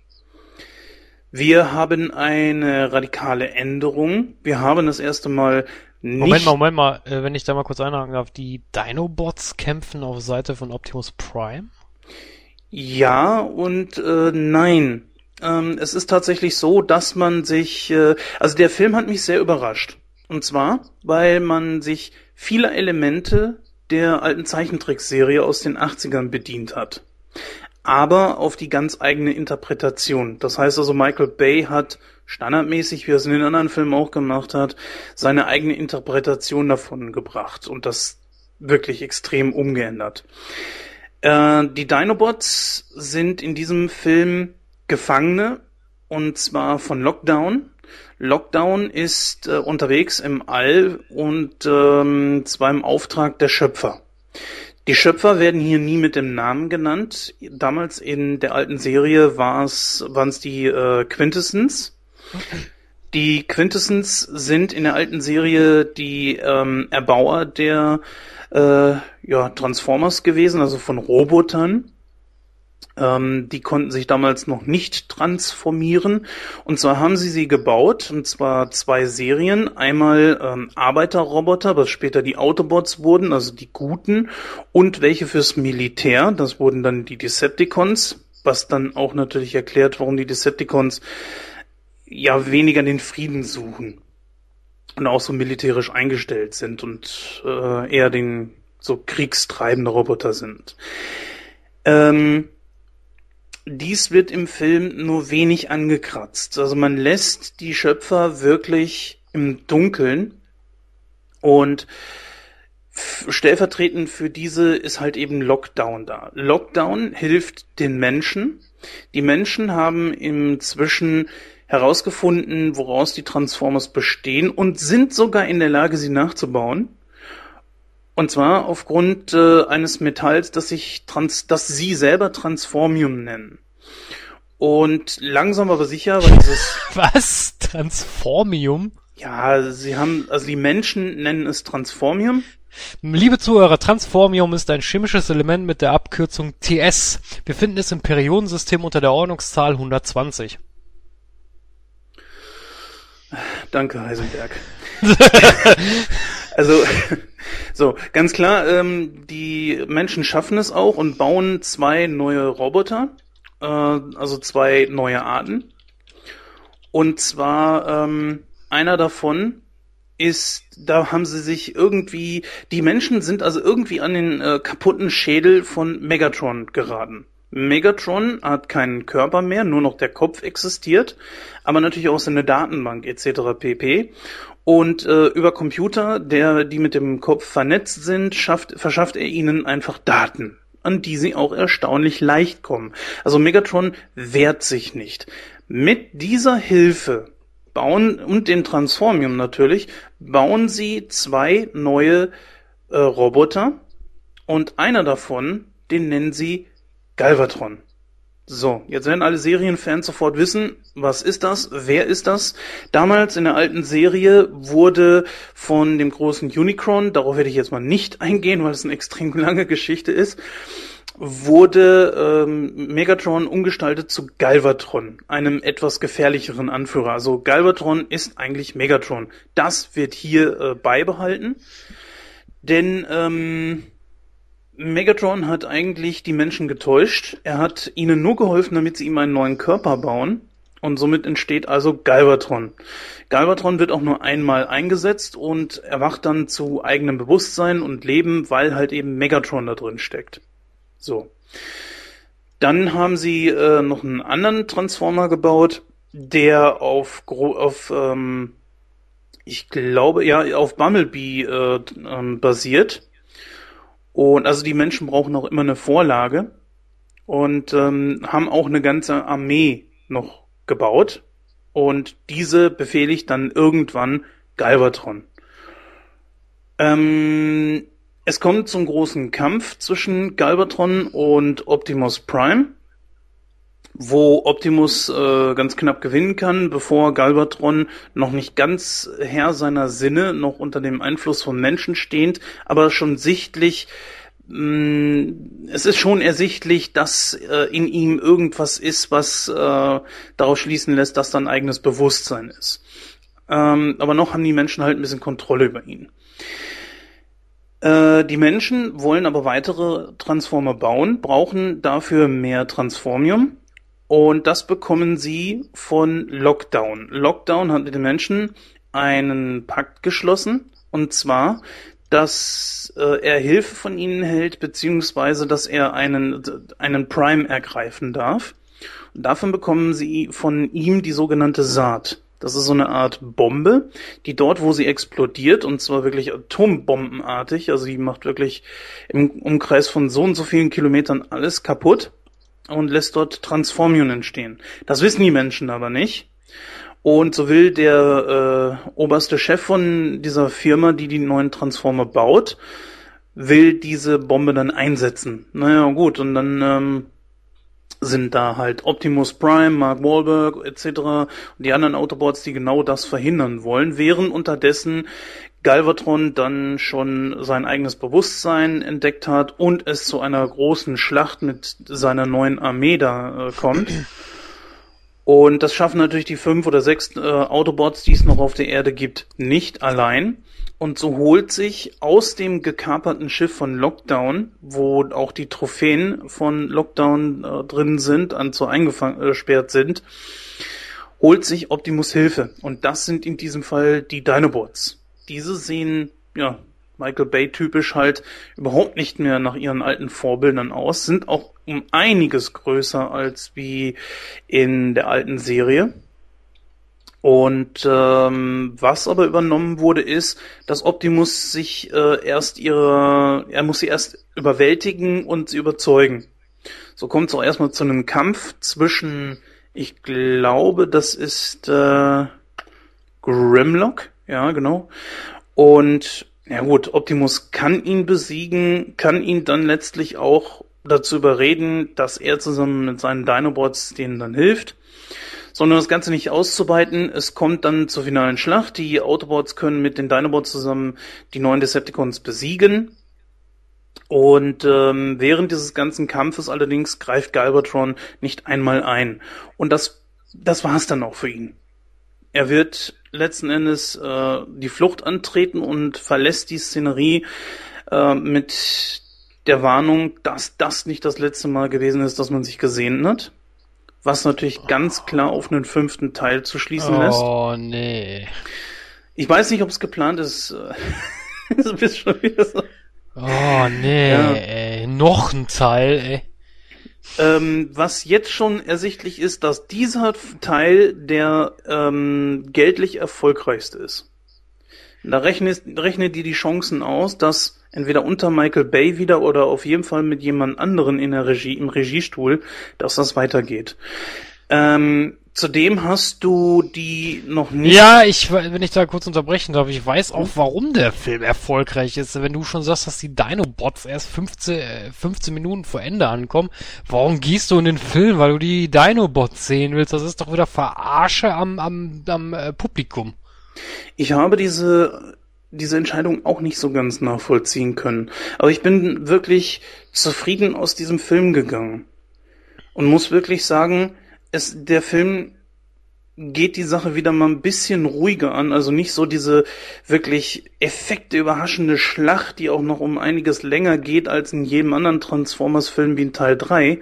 Wir haben eine radikale Änderung. Wir haben das erste Mal nicht. Moment mal, Moment mal, äh, wenn ich da mal kurz einhaken darf. Die Dinobots kämpfen auf Seite von Optimus Prime? Ja und äh, nein. Ähm, es ist tatsächlich so, dass man sich, äh, also der Film hat mich sehr überrascht. Und zwar, weil man sich vieler Elemente der alten Zeichentrickserie aus den 80ern bedient hat. Aber auf die ganz eigene Interpretation. Das heißt also, Michael Bay hat standardmäßig, wie er es in den anderen Filmen auch gemacht hat, seine eigene Interpretation davon gebracht und das wirklich extrem umgeändert. Äh, die Dinobots sind in diesem Film Gefangene und zwar von Lockdown. Lockdown ist äh, unterwegs im All und ähm, zwar im Auftrag der Schöpfer. Die Schöpfer werden hier nie mit dem Namen genannt. Damals in der alten Serie waren es die äh, Quintessens. Die Quintessens sind in der alten Serie die ähm, Erbauer der äh, ja, Transformers gewesen, also von Robotern. Ähm, die konnten sich damals noch nicht transformieren. Und zwar haben sie sie gebaut, und zwar zwei Serien. Einmal ähm, Arbeiterroboter, was später die Autobots wurden, also die Guten, und welche fürs Militär, das wurden dann die Decepticons, was dann auch natürlich erklärt, warum die Decepticons ja weniger den Frieden suchen und auch so militärisch eingestellt sind und äh, eher den so kriegstreibende Roboter sind. Ähm, dies wird im Film nur wenig angekratzt. Also man lässt die Schöpfer wirklich im Dunkeln und stellvertretend für diese ist halt eben Lockdown da. Lockdown hilft den Menschen. Die Menschen haben inzwischen herausgefunden, woraus die Transformers bestehen und sind sogar in der Lage, sie nachzubauen. Und zwar aufgrund äh, eines Metalls, das sich trans, das sie selber Transformium nennen. Und langsam aber sicher, weil dieses Was? Transformium? Ja, sie haben, also die Menschen nennen es Transformium. Liebe Zuhörer, Transformium ist ein chemisches Element mit der Abkürzung TS. Wir finden es im Periodensystem unter der Ordnungszahl 120. Danke, Heisenberg. also, so, ganz klar, ähm, die Menschen schaffen es auch und bauen zwei neue Roboter, äh, also zwei neue Arten. Und zwar ähm, einer davon ist, da haben sie sich irgendwie, die Menschen sind also irgendwie an den äh, kaputten Schädel von Megatron geraten. Megatron hat keinen Körper mehr, nur noch der Kopf existiert, aber natürlich auch seine Datenbank etc. pp. Und äh, über Computer, der die mit dem Kopf vernetzt sind, schafft, verschafft er ihnen einfach Daten, an die sie auch erstaunlich leicht kommen. Also Megatron wehrt sich nicht. Mit dieser Hilfe bauen und dem Transformium natürlich bauen sie zwei neue äh, Roboter und einer davon, den nennen sie Galvatron. So, jetzt werden alle Serienfans sofort wissen, was ist das? Wer ist das? Damals in der alten Serie wurde von dem großen Unicron, darauf werde ich jetzt mal nicht eingehen, weil es eine extrem lange Geschichte ist, wurde ähm, Megatron umgestaltet zu Galvatron, einem etwas gefährlicheren Anführer. Also Galvatron ist eigentlich Megatron. Das wird hier äh, beibehalten, denn ähm, Megatron hat eigentlich die Menschen getäuscht. Er hat ihnen nur geholfen, damit sie ihm einen neuen Körper bauen. Und somit entsteht also Galvatron. Galvatron wird auch nur einmal eingesetzt und erwacht dann zu eigenem Bewusstsein und Leben, weil halt eben Megatron da drin steckt. So. Dann haben sie äh, noch einen anderen Transformer gebaut, der auf, auf ähm, ich glaube, ja, auf Bumblebee äh, ähm, basiert. Und also die Menschen brauchen auch immer eine Vorlage und ähm, haben auch eine ganze Armee noch gebaut. Und diese befehligt dann irgendwann Galvatron. Ähm, es kommt zum großen Kampf zwischen Galvatron und Optimus Prime, wo Optimus äh, ganz knapp gewinnen kann, bevor Galvatron noch nicht ganz Herr seiner Sinne, noch unter dem Einfluss von Menschen stehend, aber schon sichtlich Mm, es ist schon ersichtlich, dass äh, in ihm irgendwas ist, was äh, daraus schließen lässt, dass da ein eigenes Bewusstsein ist. Ähm, aber noch haben die Menschen halt ein bisschen Kontrolle über ihn. Äh, die Menschen wollen aber weitere Transformer bauen, brauchen dafür mehr Transformium. Und das bekommen sie von Lockdown. Lockdown hat mit den Menschen einen Pakt geschlossen. Und zwar, dass äh, er Hilfe von ihnen hält, beziehungsweise dass er einen, einen Prime ergreifen darf. Und davon bekommen sie von ihm die sogenannte Saat. Das ist so eine Art Bombe, die dort, wo sie explodiert, und zwar wirklich atombombenartig, also die macht wirklich im Umkreis von so und so vielen Kilometern alles kaputt und lässt dort Transformion entstehen. Das wissen die Menschen aber nicht. Und so will der äh, oberste Chef von dieser Firma, die die neuen Transformer baut, will diese Bombe dann einsetzen. Naja, gut, und dann ähm, sind da halt Optimus Prime, Mark Wahlberg etc. und die anderen Autobots, die genau das verhindern wollen, während unterdessen Galvatron dann schon sein eigenes Bewusstsein entdeckt hat und es zu einer großen Schlacht mit seiner neuen Armee da äh, kommt. Und das schaffen natürlich die fünf oder sechs äh, Autobots, die es noch auf der Erde gibt, nicht allein. Und so holt sich aus dem gekaperten Schiff von Lockdown, wo auch die Trophäen von Lockdown äh, drin sind, an so eingesperrt sind, holt sich Optimus Hilfe. Und das sind in diesem Fall die Dinobots. Diese sehen, ja, Michael Bay typisch halt überhaupt nicht mehr nach ihren alten Vorbildern aus, sind auch um einiges größer als wie in der alten Serie. Und ähm, was aber übernommen wurde, ist, dass Optimus sich äh, erst ihre, er muss sie erst überwältigen und sie überzeugen. So kommt es auch erstmal zu einem Kampf zwischen, ich glaube, das ist äh, Grimlock, ja genau. Und ja gut, Optimus kann ihn besiegen, kann ihn dann letztlich auch dazu überreden, dass er zusammen mit seinen Dinobots denen dann hilft sondern das Ganze nicht auszuweiten. Es kommt dann zur finalen Schlacht. Die Autobots können mit den Dinobots zusammen die neuen Decepticons besiegen. Und ähm, während dieses ganzen Kampfes allerdings greift Galvatron nicht einmal ein. Und das, das war's dann auch für ihn. Er wird letzten Endes äh, die Flucht antreten und verlässt die Szenerie äh, mit der Warnung, dass das nicht das letzte Mal gewesen ist, dass man sich gesehen hat was natürlich ganz klar auf einen fünften Teil zu schließen oh, lässt. Oh, nee. Ich weiß nicht, ob es geplant ist. du bist schon wieder so. Oh, nee, ja. ey. Noch ein Teil, ey. Ähm, was jetzt schon ersichtlich ist, dass dieser Teil der ähm, geldlich erfolgreichste ist. Da rechnet, rechnet die die Chancen aus, dass entweder unter Michael Bay wieder oder auf jeden Fall mit jemand anderen in der Regie, im Regiestuhl, dass das weitergeht. Ähm, zudem hast du die noch nicht. Ja, ich, wenn ich da kurz unterbrechen darf, ich weiß auch, warum der Film erfolgreich ist. Wenn du schon sagst, dass die Dinobots erst 15, 15 äh, Minuten vor Ende ankommen, warum gehst du in den Film? Weil du die Dinobots sehen willst. Das ist doch wieder Verarsche am, am, am äh, Publikum. Ich habe diese diese Entscheidung auch nicht so ganz nachvollziehen können. Aber ich bin wirklich zufrieden aus diesem Film gegangen. Und muss wirklich sagen, es, der Film geht die Sache wieder mal ein bisschen ruhiger an, also nicht so diese wirklich effekte überraschende Schlacht, die auch noch um einiges länger geht als in jedem anderen Transformers-Film wie in Teil 3.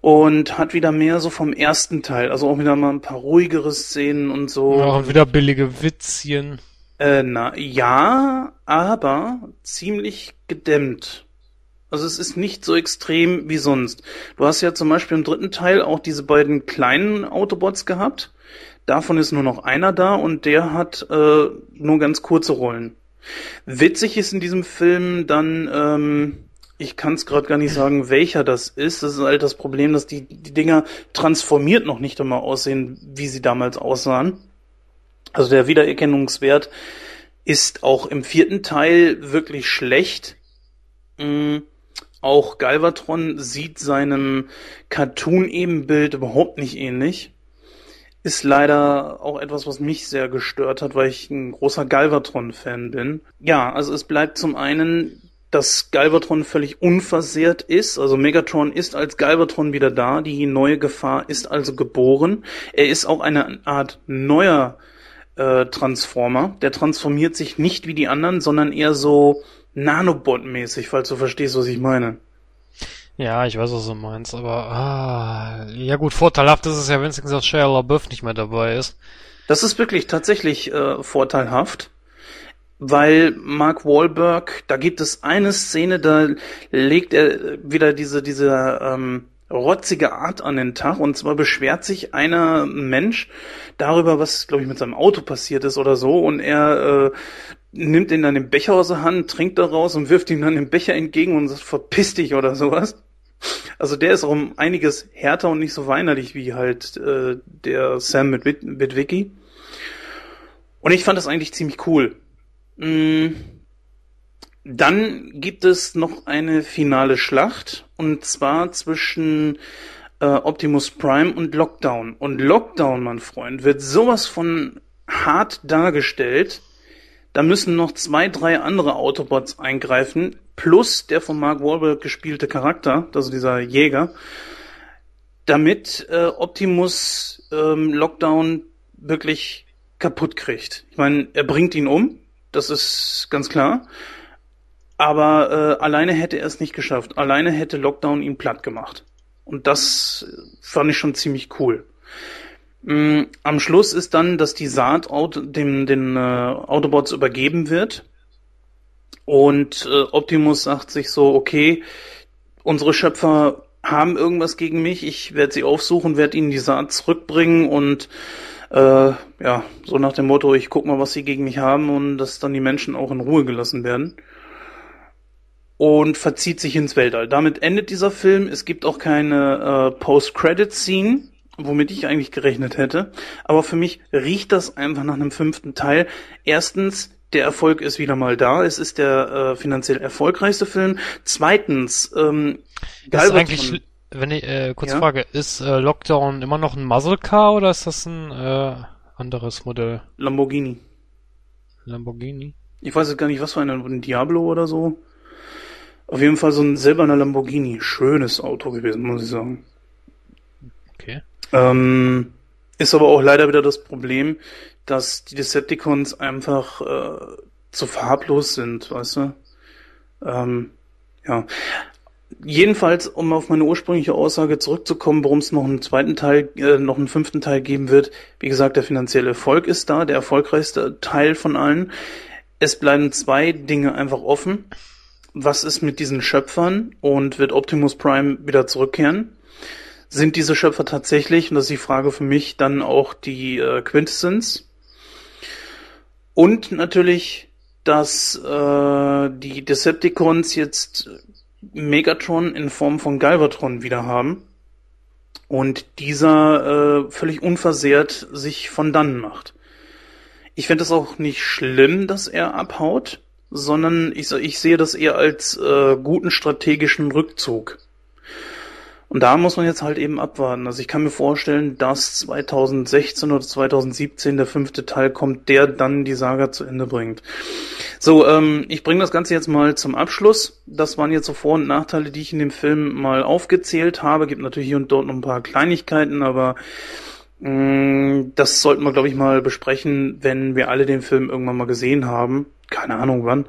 Und hat wieder mehr so vom ersten Teil, also auch wieder mal ein paar ruhigere Szenen und so. Ja, und wieder billige Witzchen. Äh, na, ja, aber ziemlich gedämmt. Also es ist nicht so extrem wie sonst. Du hast ja zum Beispiel im dritten Teil auch diese beiden kleinen Autobots gehabt. Davon ist nur noch einer da und der hat äh, nur ganz kurze Rollen. Witzig ist in diesem Film dann, ähm, ich kann es gerade gar nicht sagen, welcher das ist. Das ist halt das Problem, dass die, die Dinger transformiert noch nicht einmal aussehen, wie sie damals aussahen. Also der Wiedererkennungswert ist auch im vierten Teil wirklich schlecht. Mhm. Auch Galvatron sieht seinem Cartoon-Ebenbild überhaupt nicht ähnlich. Ist leider auch etwas, was mich sehr gestört hat, weil ich ein großer Galvatron-Fan bin. Ja, also es bleibt zum einen, dass Galvatron völlig unversehrt ist. Also Megatron ist als Galvatron wieder da. Die neue Gefahr ist also geboren. Er ist auch eine Art neuer äh, Transformer. Der transformiert sich nicht wie die anderen, sondern eher so Nanobot-mäßig, falls du verstehst, was ich meine. Ja, ich weiß, was du meinst, aber ah, ja gut, vorteilhaft ist es ja wenigstens, dass Shia LaBeouf nicht mehr dabei ist. Das ist wirklich tatsächlich äh, vorteilhaft, weil Mark Wahlberg, da gibt es eine Szene, da legt er wieder diese diese ähm, rotzige Art an den Tag. Und zwar beschwert sich einer Mensch darüber, was, glaube ich, mit seinem Auto passiert ist oder so. Und er äh, nimmt ihn dann den Becher aus der Hand, trinkt daraus und wirft ihm dann den Becher entgegen und sagt, verpiss dich oder sowas. Also der ist auch um einiges härter und nicht so weinerlich wie halt äh, der Sam mit, mit Vicky. Und ich fand das eigentlich ziemlich cool. Mm. Dann gibt es noch eine finale Schlacht und zwar zwischen äh, Optimus Prime und Lockdown. Und Lockdown, mein Freund, wird sowas von hart dargestellt. Da müssen noch zwei, drei andere Autobots eingreifen, plus der von Mark Wahlberg gespielte Charakter, also dieser Jäger, damit äh, Optimus ähm, Lockdown wirklich kaputt kriegt. Ich meine, er bringt ihn um, das ist ganz klar. Aber äh, alleine hätte er es nicht geschafft. Alleine hätte Lockdown ihn platt gemacht. Und das fand ich schon ziemlich cool. Mm, am Schluss ist dann, dass die Saat dem, den äh, Autobots übergeben wird. Und äh, Optimus sagt sich so, okay, unsere Schöpfer haben irgendwas gegen mich, ich werde sie aufsuchen, werde ihnen die Saat zurückbringen und äh, ja, so nach dem Motto, ich guck mal, was sie gegen mich haben und dass dann die Menschen auch in Ruhe gelassen werden und verzieht sich ins Weltall. Damit endet dieser Film. Es gibt auch keine äh, Post-Credit-Scene, womit ich eigentlich gerechnet hätte. Aber für mich riecht das einfach nach einem fünften Teil. Erstens, der Erfolg ist wieder mal da. Es ist der äh, finanziell erfolgreichste Film. Zweitens, ähm, das ist eigentlich, wenn ich äh, kurz ja? frage, ist äh, Lockdown immer noch ein Muzzle Car oder ist das ein äh, anderes Modell? Lamborghini. Lamborghini? Ich weiß jetzt gar nicht, was für ein, ein Diablo oder so. Auf jeden Fall so ein silberner Lamborghini. Schönes Auto gewesen, muss ich sagen. Ähm, ist aber auch leider wieder das Problem, dass die Decepticons einfach äh, zu farblos sind, weißt du? Ähm, ja. Jedenfalls, um auf meine ursprüngliche Aussage zurückzukommen, warum es noch einen zweiten Teil, äh, noch einen fünften Teil geben wird. Wie gesagt, der finanzielle Erfolg ist da, der erfolgreichste Teil von allen. Es bleiben zwei Dinge einfach offen was ist mit diesen Schöpfern und wird Optimus Prime wieder zurückkehren? Sind diese Schöpfer tatsächlich, und das ist die Frage für mich, dann auch die äh, Quintessence? Und natürlich, dass äh, die Decepticons jetzt Megatron in Form von Galvatron wieder haben und dieser äh, völlig unversehrt sich von dannen macht. Ich finde es auch nicht schlimm, dass er abhaut sondern ich, ich sehe das eher als äh, guten strategischen Rückzug. Und da muss man jetzt halt eben abwarten. Also ich kann mir vorstellen, dass 2016 oder 2017 der fünfte Teil kommt, der dann die Saga zu Ende bringt. So, ähm, ich bringe das Ganze jetzt mal zum Abschluss. Das waren jetzt so Vor- und Nachteile, die ich in dem Film mal aufgezählt habe. Gibt natürlich hier und dort noch ein paar Kleinigkeiten, aber mh, mm, das sollten wir, glaube ich, mal besprechen, wenn wir alle den Film irgendwann mal gesehen haben keine Ahnung wann.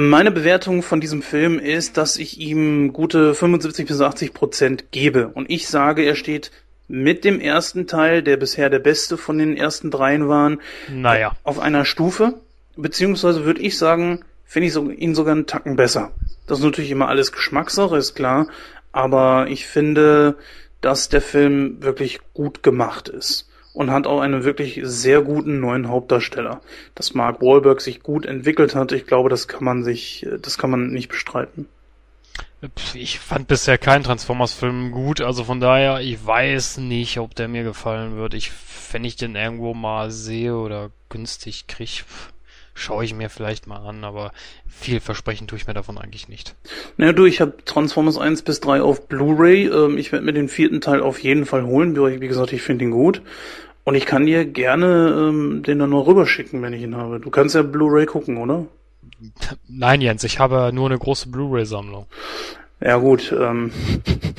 Meine Bewertung von diesem Film ist, dass ich ihm gute 75 bis 80 Prozent gebe. Und ich sage, er steht mit dem ersten Teil, der bisher der beste von den ersten dreien waren, naja. auf einer Stufe. Beziehungsweise würde ich sagen, finde ich ihn sogar einen Tacken besser. Das ist natürlich immer alles Geschmackssache, ist klar. Aber ich finde, dass der Film wirklich gut gemacht ist und hat auch einen wirklich sehr guten neuen Hauptdarsteller. Dass Mark Wahlberg sich gut entwickelt hat, ich glaube, das kann man sich, das kann man nicht bestreiten. Ich fand bisher keinen Transformers-Film gut, also von daher, ich weiß nicht, ob der mir gefallen wird. Ich, wenn ich den irgendwo mal sehe oder günstig krieg, schaue ich mir vielleicht mal an, aber viel versprechen tue ich mir davon eigentlich nicht. Naja, du, ich habe Transformers 1 bis 3 auf Blu-ray. Ähm, ich werde mir den vierten Teil auf jeden Fall holen. Wie gesagt, ich finde ihn gut. Und ich kann dir gerne ähm, den dann noch rüberschicken, wenn ich ihn habe. Du kannst ja Blu-ray gucken, oder? Nein, Jens, ich habe nur eine große Blu-ray-Sammlung. Ja gut, ähm,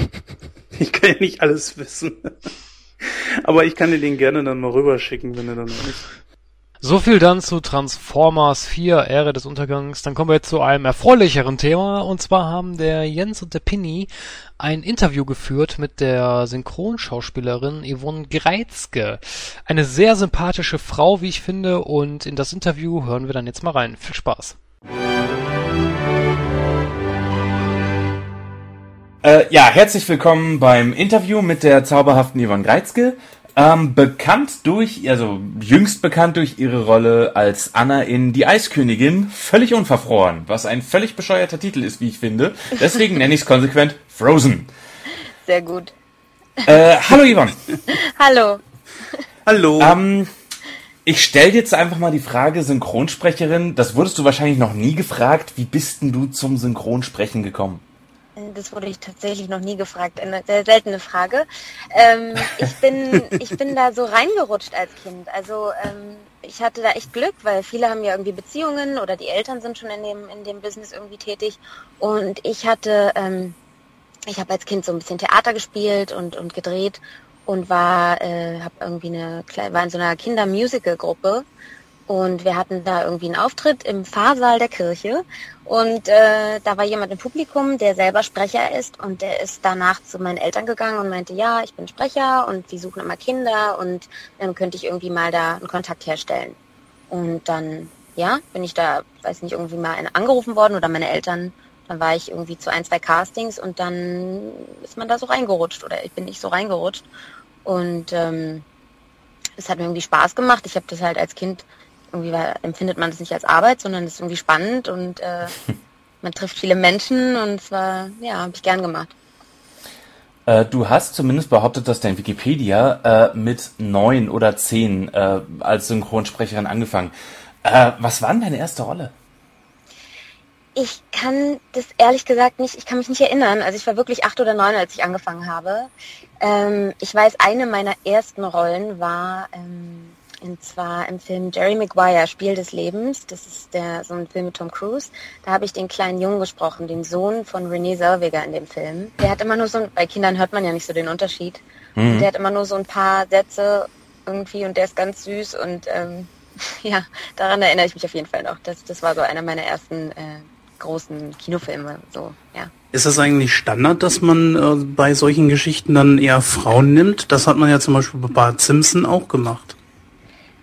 ich kann ja nicht alles wissen. Aber ich kann dir den gerne dann mal rüberschicken, wenn er dann ist. So viel dann zu Transformers 4, Ära des Untergangs. Dann kommen wir jetzt zu einem erfreulicheren Thema. Und zwar haben der Jens und der Pinny ein Interview geführt mit der Synchronschauspielerin Yvonne Greizke. Eine sehr sympathische Frau, wie ich finde. Und in das Interview hören wir dann jetzt mal rein. Viel Spaß. Äh, ja, herzlich willkommen beim Interview mit der zauberhaften Yvonne Greizke. Ähm, bekannt durch, also jüngst bekannt durch ihre Rolle als Anna in Die Eiskönigin, völlig unverfroren, was ein völlig bescheuerter Titel ist, wie ich finde. Deswegen nenne ich es konsequent Frozen. Sehr gut. Äh, hallo Yvonne. hallo. Hallo. Ähm, Ich stelle jetzt einfach mal die Frage, Synchronsprecherin, das wurdest du wahrscheinlich noch nie gefragt, wie bist denn du zum Synchronsprechen gekommen? Das wurde ich tatsächlich noch nie gefragt. Eine sehr seltene Frage. Ähm, ich, bin, ich bin da so reingerutscht als Kind. Also ähm, ich hatte da echt Glück, weil viele haben ja irgendwie Beziehungen oder die Eltern sind schon in dem, in dem Business irgendwie tätig. Und ich hatte, ähm, ich habe als Kind so ein bisschen Theater gespielt und, und gedreht und war, äh, habe irgendwie eine, war in so einer Kindermusical-Gruppe und wir hatten da irgendwie einen Auftritt im Pfarrsaal der Kirche. Und äh, da war jemand im Publikum, der selber Sprecher ist. Und der ist danach zu meinen Eltern gegangen und meinte, ja, ich bin Sprecher und die suchen immer Kinder und dann könnte ich irgendwie mal da einen Kontakt herstellen. Und dann, ja, bin ich da, weiß nicht, irgendwie mal angerufen worden oder meine Eltern. Dann war ich irgendwie zu ein, zwei Castings und dann ist man da so reingerutscht oder ich bin nicht so reingerutscht. Und ähm, es hat mir irgendwie Spaß gemacht. Ich habe das halt als Kind irgendwie war, empfindet man das nicht als Arbeit, sondern es ist irgendwie spannend und äh, man trifft viele Menschen und es war, ja, habe ich gern gemacht. Äh, du hast zumindest behauptet, dass dein Wikipedia äh, mit neun oder zehn äh, als Synchronsprecherin angefangen. Äh, was war denn deine erste Rolle? Ich kann das ehrlich gesagt nicht, ich kann mich nicht erinnern. Also ich war wirklich acht oder neun, als ich angefangen habe. Ähm, ich weiß, eine meiner ersten Rollen war ähm, und zwar im Film Jerry Maguire, Spiel des Lebens. Das ist der, so ein Film mit Tom Cruise. Da habe ich den kleinen Jungen gesprochen, den Sohn von Renee Zellweger in dem Film. Der hat immer nur so, bei Kindern hört man ja nicht so den Unterschied. Mhm. Der hat immer nur so ein paar Sätze irgendwie und der ist ganz süß und ähm, ja, daran erinnere ich mich auf jeden Fall noch. Das, das war so einer meiner ersten äh, großen Kinofilme. So, ja. Ist das eigentlich Standard, dass man äh, bei solchen Geschichten dann eher Frauen nimmt? Das hat man ja zum Beispiel bei Bart Simpson auch gemacht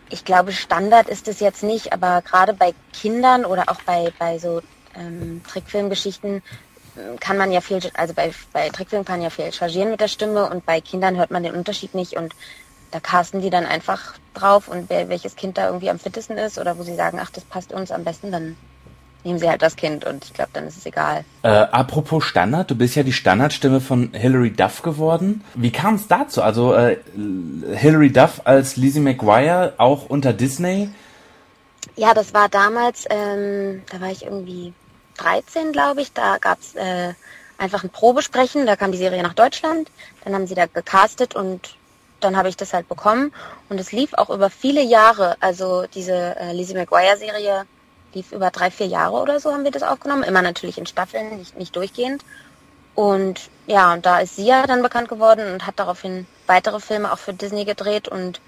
ich glaube, Standard ist es jetzt nicht, aber gerade bei Kindern oder auch bei, bei so ähm, Trickfilmgeschichten ähm, kann man ja viel, also bei, bei Trickfilmen kann man ja viel chargieren mit der Stimme und bei Kindern hört man den Unterschied nicht und da casten die dann einfach drauf und wer, welches Kind da irgendwie am fittesten ist oder wo sie sagen, ach, das passt uns am besten, dann nehmen sie halt das Kind und ich glaube, dann ist es egal. Äh, apropos Standard, du bist ja die Standardstimme von Hilary Duff geworden. Wie kam es dazu? Also äh, Hilary Duff als Lizzie McGuire auch unter Disney? Ja, das war damals, ähm, da war ich irgendwie 13, glaube ich. Da gab es äh, einfach ein Probesprechen, da kam die Serie nach Deutschland, dann haben sie da gecastet und dann habe ich das halt bekommen. Und es lief auch über viele Jahre, also diese äh, Lizzie McGuire-Serie lief über drei, vier Jahre oder so haben wir das aufgenommen. Immer natürlich in Staffeln, nicht, nicht durchgehend. Und ja, und da ist sie ja dann bekannt geworden und hat daraufhin weitere Filme auch für Disney gedreht und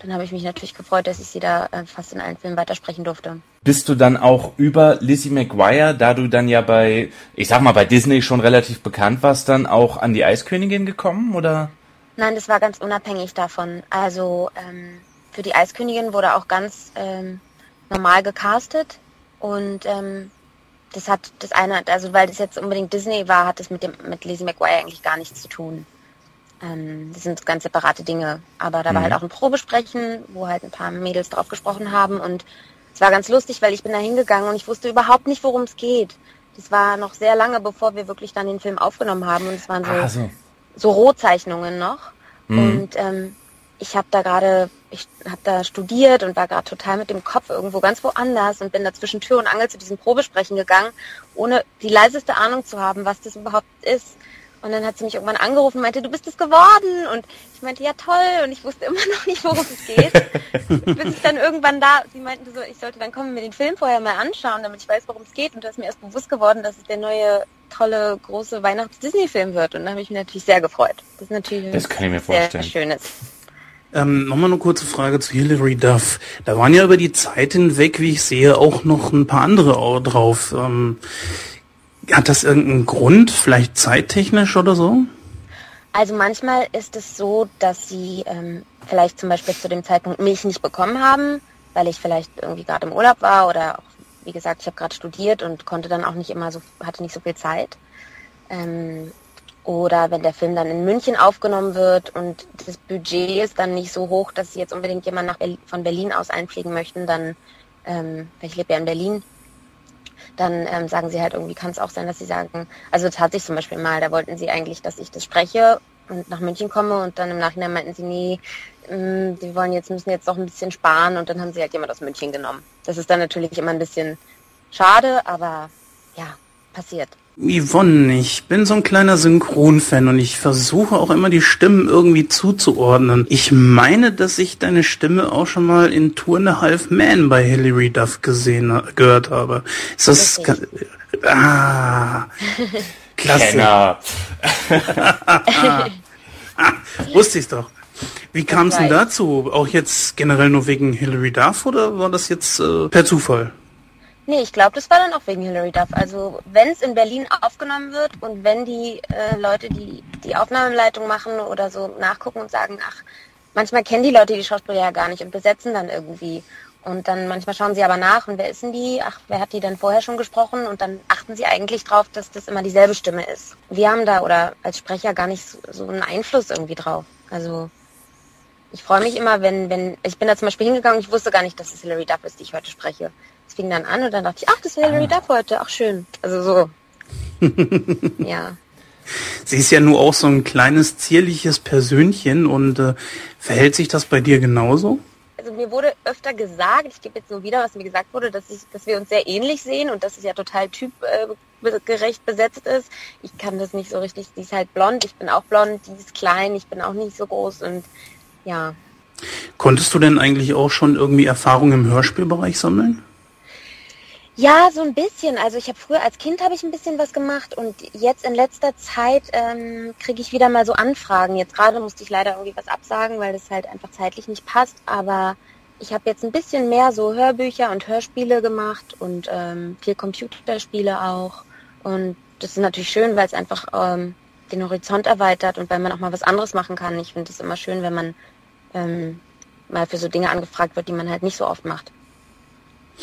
dann habe ich mich natürlich gefreut, dass ich sie da äh, fast in allen Filmen weitersprechen durfte. Bist du dann auch über Lizzie McGuire, da du dann ja bei, ich sag mal, bei Disney schon relativ bekannt warst, dann auch an die Eiskönigin gekommen, oder? Nein, das war ganz unabhängig davon. Also ähm, für die Eiskönigin wurde auch ganz ähm, normal gecastet. Und ähm, das hat das eine, also weil das jetzt unbedingt Disney war, hat das mit dem mit Lizzie McGuire eigentlich gar nichts zu tun. Ähm, das sind ganz separate Dinge. Aber da mhm. war halt auch ein Probesprechen, wo halt ein paar Mädels drauf gesprochen haben und es war ganz lustig, weil ich bin da hingegangen und ich wusste überhaupt nicht, worum es geht. Das war noch sehr lange, bevor wir wirklich dann den Film aufgenommen haben und es waren so, ah, so. so Rohzeichnungen noch. Mhm. Und ähm, ich habe da gerade, ich habe da studiert und war gerade total mit dem Kopf irgendwo ganz woanders und bin da zwischen Tür und Angel zu diesem Probesprechen gegangen, ohne die leiseste Ahnung zu haben, was das überhaupt ist. Und dann hat sie mich irgendwann angerufen und meinte, du bist es geworden. Und ich meinte, ja toll. Und ich wusste immer noch nicht, worum es geht. Bis ich dann irgendwann da, sie meinten so, ich sollte dann kommen und mir den Film vorher mal anschauen, damit ich weiß, worum es geht. Und da ist mir erst bewusst geworden, dass es der neue, tolle, große Weihnachts-Disney-Film wird. Und da habe ich mich natürlich sehr gefreut. Das ist natürlich das kann ich mir vorstellen. sehr schönes. Ähm, Nochmal eine kurze Frage zu Hilary Duff. Da waren ja über die Zeit hinweg, wie ich sehe, auch noch ein paar andere drauf. Ähm, hat das irgendeinen Grund, vielleicht zeittechnisch oder so? Also manchmal ist es so, dass sie ähm, vielleicht zum Beispiel zu dem Zeitpunkt mich nicht bekommen haben, weil ich vielleicht irgendwie gerade im Urlaub war oder auch, wie gesagt, ich habe gerade studiert und konnte dann auch nicht immer so, hatte nicht so viel Zeit. Ähm, oder wenn der Film dann in München aufgenommen wird und das Budget ist dann nicht so hoch, dass sie jetzt unbedingt jemanden nach Berlin, von Berlin aus einfliegen möchten, dann, ähm, ich lebe ja in Berlin, dann ähm, sagen sie halt irgendwie, kann es auch sein, dass sie sagen, also das hatte ich zum Beispiel mal, da wollten sie eigentlich, dass ich das spreche und nach München komme und dann im Nachhinein meinten sie, nee, mh, die wollen jetzt, müssen jetzt doch ein bisschen sparen und dann haben sie halt jemand aus München genommen. Das ist dann natürlich immer ein bisschen schade, aber ja, passiert. Yvonne, ich bin so ein kleiner Synchronfan und ich versuche auch immer die Stimmen irgendwie zuzuordnen. Ich meine, dass ich deine Stimme auch schon mal in Tour and a Half Man bei Hilary Duff gesehen, gehört habe. Ist das, ah, klasse. Kenner. wusste ich's doch. Wie kam es denn dazu? Auch jetzt generell nur wegen Hilary Duff oder war das jetzt äh, per Zufall? Nee, ich glaube, das war dann auch wegen Hilary Duff. Also wenn es in Berlin aufgenommen wird und wenn die äh, Leute, die die Aufnahmeleitung machen oder so nachgucken und sagen, ach, manchmal kennen die Leute die Schauspieler ja gar nicht und besetzen dann irgendwie. Und dann manchmal schauen sie aber nach und wer ist denn die? Ach, wer hat die denn vorher schon gesprochen? Und dann achten sie eigentlich drauf, dass das immer dieselbe Stimme ist. Wir haben da oder als Sprecher gar nicht so, einen Einfluss irgendwie drauf. Also ich freue mich immer, wenn, wenn, ich bin da zum Beispiel hingegangen, ich wusste gar nicht, dass es Hilary Duff ist, die ich heute spreche. Es fing dann an und dann dachte ich, ach, das ist Hilary ah. Duff heute, ach schön. Also so. ja. Sie ist ja nur auch so ein kleines, zierliches Persönchen und äh, verhält sich das bei dir genauso? Also mir wurde öfter gesagt, ich gebe jetzt nur wieder, was mir gesagt wurde, dass, ich, dass wir uns sehr ähnlich sehen und dass es ja total typgerecht besetzt ist. Ich kann das nicht so richtig, sie ist halt blond, ich bin auch blond, die ist klein, ich bin auch nicht so groß und ja. Konntest du denn eigentlich auch schon irgendwie Erfahrung im Hörspielbereich sammeln? Ja, so ein bisschen. Also ich habe früher als Kind habe ich ein bisschen was gemacht und jetzt in letzter Zeit ähm, kriege ich wieder mal so Anfragen. Jetzt gerade musste ich leider irgendwie was absagen, weil das halt einfach zeitlich nicht passt. Aber ich habe jetzt ein bisschen mehr so Hörbücher und Hörspiele gemacht und ähm, viel Computerspiele auch. Und das ist natürlich schön, weil es einfach ähm, den Horizont erweitert und weil man auch mal was anderes machen kann. Ich finde es immer schön, wenn man ähm, mal für so Dinge angefragt wird, die man halt nicht so oft macht.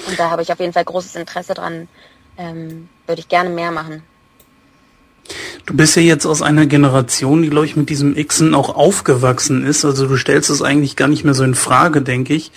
Und da habe ich auf jeden Fall großes Interesse dran. Ähm, würde ich gerne mehr machen. Du bist ja jetzt aus einer Generation, die, glaube ich, mit diesem Xen auch aufgewachsen ist. Also du stellst es eigentlich gar nicht mehr so in Frage, denke ich.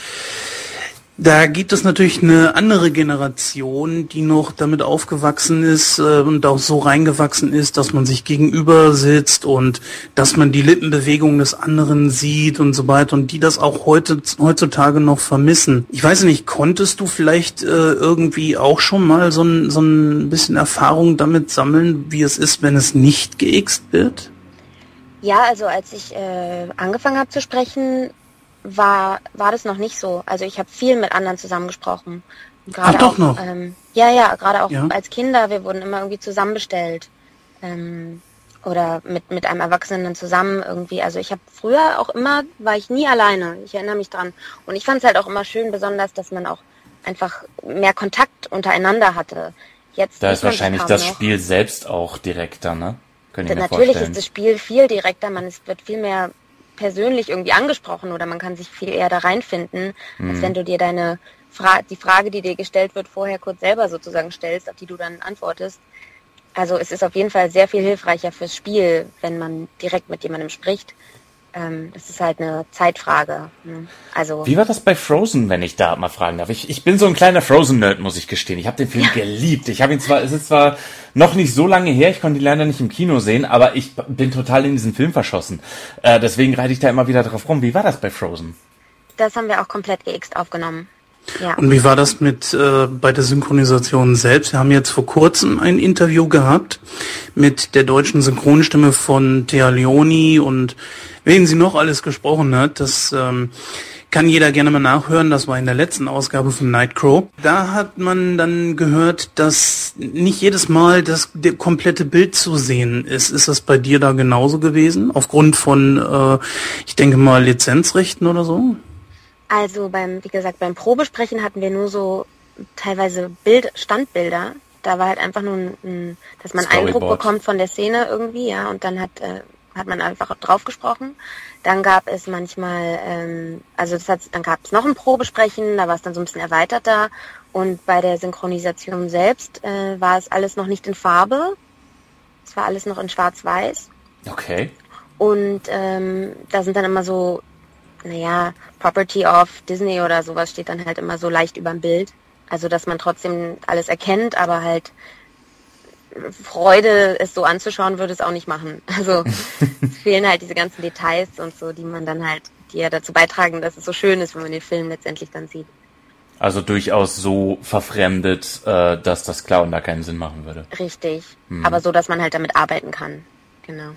Da gibt es natürlich eine andere Generation, die noch damit aufgewachsen ist äh, und auch so reingewachsen ist, dass man sich gegenüber sitzt und dass man die Lippenbewegungen des anderen sieht und so weiter und die das auch heute heutzutage noch vermissen. Ich weiß nicht, konntest du vielleicht äh, irgendwie auch schon mal so ein, so ein bisschen Erfahrung damit sammeln, wie es ist, wenn es nicht geixt wird? Ja, also als ich äh, angefangen habe zu sprechen, war, war das noch nicht so. Also ich habe viel mit anderen zusammengesprochen. Gerade Ach, doch auch, noch? Ähm, ja, ja, gerade auch ja. als Kinder, wir wurden immer irgendwie zusammenbestellt. Ähm, oder mit, mit einem Erwachsenen zusammen irgendwie. Also ich habe früher auch immer, war ich nie alleine. Ich erinnere mich dran. Und ich fand es halt auch immer schön, besonders, dass man auch einfach mehr Kontakt untereinander hatte. Jetzt da ist wahrscheinlich das noch. Spiel selbst auch direkter, ne? Können ich mir Natürlich vorstellen. ist das Spiel viel direkter, man es wird viel mehr persönlich irgendwie angesprochen oder man kann sich viel eher da reinfinden, mhm. als wenn du dir deine Fra die Frage, die dir gestellt wird, vorher kurz selber sozusagen stellst, auf die du dann antwortest. Also es ist auf jeden Fall sehr viel hilfreicher fürs Spiel, wenn man direkt mit jemandem spricht, ähm, das ist halt eine Zeitfrage. Ne? Also Wie war das bei Frozen, wenn ich da mal fragen darf? Ich, ich bin so ein kleiner Frozen-Nerd, muss ich gestehen. Ich habe den Film ja. geliebt. Ich habe ihn zwar, es ist zwar noch nicht so lange her, ich konnte ihn leider nicht im Kino sehen, aber ich bin total in diesen Film verschossen. Äh, deswegen reite ich da immer wieder drauf rum. Wie war das bei Frozen? Das haben wir auch komplett geixt aufgenommen. Ja. Und wie war das mit äh, bei der Synchronisation selbst? Wir haben jetzt vor kurzem ein Interview gehabt mit der deutschen Synchronstimme von Thea Leoni und wen sie noch alles gesprochen hat. Das ähm, kann jeder gerne mal nachhören. Das war in der letzten Ausgabe von Nightcrow. Da hat man dann gehört, dass nicht jedes Mal das komplette Bild zu sehen ist. Ist das bei dir da genauso gewesen? Aufgrund von, äh, ich denke mal, Lizenzrechten oder so? Also beim, wie gesagt, beim Probesprechen hatten wir nur so teilweise Bild, Standbilder. Da war halt einfach nur ein, ein dass man Storyboard. Eindruck bekommt von der Szene irgendwie, ja, und dann hat äh, hat man einfach drauf gesprochen. Dann gab es manchmal, ähm, also das hat, dann gab es noch ein Probesprechen, da war es dann so ein bisschen erweiterter. Und bei der Synchronisation selbst äh, war es alles noch nicht in Farbe. Es war alles noch in Schwarz-Weiß. Okay. Und ähm, da sind dann immer so, naja, Property of Disney oder sowas steht dann halt immer so leicht über dem Bild. Also dass man trotzdem alles erkennt, aber halt Freude, es so anzuschauen, würde es auch nicht machen. Also es fehlen halt diese ganzen Details und so, die man dann halt, die ja dazu beitragen, dass es so schön ist, wenn man den Film letztendlich dann sieht. Also durchaus so verfremdet, äh, dass das Klauen da keinen Sinn machen würde. Richtig. Hm. Aber so, dass man halt damit arbeiten kann. Genau.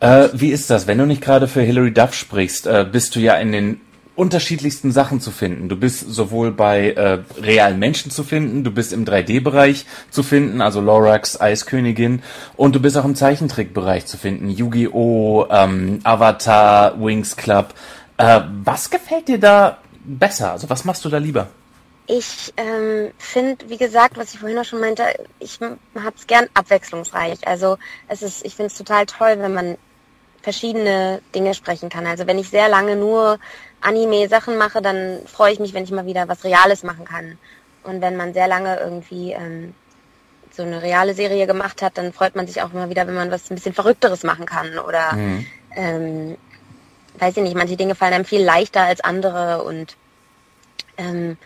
Äh, wie ist das? Wenn du nicht gerade für Hilary Duff sprichst, äh, bist du ja in den unterschiedlichsten Sachen zu finden. Du bist sowohl bei äh, realen Menschen zu finden, du bist im 3D-Bereich zu finden, also Lorax, Eiskönigin, und du bist auch im Zeichentrickbereich zu finden, Yu-Gi-Oh!, ähm, Avatar, Wings Club. Äh, was gefällt dir da besser? Also was machst du da lieber? Ich ähm, finde, wie gesagt, was ich vorhin auch schon meinte, ich habe es gern abwechslungsreich. Also es ist, ich finde es total toll, wenn man verschiedene Dinge sprechen kann. Also wenn ich sehr lange nur Anime-Sachen mache, dann freue ich mich, wenn ich mal wieder was Reales machen kann. Und wenn man sehr lange irgendwie ähm, so eine reale Serie gemacht hat, dann freut man sich auch immer wieder, wenn man was ein bisschen Verrückteres machen kann. Oder mhm. ähm, weiß ich nicht, manche Dinge fallen einem viel leichter als andere und ähm,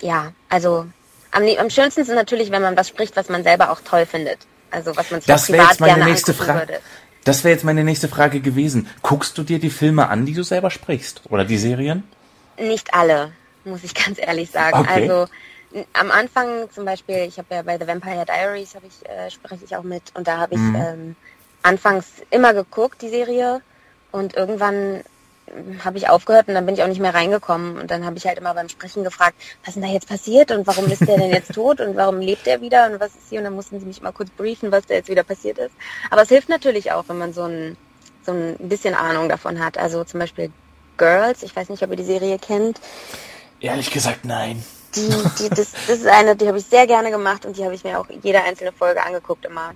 ja, also am, am schönsten ist natürlich, wenn man was spricht, was man selber auch toll findet. Also was man sich das privat jetzt meine gerne nächste Frage. Würde. Das wäre jetzt meine nächste Frage gewesen. Guckst du dir die Filme an, die du selber sprichst? Oder die Serien? Nicht alle, muss ich ganz ehrlich sagen. Okay. Also am Anfang zum Beispiel, ich habe ja bei The Vampire Diaries habe ich äh, spreche ich auch mit und da habe ich mhm. ähm, anfangs immer geguckt die Serie und irgendwann habe ich aufgehört und dann bin ich auch nicht mehr reingekommen. Und dann habe ich halt immer beim Sprechen gefragt, was ist denn da jetzt passiert und warum ist der denn jetzt tot und warum lebt er wieder und was ist hier? Und dann mussten sie mich mal kurz briefen, was da jetzt wieder passiert ist. Aber es hilft natürlich auch, wenn man so ein, so ein bisschen Ahnung davon hat. Also zum Beispiel Girls, ich weiß nicht, ob ihr die Serie kennt. Ehrlich gesagt, nein. Die, die, das, das ist eine, die habe ich sehr gerne gemacht und die habe ich mir auch jede einzelne Folge angeguckt immer.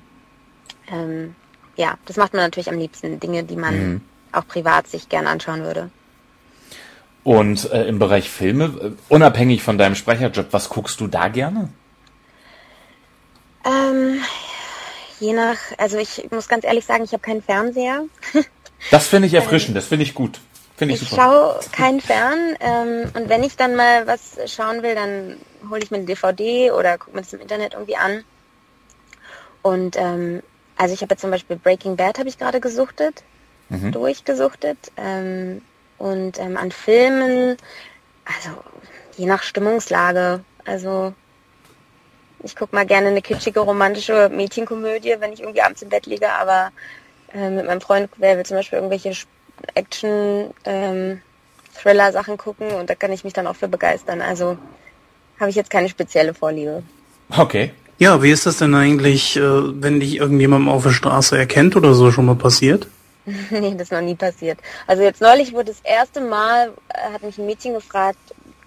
Ähm, ja, das macht man natürlich am liebsten. Dinge, die man mhm auch privat sich gern anschauen würde. Und äh, im Bereich Filme, äh, unabhängig von deinem Sprecherjob, was guckst du da gerne? Ähm, je nach, also ich muss ganz ehrlich sagen, ich habe keinen Fernseher. Das finde ich erfrischend, das finde ich gut. Find ich ich schaue keinen Fern ähm, und wenn ich dann mal was schauen will, dann hole ich mir eine DVD oder gucke mir das im Internet irgendwie an. Und ähm, also ich habe jetzt zum Beispiel Breaking Bad habe ich gerade gesuchtet mhm. durchgesuchtet. Ähm, und ähm, an Filmen, also je nach Stimmungslage. Also ich gucke mal gerne eine kitschige romantische Mädchenkomödie, wenn ich irgendwie abends im Bett liege, aber äh, mit meinem Freund, wer will zum Beispiel irgendwelche Action ähm, Thriller-Sachen gucken und da kann ich mich dann auch für begeistern. Also habe ich jetzt keine spezielle Vorliebe. Okay. Ja, wie ist das denn eigentlich, äh, wenn dich irgendjemand auf der Straße erkennt oder so schon mal passiert? nee, das ist noch nie passiert. Also jetzt neulich wurde das erste Mal, äh, hat mich ein Mädchen gefragt,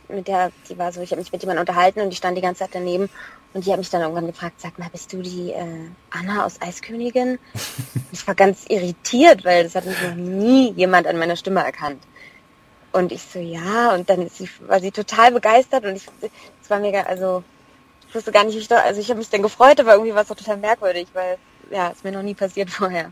mit der, die war so, ich habe mich mit jemandem unterhalten und die stand die ganze Zeit daneben und die hat mich dann irgendwann gefragt, sag mal, bist du die äh, Anna aus Eiskönigin? ich war ganz irritiert, weil das hat mich noch nie jemand an meiner Stimme erkannt. Und ich so, ja, und dann sie, war sie total begeistert und ich, es war mega, also ich wusste gar nicht, wie ich da, also ich habe mich dann gefreut, aber irgendwie war es auch total merkwürdig, weil ja, es mir noch nie passiert vorher.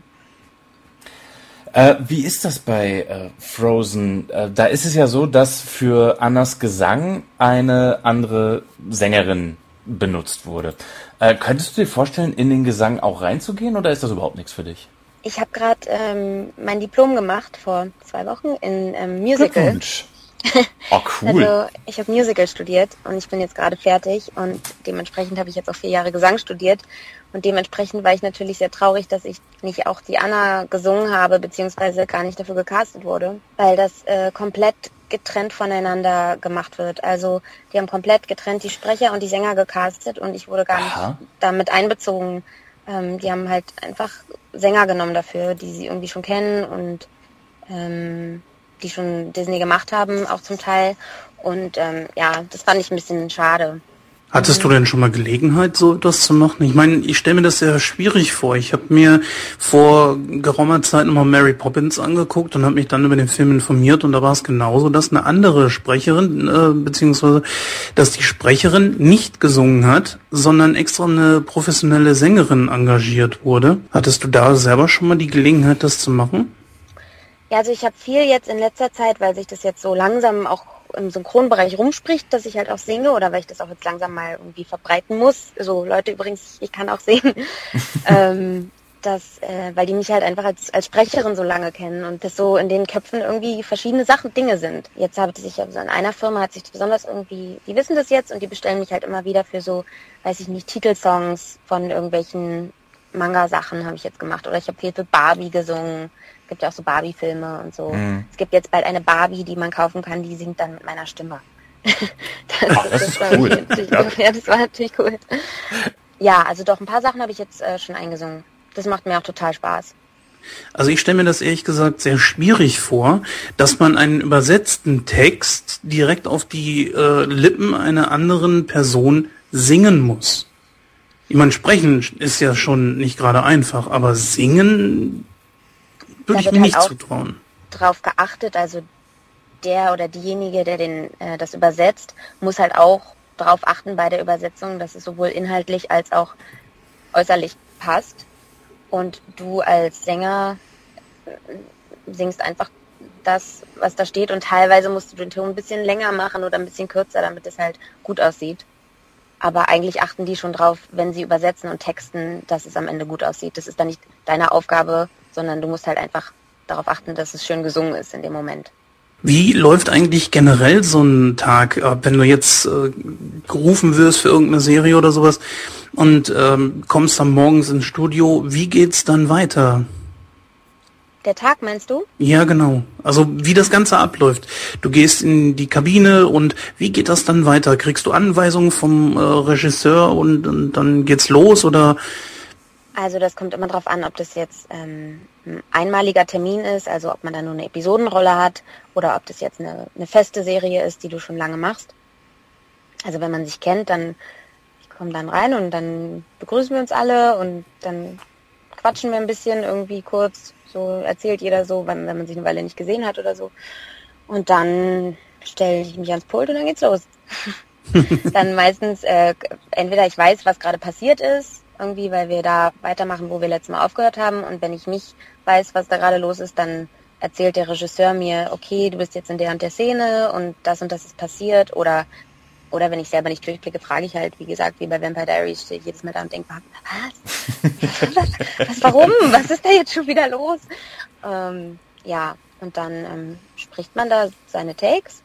Äh, wie ist das bei äh, Frozen? Äh, da ist es ja so, dass für Annas Gesang eine andere Sängerin benutzt wurde. Äh, könntest du dir vorstellen, in den Gesang auch reinzugehen oder ist das überhaupt nichts für dich? Ich habe gerade ähm, mein Diplom gemacht vor zwei Wochen in ähm, Musical. Glückwunsch. Oh, cool. Also ich habe Musical studiert und ich bin jetzt gerade fertig und dementsprechend habe ich jetzt auch vier Jahre Gesang studiert und dementsprechend war ich natürlich sehr traurig, dass ich nicht auch die Anna gesungen habe, beziehungsweise gar nicht dafür gecastet wurde, weil das äh, komplett getrennt voneinander gemacht wird. Also die haben komplett getrennt die Sprecher und die Sänger gecastet und ich wurde gar Aha. nicht damit einbezogen. Ähm, die haben halt einfach Sänger genommen dafür, die sie irgendwie schon kennen und ähm, die schon Disney gemacht haben, auch zum Teil. Und ähm, ja, das fand ich ein bisschen schade. Hattest du denn schon mal Gelegenheit, so etwas zu machen? Ich meine, ich stelle mir das sehr schwierig vor. Ich habe mir vor geraumer Zeit nochmal Mary Poppins angeguckt und habe mich dann über den Film informiert und da war es genauso, dass eine andere Sprecherin, äh, beziehungsweise dass die Sprecherin nicht gesungen hat, sondern extra eine professionelle Sängerin engagiert wurde. Hattest du da selber schon mal die Gelegenheit, das zu machen? Ja, also ich habe viel jetzt in letzter Zeit, weil sich das jetzt so langsam auch im Synchronbereich rumspricht, dass ich halt auch singe oder weil ich das auch jetzt langsam mal irgendwie verbreiten muss. So Leute übrigens, ich kann auch singen. ähm, dass, äh, weil die mich halt einfach als, als Sprecherin so lange kennen und das so in den Köpfen irgendwie verschiedene Sachen, Dinge sind. Jetzt habe ich also in einer Firma hat sich besonders irgendwie, die wissen das jetzt und die bestellen mich halt immer wieder für so, weiß ich nicht, Titelsongs von irgendwelchen Manga-Sachen habe ich jetzt gemacht oder ich habe viel für Barbie gesungen. Es gibt ja auch so Barbie-Filme und so. Mhm. Es gibt jetzt bald eine Barbie, die man kaufen kann, die singt dann mit meiner Stimme. das, Ach, das, das, ist cool. Ja. ja. das war natürlich cool. Ja, also doch, ein paar Sachen habe ich jetzt äh, schon eingesungen das macht mir auch total Spaß. Also ich stelle mir das ehrlich gesagt sehr schwierig vor, dass man einen übersetzten Text direkt auf die äh, Lippen einer anderen Person singen muss. Ich meine, sprechen ist ja schon nicht gerade einfach, aber singen würde ich mir halt nicht zutrauen. Darauf geachtet, also der oder diejenige, der den äh, das übersetzt, muss halt auch darauf achten bei der Übersetzung, dass es sowohl inhaltlich als auch äußerlich passt und du als Sänger äh, singst einfach das, was da steht und teilweise musst du den Ton ein bisschen länger machen oder ein bisschen kürzer, damit es halt gut aussieht. Aber eigentlich achten die schon drauf, wenn sie übersetzen und texten, dass es am Ende gut aussieht. Das ist dann nicht deine Aufgabe, sondern du musst halt einfach darauf achten, dass es schön gesungen ist in dem Moment. Wie läuft eigentlich generell so ein Tag, ab, wenn du jetzt äh, gerufen wirst für irgendeine Serie oder sowas und ähm, kommst dann morgens ins Studio? Wie geht's dann weiter? Der Tag meinst du? Ja, genau. Also wie das Ganze abläuft. Du gehst in die Kabine und wie geht das dann weiter? Kriegst du Anweisungen vom äh, Regisseur und, und dann geht's los oder also das kommt immer darauf an, ob das jetzt ähm, ein einmaliger Termin ist, also ob man da nur eine Episodenrolle hat oder ob das jetzt eine, eine feste Serie ist, die du schon lange machst. Also wenn man sich kennt, dann ich komme dann rein und dann begrüßen wir uns alle und dann quatschen wir ein bisschen irgendwie kurz. So erzählt jeder so, wenn, wenn man sich eine Weile nicht gesehen hat oder so. Und dann stelle ich mich ans Pult und dann geht's los. dann meistens äh, entweder ich weiß, was gerade passiert ist irgendwie, weil wir da weitermachen, wo wir letztes Mal aufgehört haben. Und wenn ich nicht weiß, was da gerade los ist, dann erzählt der Regisseur mir, okay, du bist jetzt in der und der Szene und das und das ist passiert. Oder, oder wenn ich selber nicht durchblicke, frage ich halt, wie gesagt, wie bei Vampire Diaries, stehe ich jedes Mal da und denke, was? was? was? Warum? Was ist da jetzt schon wieder los? Ähm, ja, und dann ähm, spricht man da seine Takes.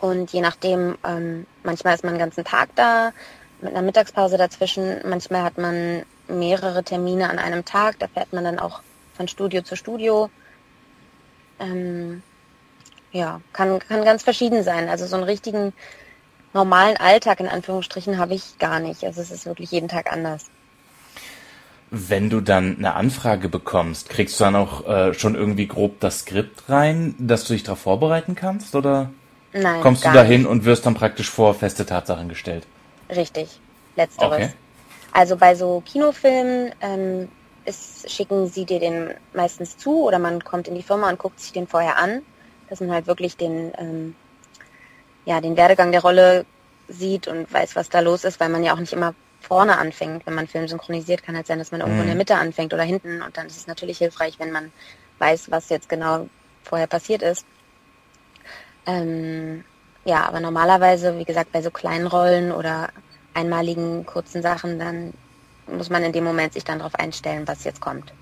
Und je nachdem, ähm, manchmal ist man den ganzen Tag da, mit einer Mittagspause dazwischen. Manchmal hat man mehrere Termine an einem Tag. Da fährt man dann auch von Studio zu Studio. Ähm, ja, kann, kann ganz verschieden sein. Also so einen richtigen normalen Alltag in Anführungsstrichen habe ich gar nicht. Also es ist wirklich jeden Tag anders. Wenn du dann eine Anfrage bekommst, kriegst du dann auch äh, schon irgendwie grob das Skript rein, dass du dich darauf vorbereiten kannst? Oder Nein, kommst du dahin und wirst dann praktisch vor feste Tatsachen gestellt? Richtig, letzteres. Okay. Also bei so Kinofilmen ähm, ist, schicken sie dir den meistens zu oder man kommt in die Firma und guckt sich den vorher an, dass man halt wirklich den, ähm, ja, den Werdegang der Rolle sieht und weiß, was da los ist, weil man ja auch nicht immer vorne anfängt. Wenn man Film synchronisiert, kann halt sein, dass man irgendwo mhm. in der mhm. Mitte anfängt oder hinten und dann ist es natürlich hilfreich, wenn man weiß, was jetzt genau vorher passiert ist. Ähm, ja, aber normalerweise, wie gesagt, bei so kleinen Rollen oder einmaligen kurzen Sachen, dann muss man in dem Moment sich dann darauf einstellen, was jetzt kommt.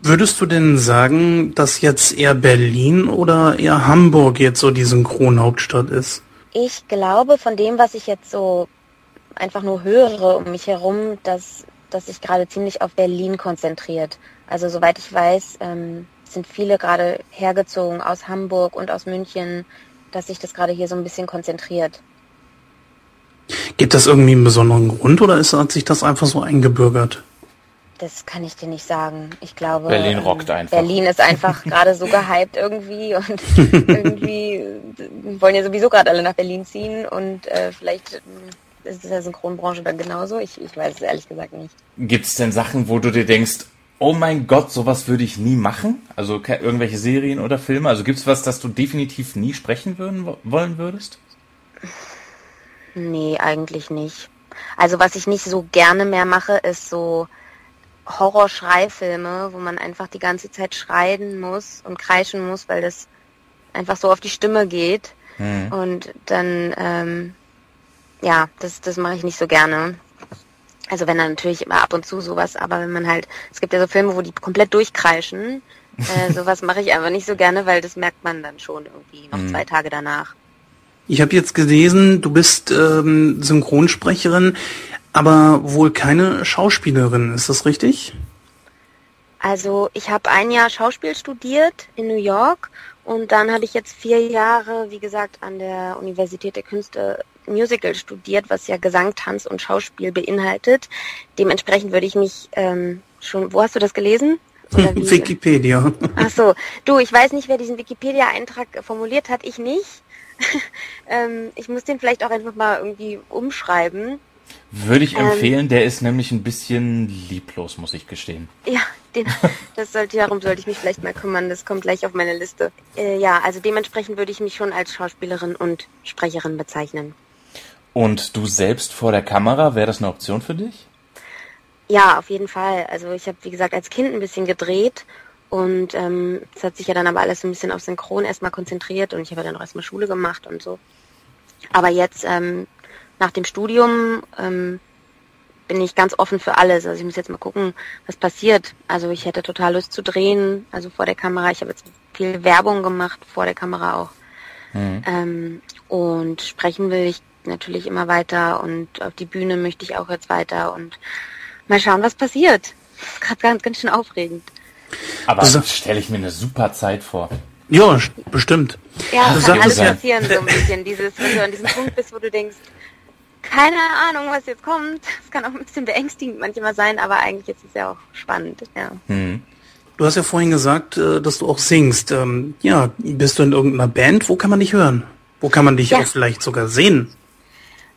Würdest du denn sagen, dass jetzt eher Berlin oder eher Hamburg jetzt so die Synchronhauptstadt ist? Ich glaube, von dem, was ich jetzt so einfach nur höre um mich herum, dass, dass sich gerade ziemlich auf Berlin konzentriert. Also soweit ich weiß, ähm, sind viele gerade hergezogen aus Hamburg und aus München, dass sich das gerade hier so ein bisschen konzentriert. Gibt das irgendwie einen besonderen Grund oder ist, hat sich das einfach so eingebürgert? Das kann ich dir nicht sagen. Ich glaube, Berlin ähm, rockt einfach. Berlin ist einfach gerade so gehypt irgendwie und irgendwie wollen ja sowieso gerade alle nach Berlin ziehen und äh, vielleicht ist es der Synchronbranche dann genauso. Ich, ich weiß es ehrlich gesagt nicht. Gibt es denn Sachen, wo du dir denkst, oh mein Gott, sowas würde ich nie machen? Also irgendwelche Serien oder Filme? Also gibt es was, das du definitiv nie sprechen würden, wollen würdest? Nee, eigentlich nicht. Also was ich nicht so gerne mehr mache, ist so Horrorschreifilme, wo man einfach die ganze Zeit schreien muss und kreischen muss, weil das einfach so auf die Stimme geht. Mhm. Und dann, ähm, ja, das, das mache ich nicht so gerne. Also wenn dann natürlich immer ab und zu sowas, aber wenn man halt, es gibt ja so Filme, wo die komplett durchkreischen, äh, sowas mache ich einfach nicht so gerne, weil das merkt man dann schon irgendwie noch mhm. zwei Tage danach. Ich habe jetzt gelesen, du bist ähm, Synchronsprecherin, aber wohl keine Schauspielerin. Ist das richtig? Also ich habe ein Jahr Schauspiel studiert in New York und dann habe ich jetzt vier Jahre, wie gesagt, an der Universität der Künste Musical studiert, was ja Gesang, Tanz und Schauspiel beinhaltet. Dementsprechend würde ich mich ähm, schon. Wo hast du das gelesen? Wikipedia. Ach so, du, ich weiß nicht, wer diesen Wikipedia-Eintrag formuliert hat. Ich nicht. ähm, ich muss den vielleicht auch einfach mal irgendwie umschreiben. Würde ich ähm, empfehlen, ähm, der ist nämlich ein bisschen lieblos, muss ich gestehen. Ja, den, das sollte, darum sollte ich mich vielleicht mal kümmern, das kommt gleich auf meine Liste. Äh, ja, also dementsprechend würde ich mich schon als Schauspielerin und Sprecherin bezeichnen. Und du selbst vor der Kamera, wäre das eine Option für dich? Ja, auf jeden Fall. Also ich habe, wie gesagt, als Kind ein bisschen gedreht und ähm, es hat sich ja dann aber alles ein bisschen auf Synchron erstmal konzentriert und ich habe ja dann auch erstmal Schule gemacht und so. Aber jetzt ähm, nach dem Studium ähm, bin ich ganz offen für alles. Also ich muss jetzt mal gucken, was passiert. Also ich hätte total Lust zu drehen, also vor der Kamera. Ich habe jetzt viel Werbung gemacht, vor der Kamera auch. Mhm. Ähm, und sprechen will ich natürlich immer weiter und auf die Bühne möchte ich auch jetzt weiter und mal schauen, was passiert. Gerade ganz, ganz schön aufregend. Aber das stelle ich mir eine super Zeit vor. Ja, bestimmt. Ja, das kann alles passieren so ein bisschen. Dieses, wenn du an diesem Punkt bist, wo du denkst, keine Ahnung, was jetzt kommt. Es kann auch ein bisschen beängstigend manchmal sein, aber eigentlich ist es ja auch spannend. Ja. Hm. Du hast ja vorhin gesagt, äh, dass du auch singst. Ähm, ja, bist du in irgendeiner Band? Wo kann man dich hören? Wo kann man dich ja. auch vielleicht sogar sehen?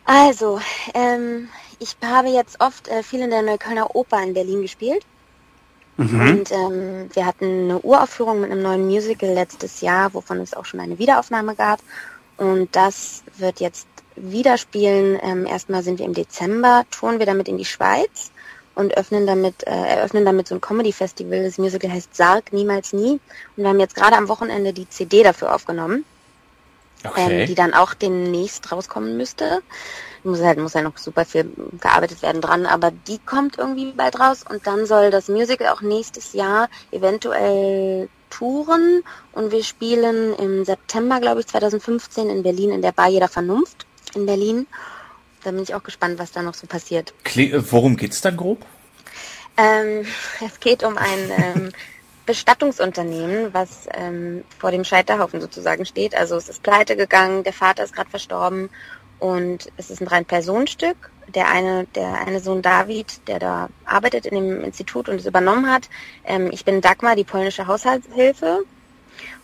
Also, ähm, ich habe jetzt oft äh, viel in der Neuköllner Oper in Berlin gespielt. Mhm. Und ähm, wir hatten eine Uraufführung mit einem neuen Musical letztes Jahr, wovon es auch schon eine Wiederaufnahme gab. Und das wird jetzt wieder spielen. Ähm, erstmal sind wir im Dezember, touren wir damit in die Schweiz und öffnen damit, äh, eröffnen damit so ein Comedy-Festival. Das Musical heißt Sarg, niemals nie. Und wir haben jetzt gerade am Wochenende die CD dafür aufgenommen, okay. ähm, die dann auch demnächst rauskommen müsste. Muss halt, muss halt noch super viel gearbeitet werden dran, aber die kommt irgendwie bald raus und dann soll das Musical auch nächstes Jahr eventuell touren und wir spielen im September, glaube ich, 2015 in Berlin in der Bar Jeder Vernunft in Berlin. Da bin ich auch gespannt, was da noch so passiert. Äh, worum geht's da grob? Ähm, es geht um ein ähm, Bestattungsunternehmen, was ähm, vor dem Scheiterhaufen sozusagen steht. Also es ist pleite gegangen, der Vater ist gerade verstorben und es ist ein rein Personenstück. Der eine, der eine Sohn David, der da arbeitet in dem Institut und es übernommen hat. Ähm, ich bin Dagmar, die polnische Haushaltshilfe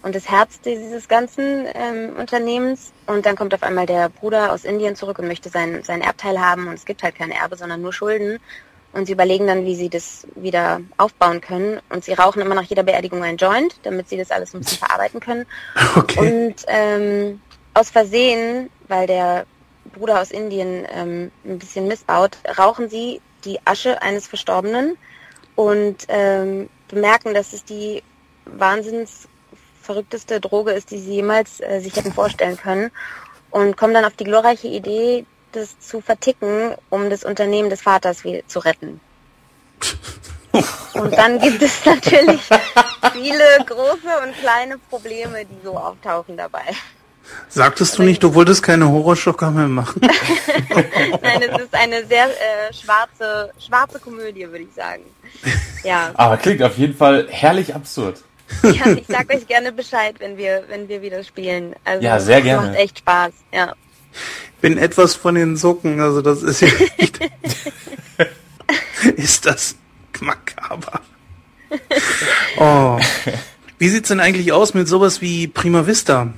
und das Herz dieses ganzen ähm, Unternehmens. Und dann kommt auf einmal der Bruder aus Indien zurück und möchte sein, sein Erbteil haben. Und es gibt halt kein Erbe, sondern nur Schulden. Und sie überlegen dann, wie sie das wieder aufbauen können. Und sie rauchen immer nach jeder Beerdigung ein Joint, damit sie das alles ein bisschen verarbeiten können. Okay. Und ähm, aus Versehen, weil der Bruder aus Indien ähm, ein bisschen missbaut, rauchen sie die Asche eines Verstorbenen und ähm, bemerken, dass es die wahnsinns verrückteste Droge ist, die sie jemals äh, sich hätten vorstellen können und kommen dann auf die glorreiche Idee, das zu verticken, um das Unternehmen des Vaters zu retten. Und dann gibt es natürlich viele große und kleine Probleme, die so auftauchen dabei. Sagtest du nicht, du wolltest keine Horrorschocker mehr machen? Nein, es ist eine sehr äh, schwarze, schwarze Komödie, würde ich sagen. Ja. Aber klingt auf jeden Fall herrlich absurd. Ja, ich sag euch gerne Bescheid, wenn wir, wenn wir wieder spielen. Also, ja, sehr gerne. Macht echt Spaß, ja. Bin etwas von den Socken, also das ist ja echt. ist das makaber. Oh. Wie sieht's denn eigentlich aus mit sowas wie Prima Vista?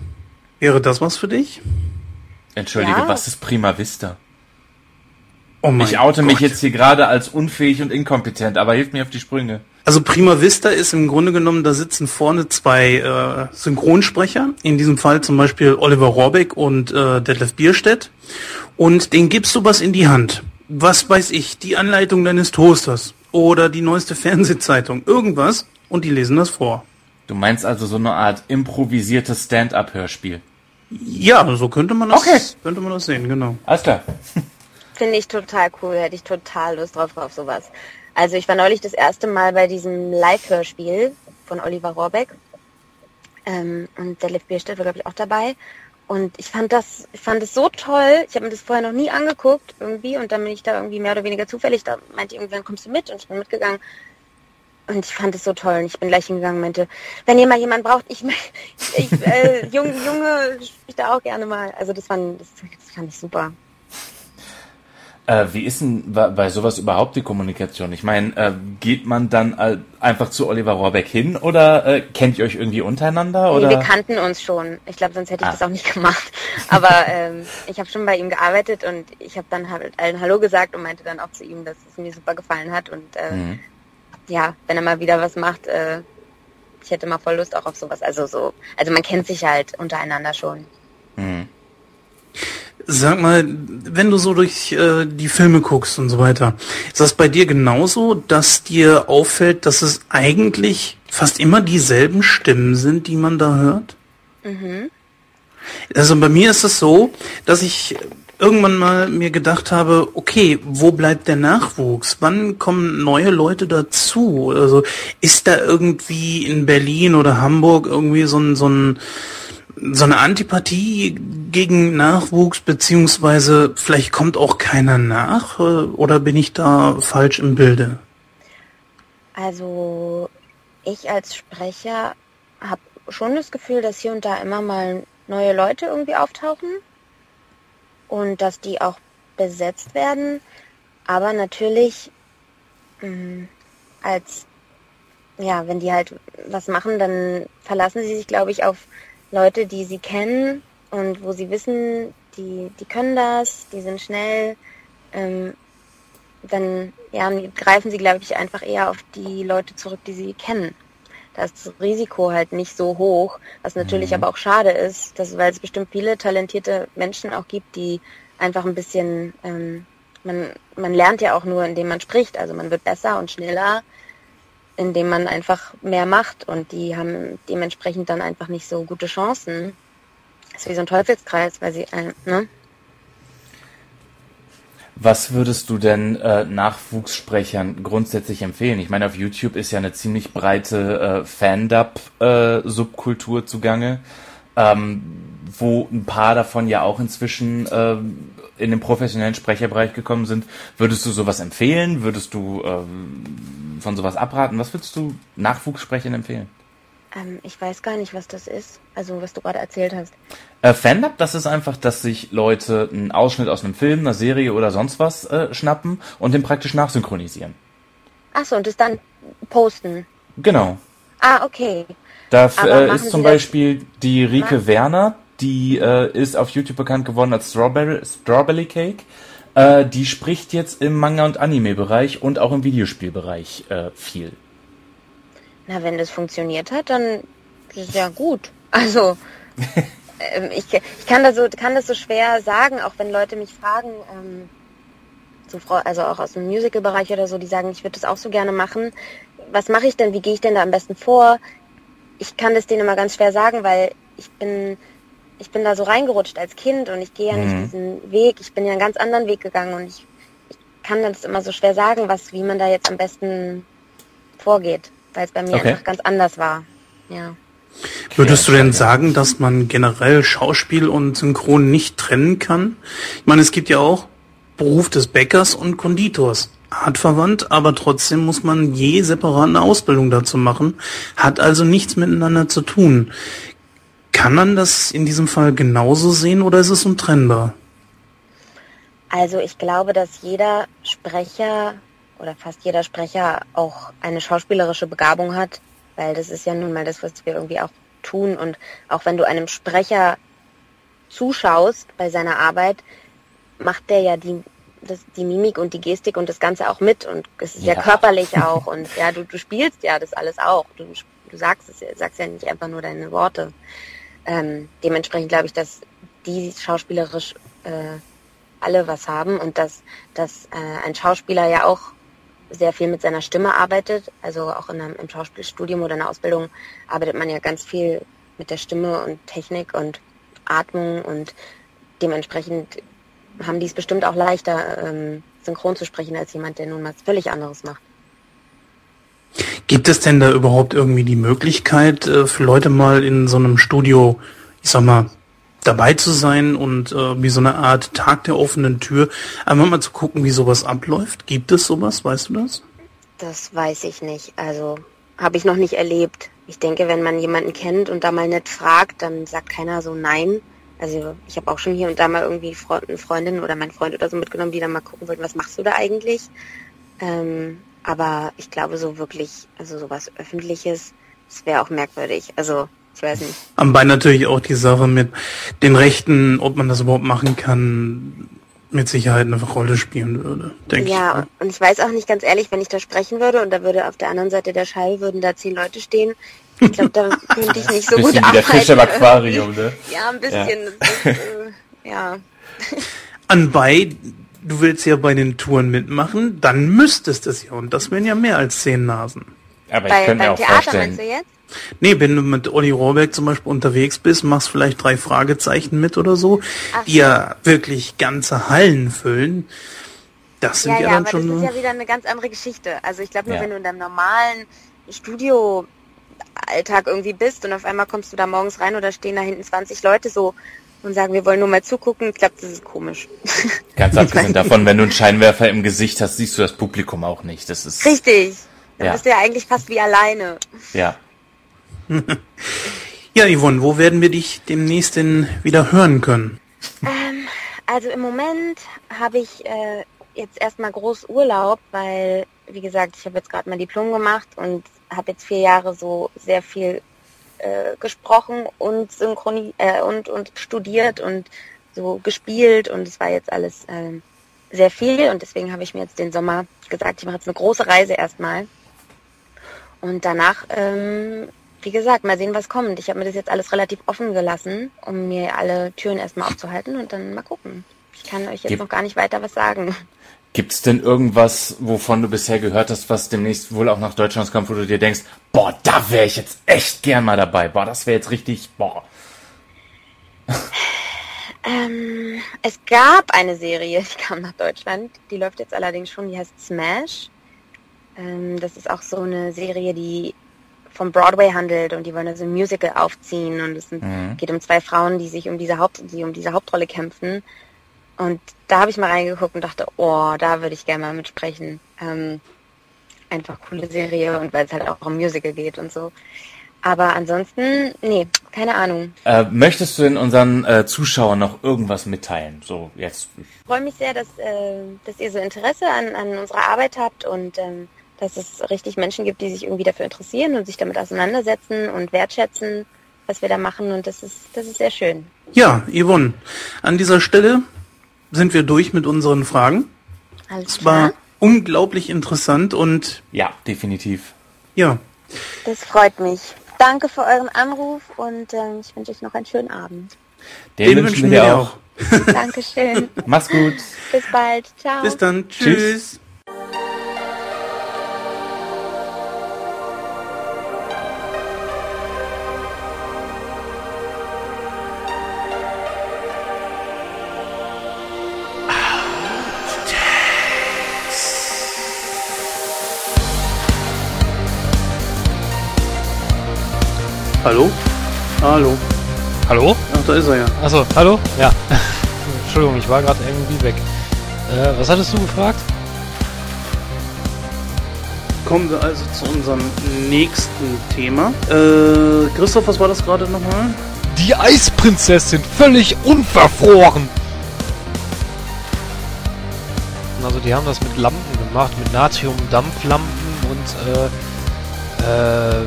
Wäre das was für dich? Entschuldige, ja. was ist Prima Vista? Oh mein ich oute Gott. mich jetzt hier gerade als unfähig und inkompetent, aber hilf mir auf die Sprünge. Also Prima Vista ist im Grunde genommen, da sitzen vorne zwei äh, Synchronsprecher, in diesem Fall zum Beispiel Oliver Rohrbeck und äh, Detlef Bierstedt. Und denen gibst du was in die Hand. Was weiß ich, die Anleitung deines Toasters oder die neueste Fernsehzeitung, irgendwas, und die lesen das vor. Du meinst also so eine Art improvisiertes Stand-up-Hörspiel? Ja, so könnte man das, Okay. könnte man das sehen, genau. Alles klar. Finde ich total cool, hätte ich total Lust drauf auf sowas. Also ich war neulich das erste Mal bei diesem Live-Hörspiel von Oliver Rohrbeck. Ähm, und der Liv Bierstedt war, glaube ich, auch dabei. Und ich fand das, ich fand es so toll. Ich habe mir das vorher noch nie angeguckt irgendwie und dann bin ich da irgendwie mehr oder weniger zufällig. Da meinte irgendwann kommst du mit und ich bin mitgegangen. Und ich fand es so toll. Und ich bin gleich hingegangen und meinte, wenn ihr mal jemanden braucht, ich, ich äh, Junge, Junge, ich da auch gerne mal. Also das fand, das, das fand ich super. Äh, wie ist denn bei- sowas überhaupt die Kommunikation? Ich meine, äh, geht man dann äh, einfach zu Oliver Rohrbeck hin oder äh, kennt ihr euch irgendwie untereinander? Oder? Nee, wir kannten uns schon. Ich glaube, sonst hätte ich Ah. das auch nicht gemacht. Aber ähm, ich habe schon bei ihm gearbeitet und ich habe dann halt allen Hallo gesagt und meinte dann auch zu ihm, dass es mir super gefallen hat. Und äh, Mhm. ja, wenn er mal wieder was macht, äh, ich hätte mal voll Lust auch auf sowas. Also so, also man kennt sich halt untereinander schon. Mhm. Sag mal, wenn du so durch äh, die Filme guckst und so weiter, ist das bei dir genauso, dass dir auffällt, dass es eigentlich fast immer dieselben Stimmen sind, die man da hört? Also bei mir ist es so, dass ich irgendwann mal mir gedacht habe, okay, wo bleibt der Nachwuchs? Wann kommen neue Leute dazu? Also ist da irgendwie in Berlin oder Hamburg irgendwie so ein, so ein so eine Antipathie gegen Nachwuchs, beziehungsweise vielleicht kommt auch keiner nach, äh, oder bin ich da falsch im Bilde? Also ich als Sprecher habe schon das Gefühl, dass hier und da immer mal neue Leute irgendwie auftauchen und dass die auch besetzt werden. Aber natürlich mh, als ja, wenn die halt was machen, dann verlassen sie sich, glaube ich, auf Leute, die sie kennen und wo sie wissen, die, die können das, die sind schnell. Ähm, dann ja, greifen sie, glaube ich, einfach eher auf die Leute zurück, die sie kennen. Da ist das Risiko halt nicht so hoch, was natürlich aber auch schade ist, dass, weil es bestimmt viele talentierte Menschen auch gibt, die einfach ein bisschen, ähm, man, man lernt ja auch nur, indem man spricht, also man wird besser und schneller, indem man einfach mehr macht und die haben dementsprechend dann einfach nicht so gute Chancen. Das ist wie so ein Teufelskreis, weil sie, äh, ne? Was würdest du denn äh, Nachwuchssprechern grundsätzlich empfehlen? Ich meine, auf YouTube ist ja eine ziemlich breite äh, Fan-Dub-Subkultur zugange, ähm, wo ein paar davon ja auch inzwischen ähm, in den professionellen Sprecherbereich gekommen sind. Würdest du sowas empfehlen? Würdest du ähm, von sowas abraten? Was würdest du Nachwuchssprechern empfehlen? Ähm, ich weiß gar nicht, was das ist, also was du gerade erzählt hast. Äh, Fandub, das ist einfach, dass sich Leute einen Ausschnitt aus einem Film, einer Serie oder sonst was äh, schnappen und den praktisch nachsynchronisieren. Ach so, und das dann posten. Genau. Ah, okay. Da äh, ist zum Beispiel die Rike Werner, die äh, ist auf YouTube bekannt geworden als Strawberry, Strawberry Cake. Äh, die spricht jetzt im Manga- und Anime-Bereich und auch im Videospielbereich äh, viel. Na, wenn das funktioniert hat, dann ist es ja gut. Also, ähm, ich, ich kann, das so, kann das so schwer sagen, auch wenn Leute mich fragen, ähm, so, also auch aus dem Musical-Bereich oder so, die sagen, ich würde das auch so gerne machen. Was mache ich denn? Wie gehe ich denn da am besten vor? Ich kann das denen immer ganz schwer sagen, weil ich bin, ich bin da so reingerutscht als Kind und ich gehe ja Mhm. nicht diesen Weg. Ich bin ja einen ganz anderen Weg gegangen und ich, ich kann das immer so schwer sagen, was, wie man da jetzt am besten vorgeht, weil es bei mir Okay. einfach ganz anders war. Ja. Würdest du denn sagen, dass man generell Schauspiel und Synchron nicht trennen kann? Ich meine, es gibt ja auch Beruf des Bäckers und Konditors. Artverwandt, aber trotzdem muss man je separat eine Ausbildung dazu machen, hat also nichts miteinander zu tun. Kann man das in diesem Fall genauso sehen oder ist es untrennbar? Also ich glaube, dass jeder Sprecher oder fast jeder Sprecher auch eine schauspielerische Begabung hat, weil das ist ja nun mal das, was wir irgendwie auch tun. Und auch wenn du einem Sprecher zuschaust bei seiner Arbeit, macht der ja die, das, die Mimik und die Gestik und das Ganze auch mit und es ist ja, Ja. körperlich auch und ja, du, du spielst ja das alles auch. Du, du sagst es, ja- sagst ja nicht einfach nur deine Worte. Ähm, dementsprechend glaube ich, dass die schauspielerisch äh, alle was haben und dass, dass äh, ein Schauspieler ja auch sehr viel mit seiner Stimme arbeitet. Also auch in einem, im Schauspielstudium oder in der Ausbildung arbeitet man ja ganz viel mit der Stimme und Technik und Atmung und dementsprechend haben die es bestimmt auch leichter, ähm, synchron zu sprechen, als jemand, der nun was völlig anderes macht. Gibt es denn da überhaupt irgendwie die Möglichkeit, äh, für Leute mal in so einem Studio, ich sag mal, dabei zu sein und äh, wie so eine Art Tag der offenen Tür, einmal mal zu gucken, wie sowas abläuft? Gibt es sowas, weißt du das? Das weiß ich nicht. Also habe ich noch nicht erlebt. Ich denke, wenn man jemanden kennt und da mal nicht fragt, dann sagt keiner so nein. Also ich habe auch schon hier und da mal irgendwie eine Freundin oder mein Freund oder so mitgenommen, die dann mal gucken wollten, was machst du da eigentlich? Ähm, aber ich glaube so wirklich, also sowas Öffentliches, das wäre auch merkwürdig. Also ich weiß nicht. Am Bein natürlich auch die Sache mit den Rechten, ob man das überhaupt machen kann, mit Sicherheit eine Rolle spielen würde, denke ja, ich. Ja, und ich weiß auch nicht ganz ehrlich, wenn ich da sprechen würde und da würde auf der anderen Seite der Schall würden da zehn Leute stehen. Ich glaube, da könnte ich nicht so gut arbeiten. Wie der Fisch im Aquarium, ne? Ja, ein bisschen. Ja. Ist, äh, ja. Anbei, du willst ja bei den Touren mitmachen, dann müsstest es ja. Und das wären ja mehr als zehn Nasen. Aber bei, ich könnte mir auch Theater vorstellen. Du jetzt? Nee, wenn du mit Olli Rohrbeck zum Beispiel unterwegs bist, machst vielleicht drei Fragezeichen mit oder so, Ach, die ja wirklich ganze Hallen füllen. Das sind Ja, ja, ja, dann aber schon das ist ja wieder eine ganz andere Geschichte. Also ich glaube nur, Ja. wenn du in deinem normalen Studio-Alltag irgendwie bist und auf einmal kommst du da morgens rein oder stehen da hinten 20 Leute so und sagen, wir wollen nur mal zugucken, ich glaube, das ist komisch. Ganz abgesehen davon, wenn du einen Scheinwerfer im Gesicht hast, siehst du das Publikum auch nicht. Das ist Richtig. Dann Ja. bist du ja eigentlich fast wie alleine. ja. Ja, Yvonne, wo werden wir dich demnächst denn wieder hören können? Ähm, also im Moment habe ich äh, jetzt erstmal groß Urlaub, weil, wie gesagt, ich habe jetzt gerade mein Diplom gemacht und habe jetzt vier Jahre so sehr viel äh, gesprochen und synchroni äh, und, und studiert und so gespielt und es war jetzt alles ähm, sehr viel und deswegen habe ich mir jetzt den Sommer gesagt, ich mache jetzt eine große Reise erstmal. Und danach, ähm, wie gesagt, mal sehen, was kommt. Ich habe mir das jetzt alles relativ offen gelassen, um mir alle Türen erstmal aufzuhalten und dann mal gucken. Ich kann euch jetzt Gib- noch gar nicht weiter was sagen. Gibt's denn irgendwas, wovon du bisher gehört hast, was demnächst wohl auch nach Deutschland kommt, wo du dir denkst, boah, da wäre ich jetzt echt gern mal dabei. Boah, das wäre jetzt richtig, boah. Ähm, es gab eine Serie, die kam nach Deutschland. Die läuft jetzt allerdings schon, die heißt Smash. Ähm, das ist auch so eine Serie, die vom Broadway handelt und die wollen also ein Musical aufziehen und es Mhm. geht um zwei Frauen, die sich um diese Haupt, die um diese Hauptrolle kämpfen. Und da habe ich mal reingeguckt und dachte, oh, da würde ich gerne mal mitsprechen. Ähm, einfach coole Serie und weil es halt auch um Musical geht und so. Aber ansonsten, nee, keine Ahnung. Äh, möchtest du denn unseren äh, Zuschauern noch irgendwas mitteilen? So, jetzt. Ich freue mich sehr, dass, äh, dass ihr so Interesse an, an unserer Arbeit habt und ähm, dass es richtig Menschen gibt, die sich irgendwie dafür interessieren und sich damit auseinandersetzen und wertschätzen, was wir da machen. Und das ist, das ist sehr schön. Ja, Yvonne, an dieser Stelle sind wir durch mit unseren Fragen. Alles Es war klar. unglaublich interessant und Ja, definitiv. ja, Das freut mich. Danke für euren Anruf und ähm, ich wünsche euch noch einen schönen Abend. Den, wünschen wir dir auch. Dankeschön. Mach's gut. Bis bald. Ciao. Bis dann. Tschüss. Tschüss. Hallo? Hallo. Hallo? Ach, da ist er ja. Achso, hallo? Ja. Entschuldigung, ich war gerade irgendwie weg. Äh, was hattest du gefragt? Kommen wir also zu unserem nächsten Thema. Äh, Christoph, was war das gerade nochmal? Die Eisprinzessin, völlig unverfroren. Also die haben das mit Lampen gemacht, mit Natrium-Dampflampen und äh, äh,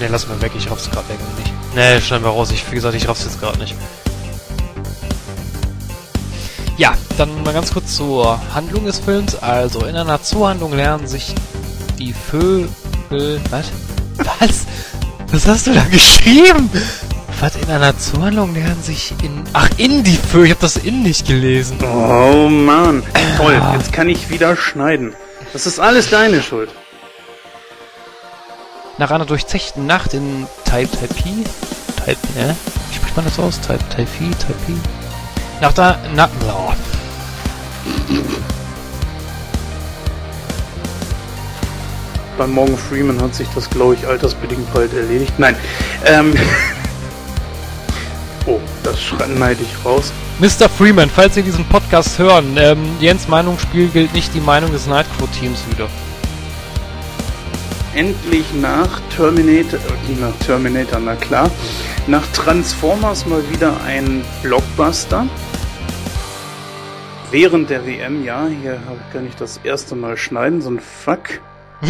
Ne, lass mal weg, ich raff's gerade irgendwie nicht. Ne, schneiden wir raus, ich, wie gesagt, ich raff's jetzt gerade nicht. Ja, dann mal ganz kurz zur Handlung des Films. Also in einer Zoohandlung lernen sich die Vögel... Was? Was? Was hast du da geschrieben? Was in einer Zoohandlung lernen sich in... Ach, in die Vögel. Ich hab das in nicht gelesen. Oh Mann. Toll, jetzt kann ich wieder schneiden. Das ist alles deine Schuld. Nach einer durchzechten Nacht in Taipei, Taipei, äh? Wie spricht man das aus? Tai Taifi, Taipi? Nach der, na, oh. Bei Morgan Freeman hat sich das, glaube ich, altersbedingt bald erledigt. Nein. Ähm. oh, das schneide ich raus. Mr. Freeman, falls Sie diesen Podcast hören, ähm, Jens Meinungsspiel gilt nicht die Meinung des Nightcrow-Teams wieder. Endlich nach Terminator, äh, nach Terminator, na klar, nach Transformers mal wieder ein Blockbuster. Während der WM, ja, hier kann ich das erste Mal schneiden, so ein Fuck.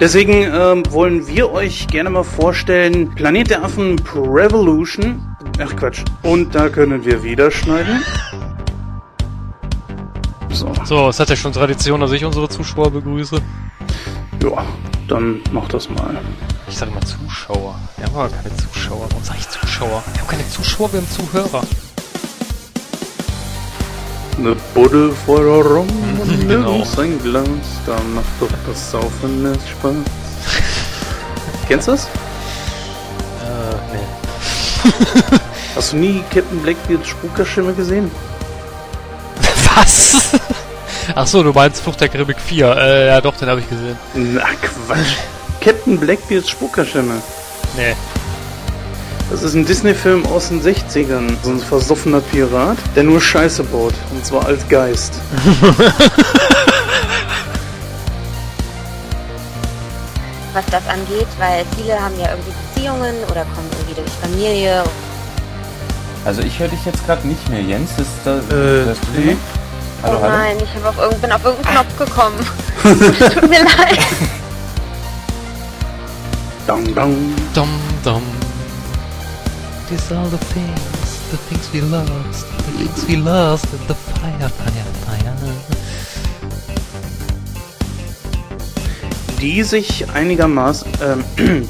Deswegen ähm, wollen wir euch gerne mal vorstellen Planet der Affen Revolution. Ach Quatsch. Und da können wir wieder schneiden. So. So, es hat ja schon Tradition, dass ich unsere Zuschauer begrüße. Ja, dann mach das mal. Ich sage mal Zuschauer. Wir haben aber keine Zuschauer. Warum sage ich Zuschauer? Wir haben keine Zuschauer, wir haben Zuhörer. Eine Buddel voller Rum und genau. ein Glas, da macht doch das Saufen nicht Spaß. Kennst du das? Äh, nee. Hast du nie Captain Blackbeards Spukerstimme gesehen? Was? Achso, du meinst Flucht der Karibik 4. Äh, ja doch, den habe ich gesehen. Na Quatsch. Captain Blackbeards Spukerstimme. Nee. Das ist ein Disney-Film aus den 60ern. So ein versoffener Pirat, der nur Scheiße baut. Und zwar als Geist. Was das angeht, weil viele haben ja irgendwie Beziehungen oder kommen irgendwie durch Familie. Also ich höre dich jetzt gerade nicht mehr, Jens. Ist da, äh, das nee. Hallo, oh nein, hallo? ich auf irgend, bin auf irgendeinen Knopf gekommen. Tut mir leid. Dong, dong. Dom, dom. These are the things, the things we lost, the things we lost in the fire, fire, fire. Die sich einigermaßen, ähm,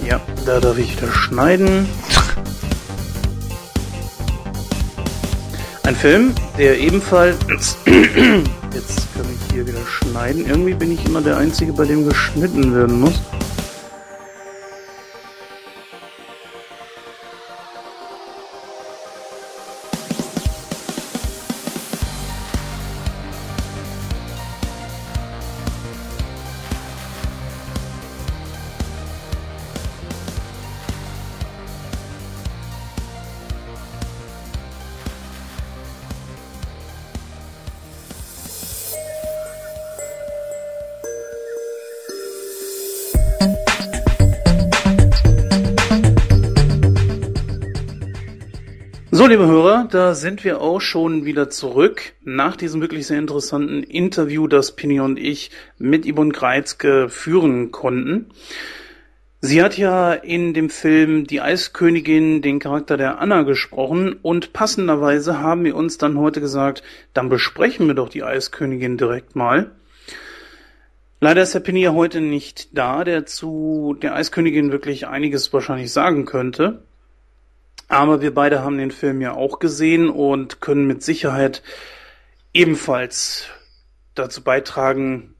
ja, da darf ich wieder schneiden. Ein Film, der ebenfalls, jetzt kann ich hier wieder schneiden. Irgendwie bin ich immer der Einzige, bei dem geschnitten werden muss. Liebe Hörer, da sind wir auch schon wieder zurück nach diesem wirklich sehr interessanten Interview, das Pini und ich mit Yvonne Greizke führen konnten. Sie hat ja in dem Film Die Eiskönigin den Charakter der Anna gesprochen und passenderweise haben wir uns dann heute gesagt, dann besprechen wir doch die Eiskönigin direkt mal. Leider ist der Pini ja heute nicht da, der zu der Eiskönigin wirklich einiges wahrscheinlich sagen könnte. Aber wir beide haben den Film ja auch gesehen und können mit Sicherheit ebenfalls dazu beitragen,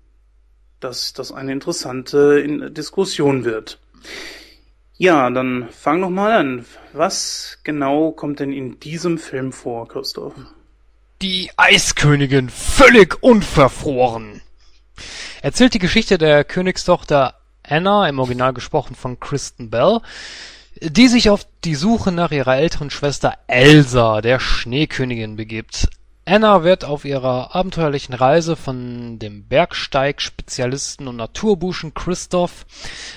dass das eine interessante Diskussion wird. Ja, dann fang noch mal an. Was genau kommt denn in diesem Film vor, Christoph? Die Eiskönigin völlig unverfroren. Erzählt die Geschichte der Königstochter Anna, im Original gesprochen von Kristen Bell, die sich auf die Suche nach ihrer älteren Schwester Elsa, der Schneekönigin, begibt. Anna wird auf ihrer abenteuerlichen Reise von dem Bergsteigspezialisten und Naturbuschen Christoph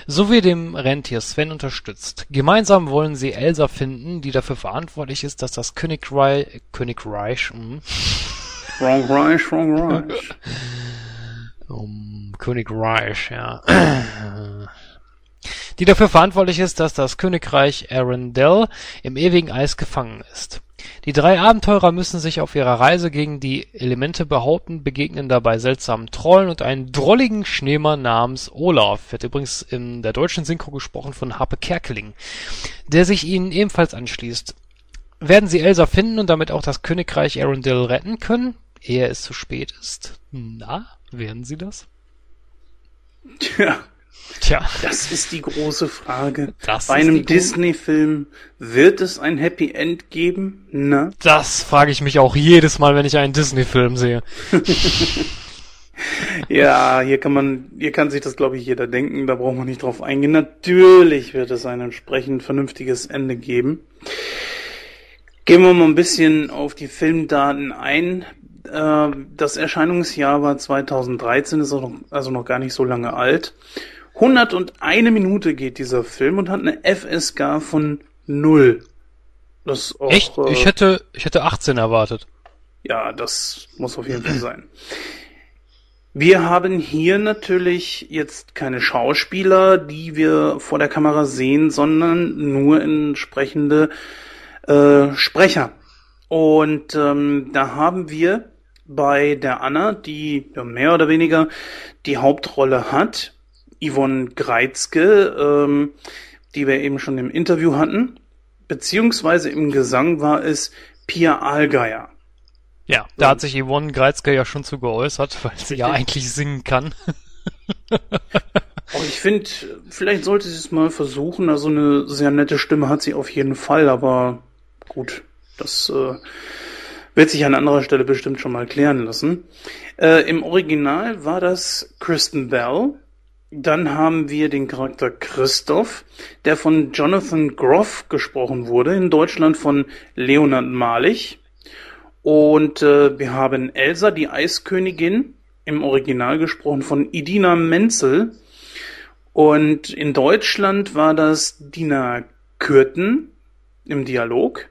sowie dem Rentier Sven unterstützt. Gemeinsam wollen sie Elsa finden, die dafür verantwortlich ist, dass das Königreich, Königreich, hm. Reich, Reich. um, Königreich, ja die dafür verantwortlich ist, dass das Königreich Arendelle im ewigen Eis gefangen ist. Die drei Abenteurer müssen sich auf ihrer Reise gegen die Elemente behaupten, begegnen dabei seltsamen Trollen und einen drolligen Schneemann namens Olaf, wird übrigens in der deutschen Synchro gesprochen von Harpe Kerkeling, der sich ihnen ebenfalls anschließt. Werden sie Elsa finden und damit auch das Königreich Arendelle retten können, ehe es zu spät ist? Na, werden sie das? Tja, Tja. Das ist die große Frage. Das Bei einem Disney-Film wird es ein Happy End geben? Na? Das frage ich mich auch jedes Mal, wenn ich einen Disney-Film sehe. ja, hier kann man, hier kann sich das glaube ich jeder denken, da braucht man nicht drauf eingehen. Natürlich wird es ein entsprechend vernünftiges Ende geben. Gehen wir mal ein bisschen auf die Filmdaten ein. Äh, das Erscheinungsjahr war 2013, ist noch, also noch gar nicht so lange alt. 101 Minute geht dieser Film und hat eine FSK von 0. Das auch, Echt? Äh, ich hätte, ich hätte 18 erwartet. Ja, das muss auf jeden Fall sein. Wir haben hier natürlich jetzt keine Schauspieler, die wir vor der Kamera sehen, sondern nur entsprechende äh, Sprecher. Und ähm, da haben wir bei der Anna, die ja, mehr oder weniger die Hauptrolle hat, Yvonne Greizke, ähm, die wir eben schon im Interview hatten, beziehungsweise im Gesang war es Pia Allgeier. Ja, da hat sich Yvonne Greizke ja schon zu geäußert, weil sie ja eigentlich singen kann. Aber ich finde, vielleicht sollte sie es mal versuchen. Also eine sehr nette Stimme hat sie auf jeden Fall, aber gut, das äh, wird sich an anderer Stelle bestimmt schon mal klären lassen. Äh, Im Original war das Kristen Bell. Dann haben wir den Charakter Christoph, der von Jonathan Groff gesprochen wurde, in Deutschland von Leonard Malich. Und äh, wir haben Elsa, die Eiskönigin, im Original gesprochen von Idina Menzel. Und in Deutschland war das Dina Kürten im Dialog.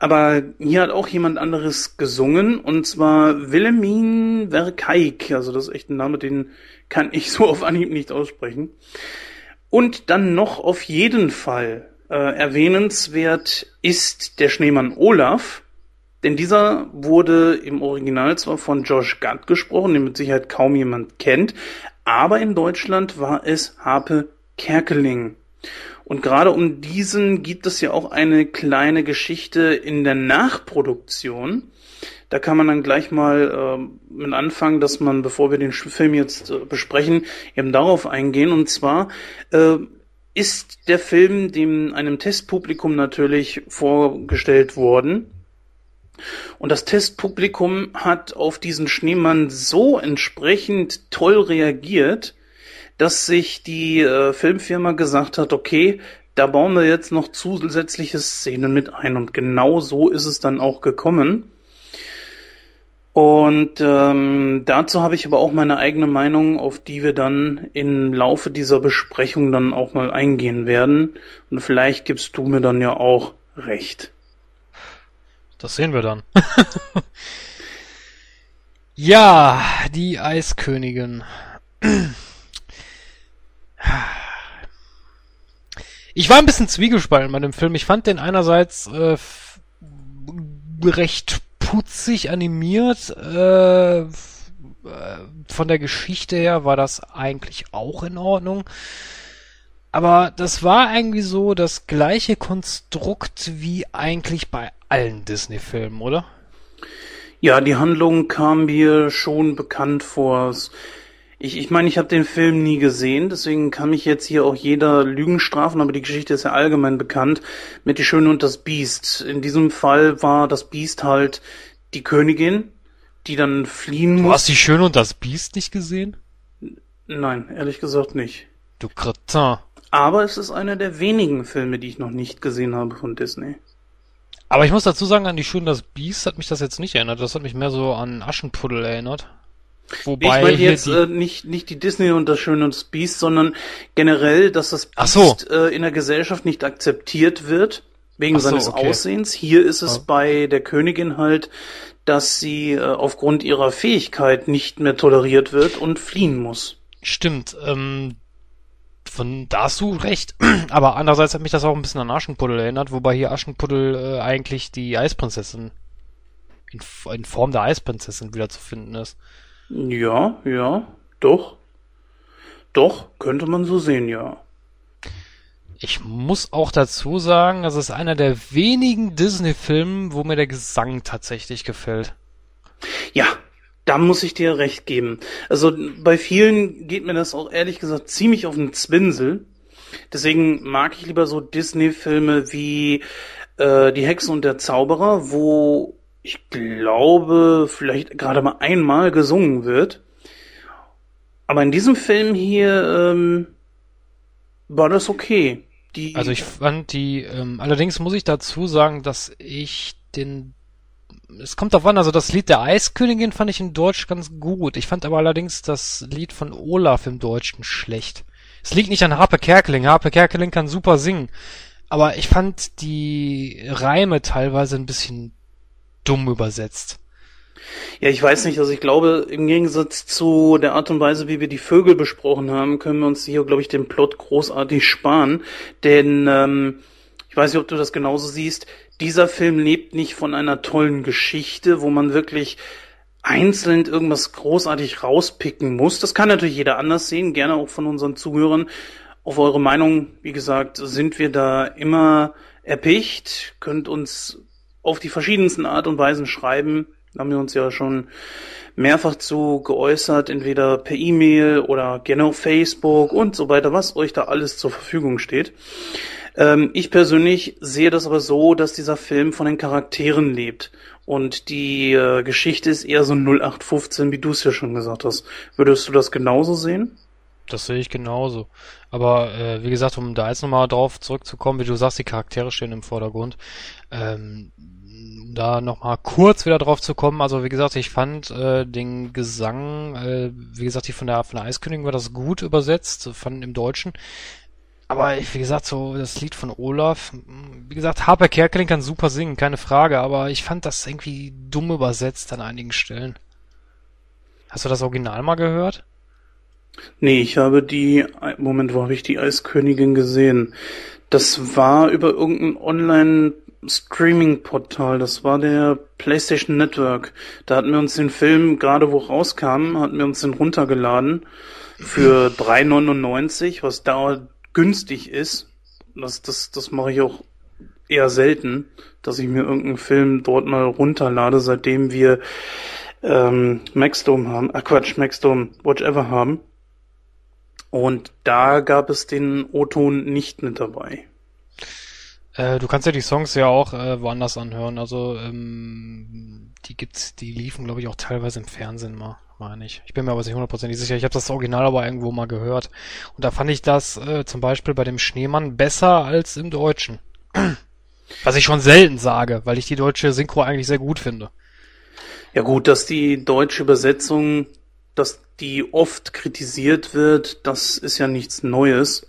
Aber hier hat auch jemand anderes gesungen, und zwar Wilhelmine Verkeik. Also das ist echt ein Name, den kann ich so auf Anhieb nicht aussprechen. Und dann noch auf jeden Fall äh, erwähnenswert ist der Schneemann Olaf, denn dieser wurde im Original zwar von Josh Gad gesprochen, den mit Sicherheit kaum jemand kennt, aber in Deutschland war es Harpe Kerkeling. Und gerade um diesen gibt es ja auch eine kleine Geschichte in der Nachproduktion. Da kann man dann gleich mal äh, mit anfangen, dass man, bevor wir den Film jetzt äh, besprechen, eben darauf eingehen. Und zwar äh, ist der Film dem einem Testpublikum natürlich vorgestellt worden und das Testpublikum hat auf diesen Schneemann so entsprechend toll reagiert, dass sich die äh, Filmfirma gesagt hat, okay, da bauen wir jetzt noch zusätzliche Szenen mit ein. Und genau so ist es dann auch gekommen. Und ähm, dazu habe ich aber auch meine eigene Meinung, auf die wir dann im Laufe dieser Besprechung dann auch mal eingehen werden. Und vielleicht gibst du mir dann ja auch recht. Das sehen wir dann. ja, die Eiskönigin. Ich war ein bisschen zwiegespalten bei dem Film. Ich fand den einerseits äh, recht putzig animiert. Äh, von der Geschichte her war das eigentlich auch in Ordnung. Aber das war irgendwie so das gleiche Konstrukt wie eigentlich bei allen Disney-Filmen, oder? Ja, die Handlung kam mir schon bekannt vor. Ich, meine, ich habe den Film nie gesehen, deswegen kann mich jetzt hier auch jeder Lügen strafen, aber die Geschichte ist ja allgemein bekannt mit Die Schöne und das Biest. In diesem Fall war das Biest halt die Königin, die dann fliehen muss. Du hast Die Schöne und das Biest nicht gesehen? Nein, ehrlich gesagt nicht. Du Cretin. Aber es ist einer der wenigen Filme, die ich noch nicht gesehen habe von Disney. Aber ich muss dazu sagen, an die Schön das Biest hat mich das jetzt nicht erinnert. Das hat mich mehr so an Aschenpuddel erinnert. Wobei ich meine jetzt die... äh, nicht, nicht die Disney und das Schöne und das Biest, sondern generell, dass das Biest so. äh, in der Gesellschaft nicht akzeptiert wird, wegen so, seines okay. Aussehens. Hier ist es ja. bei der Königin halt, dass sie äh, aufgrund ihrer Fähigkeit nicht mehr toleriert wird und fliehen muss. Stimmt. Ähm, von da hast du recht. Aber andererseits hat mich das auch ein bisschen an Aschenpuddel erinnert, wobei hier Aschenpuddel äh, eigentlich die Eisprinzessin in, in Form der Eisprinzessin wieder zu finden ist. Ja, ja, doch. Doch, könnte man so sehen, ja. Ich muss auch dazu sagen, das ist einer der wenigen Disney-Filme, wo mir der Gesang tatsächlich gefällt. Ja, Da muss ich dir recht geben. Also bei vielen geht mir das auch ehrlich gesagt ziemlich auf den Zwinsel. Deswegen mag ich lieber so Disney-Filme wie äh, Die Hexe und der Zauberer, wo ich glaube, vielleicht gerade mal einmal gesungen wird. Aber in diesem Film hier ähm, war das okay. Die, also ich fand die, ähm, allerdings muss ich dazu sagen, dass ich den es kommt auf an, also das Lied der Eiskönigin fand ich in Deutsch ganz gut. Ich fand aber allerdings das Lied von Olaf im Deutschen schlecht. Es liegt nicht an Harpe Kerkeling. Harpe Kerkeling kann super singen. Aber ich fand die Reime teilweise ein bisschen dumm übersetzt. Ja, ich weiß nicht, also ich glaube, im Gegensatz zu der Art und Weise, wie wir die Vögel besprochen haben, können wir uns hier, glaube ich, den Plot großartig sparen. Denn ähm, ich weiß nicht, ob du das genauso siehst, dieser Film lebt nicht von einer tollen Geschichte, wo man wirklich einzeln irgendwas großartig rauspicken muss. Das kann natürlich jeder anders sehen, gerne auch von unseren Zuhörern. Auf eure Meinung, wie gesagt, sind wir da immer erpicht, könnt uns auf die verschiedensten Art und Weisen schreiben. Da haben wir uns ja schon mehrfach zu geäußert, entweder per E-Mail oder gerne auf Facebook und so weiter, was euch da alles zur Verfügung steht. Ähm, ich persönlich sehe das aber so, dass dieser Film von den Charakteren lebt. Und die äh, Geschichte ist eher so 0815, wie du es ja schon gesagt hast. Würdest du das genauso sehen? Das sehe ich genauso. Aber äh, wie gesagt, um da jetzt nochmal drauf zurückzukommen, wie du sagst, die Charaktere stehen im Vordergrund. Ähm, da nochmal kurz wieder drauf zu kommen, also wie gesagt, ich fand äh, den Gesang, äh, wie gesagt, die von der, von der Eiskönigin war das gut übersetzt, fand im Deutschen. Aber wie gesagt, so das Lied von Olaf, wie gesagt, Harper Kerkeling kann super singen, keine Frage, aber ich fand das irgendwie dumm übersetzt an einigen Stellen. Hast du das Original mal gehört? Nee, ich habe die, Moment, wo habe ich die Eiskönigin gesehen? Das war über irgendein Online-Streaming-Portal, das war der PlayStation Network. Da hatten wir uns den Film, gerade wo rauskam, hatten wir uns den runtergeladen für 3,99, was dauert günstig ist. Das, das, das mache ich auch eher selten, dass ich mir irgendeinen Film dort mal runterlade, seitdem wir ähm, Maxdome haben, ah Quatsch, Maxdome, Whatever haben. Und da gab es den O-Ton nicht mit dabei. Äh, du kannst ja die Songs ja auch äh, woanders anhören. Also ähm, die gibt's, die liefen, glaube ich, auch teilweise im Fernsehen mal meine ich. Ich bin mir aber nicht hundertprozentig sicher. Ich habe das Original aber irgendwo mal gehört. Und da fand ich das äh, zum Beispiel bei dem Schneemann besser als im Deutschen. Was ich schon selten sage, weil ich die deutsche Synchro eigentlich sehr gut finde. Ja gut, dass die deutsche Übersetzung, dass die oft kritisiert wird, das ist ja nichts Neues.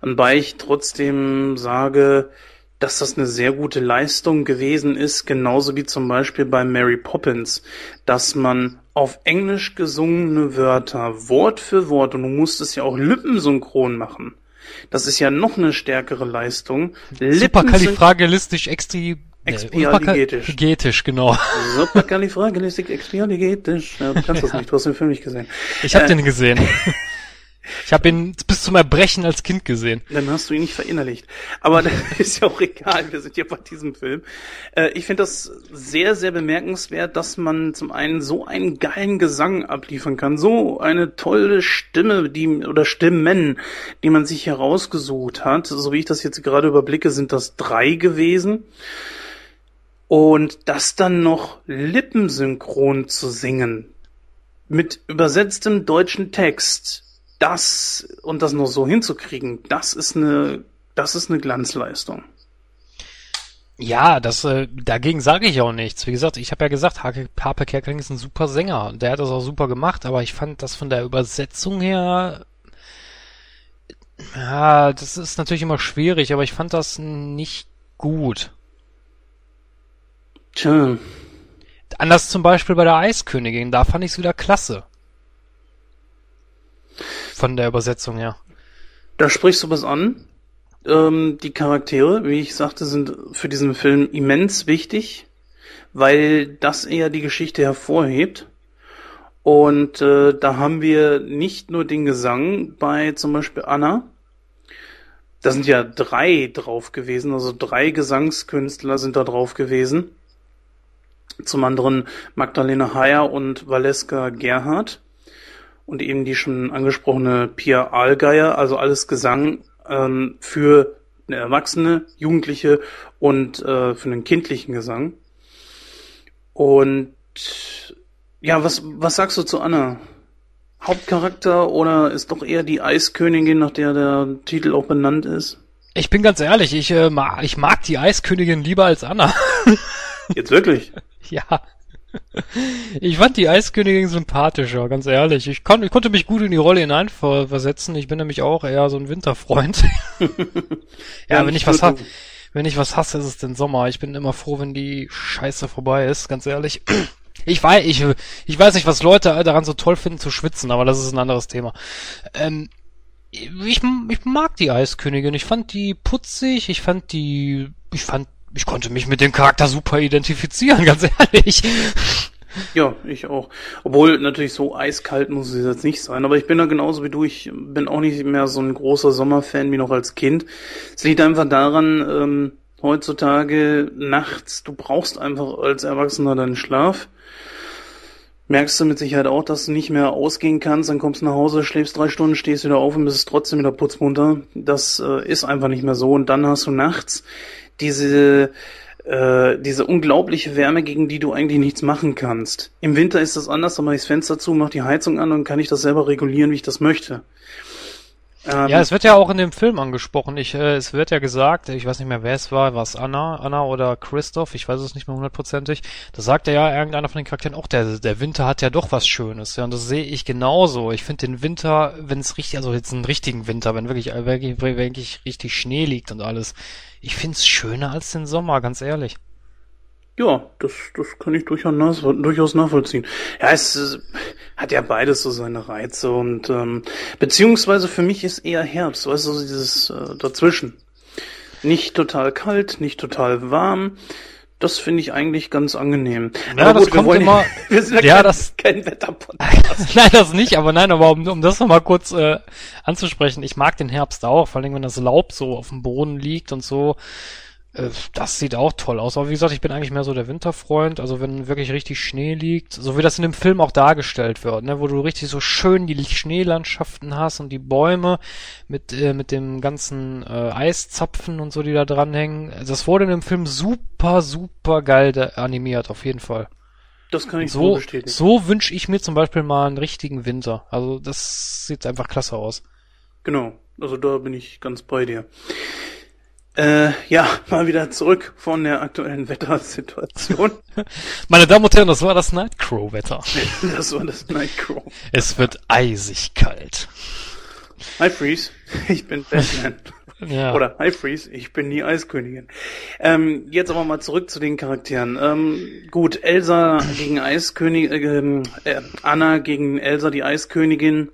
Wobei ich trotzdem sage, dass das eine sehr gute Leistung gewesen ist, genauso wie zum Beispiel bei Mary Poppins, dass man auf Englisch gesungene Wörter Wort für Wort und du musst es ja auch lippensynchron machen. Das ist ja noch eine stärkere Leistung. Superkalifragilistisch extri Expialigetisch. genau. Superkalifragilistik-expialigetisch. Ja, du kannst das nicht, du hast den Film nicht gesehen. Ich habe äh, den gesehen. Ich habe ihn bis zum Erbrechen als Kind gesehen. Dann hast du ihn nicht verinnerlicht. Aber das ist ja auch egal, wir sind ja bei diesem Film. Äh, ich finde das sehr, sehr bemerkenswert, dass man zum einen so einen geilen Gesang abliefern kann, so eine tolle Stimme, die oder Stimmen, die man sich herausgesucht hat. So wie ich das jetzt gerade überblicke, sind das drei gewesen. Und das dann noch lippensynchron zu singen, mit übersetztem deutschen Text, das und das noch so hinzukriegen, das ist eine, das ist eine Glanzleistung. Ja, das äh, dagegen sage ich auch nichts. Wie gesagt, ich habe ja gesagt, Harpe Kerkeling ist ein super Sänger der hat das auch super gemacht, aber ich fand das von der Übersetzung her ja, das ist natürlich immer schwierig, aber ich fand das nicht gut. Tja. Anders zum Beispiel bei der Eiskönigin, da fand ich es wieder klasse. Von der Übersetzung her. Da sprichst du was an. Ähm, die Charaktere, wie ich sagte, sind für diesen Film immens wichtig, weil das eher die Geschichte hervorhebt. Und äh, da haben wir nicht nur den Gesang bei zum Beispiel Anna. Da sind ja drei drauf gewesen, also drei Gesangskünstler sind da drauf gewesen. Zum anderen Magdalena Heyer und Valeska Gerhardt und eben die schon angesprochene Pia Allgeier, also alles Gesang ähm, für eine Erwachsene, Jugendliche und äh, für einen kindlichen Gesang. Und ja, was, was sagst du zu Anna? Hauptcharakter oder ist doch eher die Eiskönigin, nach der der Titel auch benannt ist? Ich bin ganz ehrlich, ich, äh, mag, ich mag die Eiskönigin lieber als Anna. Jetzt wirklich? ja. Ich fand die Eiskönigin sympathischer, ganz ehrlich. Ich, kon, ich konnte mich gut in die Rolle hineinversetzen. Ich bin nämlich auch eher so ein Winterfreund. ja, ja, wenn ich was hasse, wenn ich was hasse, ist es den Sommer. Ich bin immer froh, wenn die Scheiße vorbei ist, ganz ehrlich. Ich weiß, ich, ich weiß nicht, was Leute daran so toll finden zu schwitzen, aber das ist ein anderes Thema. Ähm, ich, ich mag die Eiskönigin. Ich fand die putzig, ich fand die, ich fand, ich konnte mich mit dem Charakter super identifizieren, ganz ehrlich. Ja, ich auch. Obwohl natürlich so eiskalt muss es jetzt nicht sein. Aber ich bin da genauso wie du. Ich bin auch nicht mehr so ein großer Sommerfan wie noch als Kind. Es liegt einfach daran, ähm, heutzutage nachts, du brauchst einfach als Erwachsener deinen Schlaf merkst du mit Sicherheit auch, dass du nicht mehr ausgehen kannst, dann kommst du nach Hause, schläfst drei Stunden, stehst wieder auf und bist trotzdem wieder putzmunter. Das äh, ist einfach nicht mehr so. Und dann hast du nachts diese äh, diese unglaubliche Wärme, gegen die du eigentlich nichts machen kannst. Im Winter ist das anders, da mache ich das Fenster zu, mache die Heizung an und kann ich das selber regulieren, wie ich das möchte. Ähm, ja, es wird ja auch in dem Film angesprochen. Ich, äh, es wird ja gesagt, ich weiß nicht mehr, wer es war, was Anna, Anna oder Christoph, ich weiß es nicht mehr hundertprozentig. Da sagt ja irgendeiner von den Charakteren auch, der, der Winter hat ja doch was Schönes. Ja, und das sehe ich genauso. Ich finde den Winter, wenn es richtig, also jetzt einen richtigen Winter, wenn wirklich, äh, wirklich, wirklich richtig Schnee liegt und alles, ich finde es schöner als den Sommer, ganz ehrlich. Ja, das, das kann ich durchaus, nachvollziehen. Ja, es äh, hat ja beides so seine Reize und ähm, beziehungsweise für mich ist eher Herbst, weißt du, dieses äh, dazwischen. Nicht total kalt, nicht total warm. Das finde ich eigentlich ganz angenehm. Ja, aber das gut, kommt wir immer. wir sind ja, ja kein, das kein Wetterpodcast. nein, das nicht, aber nein, aber um, um das nochmal kurz äh, anzusprechen, ich mag den Herbst auch, vor allem wenn das Laub so auf dem Boden liegt und so. Äh, das sieht auch toll aus. Aber wie gesagt, ich bin eigentlich mehr so der Winterfreund. Also wenn wirklich richtig Schnee liegt, so wie das in dem Film auch dargestellt wird, ne, wo du richtig so schön die Schneelandschaften hast und die Bäume mit äh, mit dem ganzen äh, Eiszapfen und so, die da dranhängen. Das wurde in dem Film super, super geil animiert, auf jeden Fall. Das kann ich so, so bestätigen. So wünsche ich mir zum Beispiel mal einen richtigen Winter. Also das sieht einfach klasse aus. Genau. Also da bin ich ganz bei dir. Äh, ja, mal wieder zurück von der aktuellen Wettersituation. Meine Damen und Herren, das war das Nightcrow-Wetter. das war das Nightcrow. Es wird eisig kalt. Hi Freeze, ich bin Batman. ja. Oder Hi Freeze, ich bin die Eiskönigin. Ähm, jetzt aber mal zurück zu den Charakteren. Ähm, gut, Elsa gegen Eiskönigin, äh, äh, Anna gegen Elsa, die Eiskönigin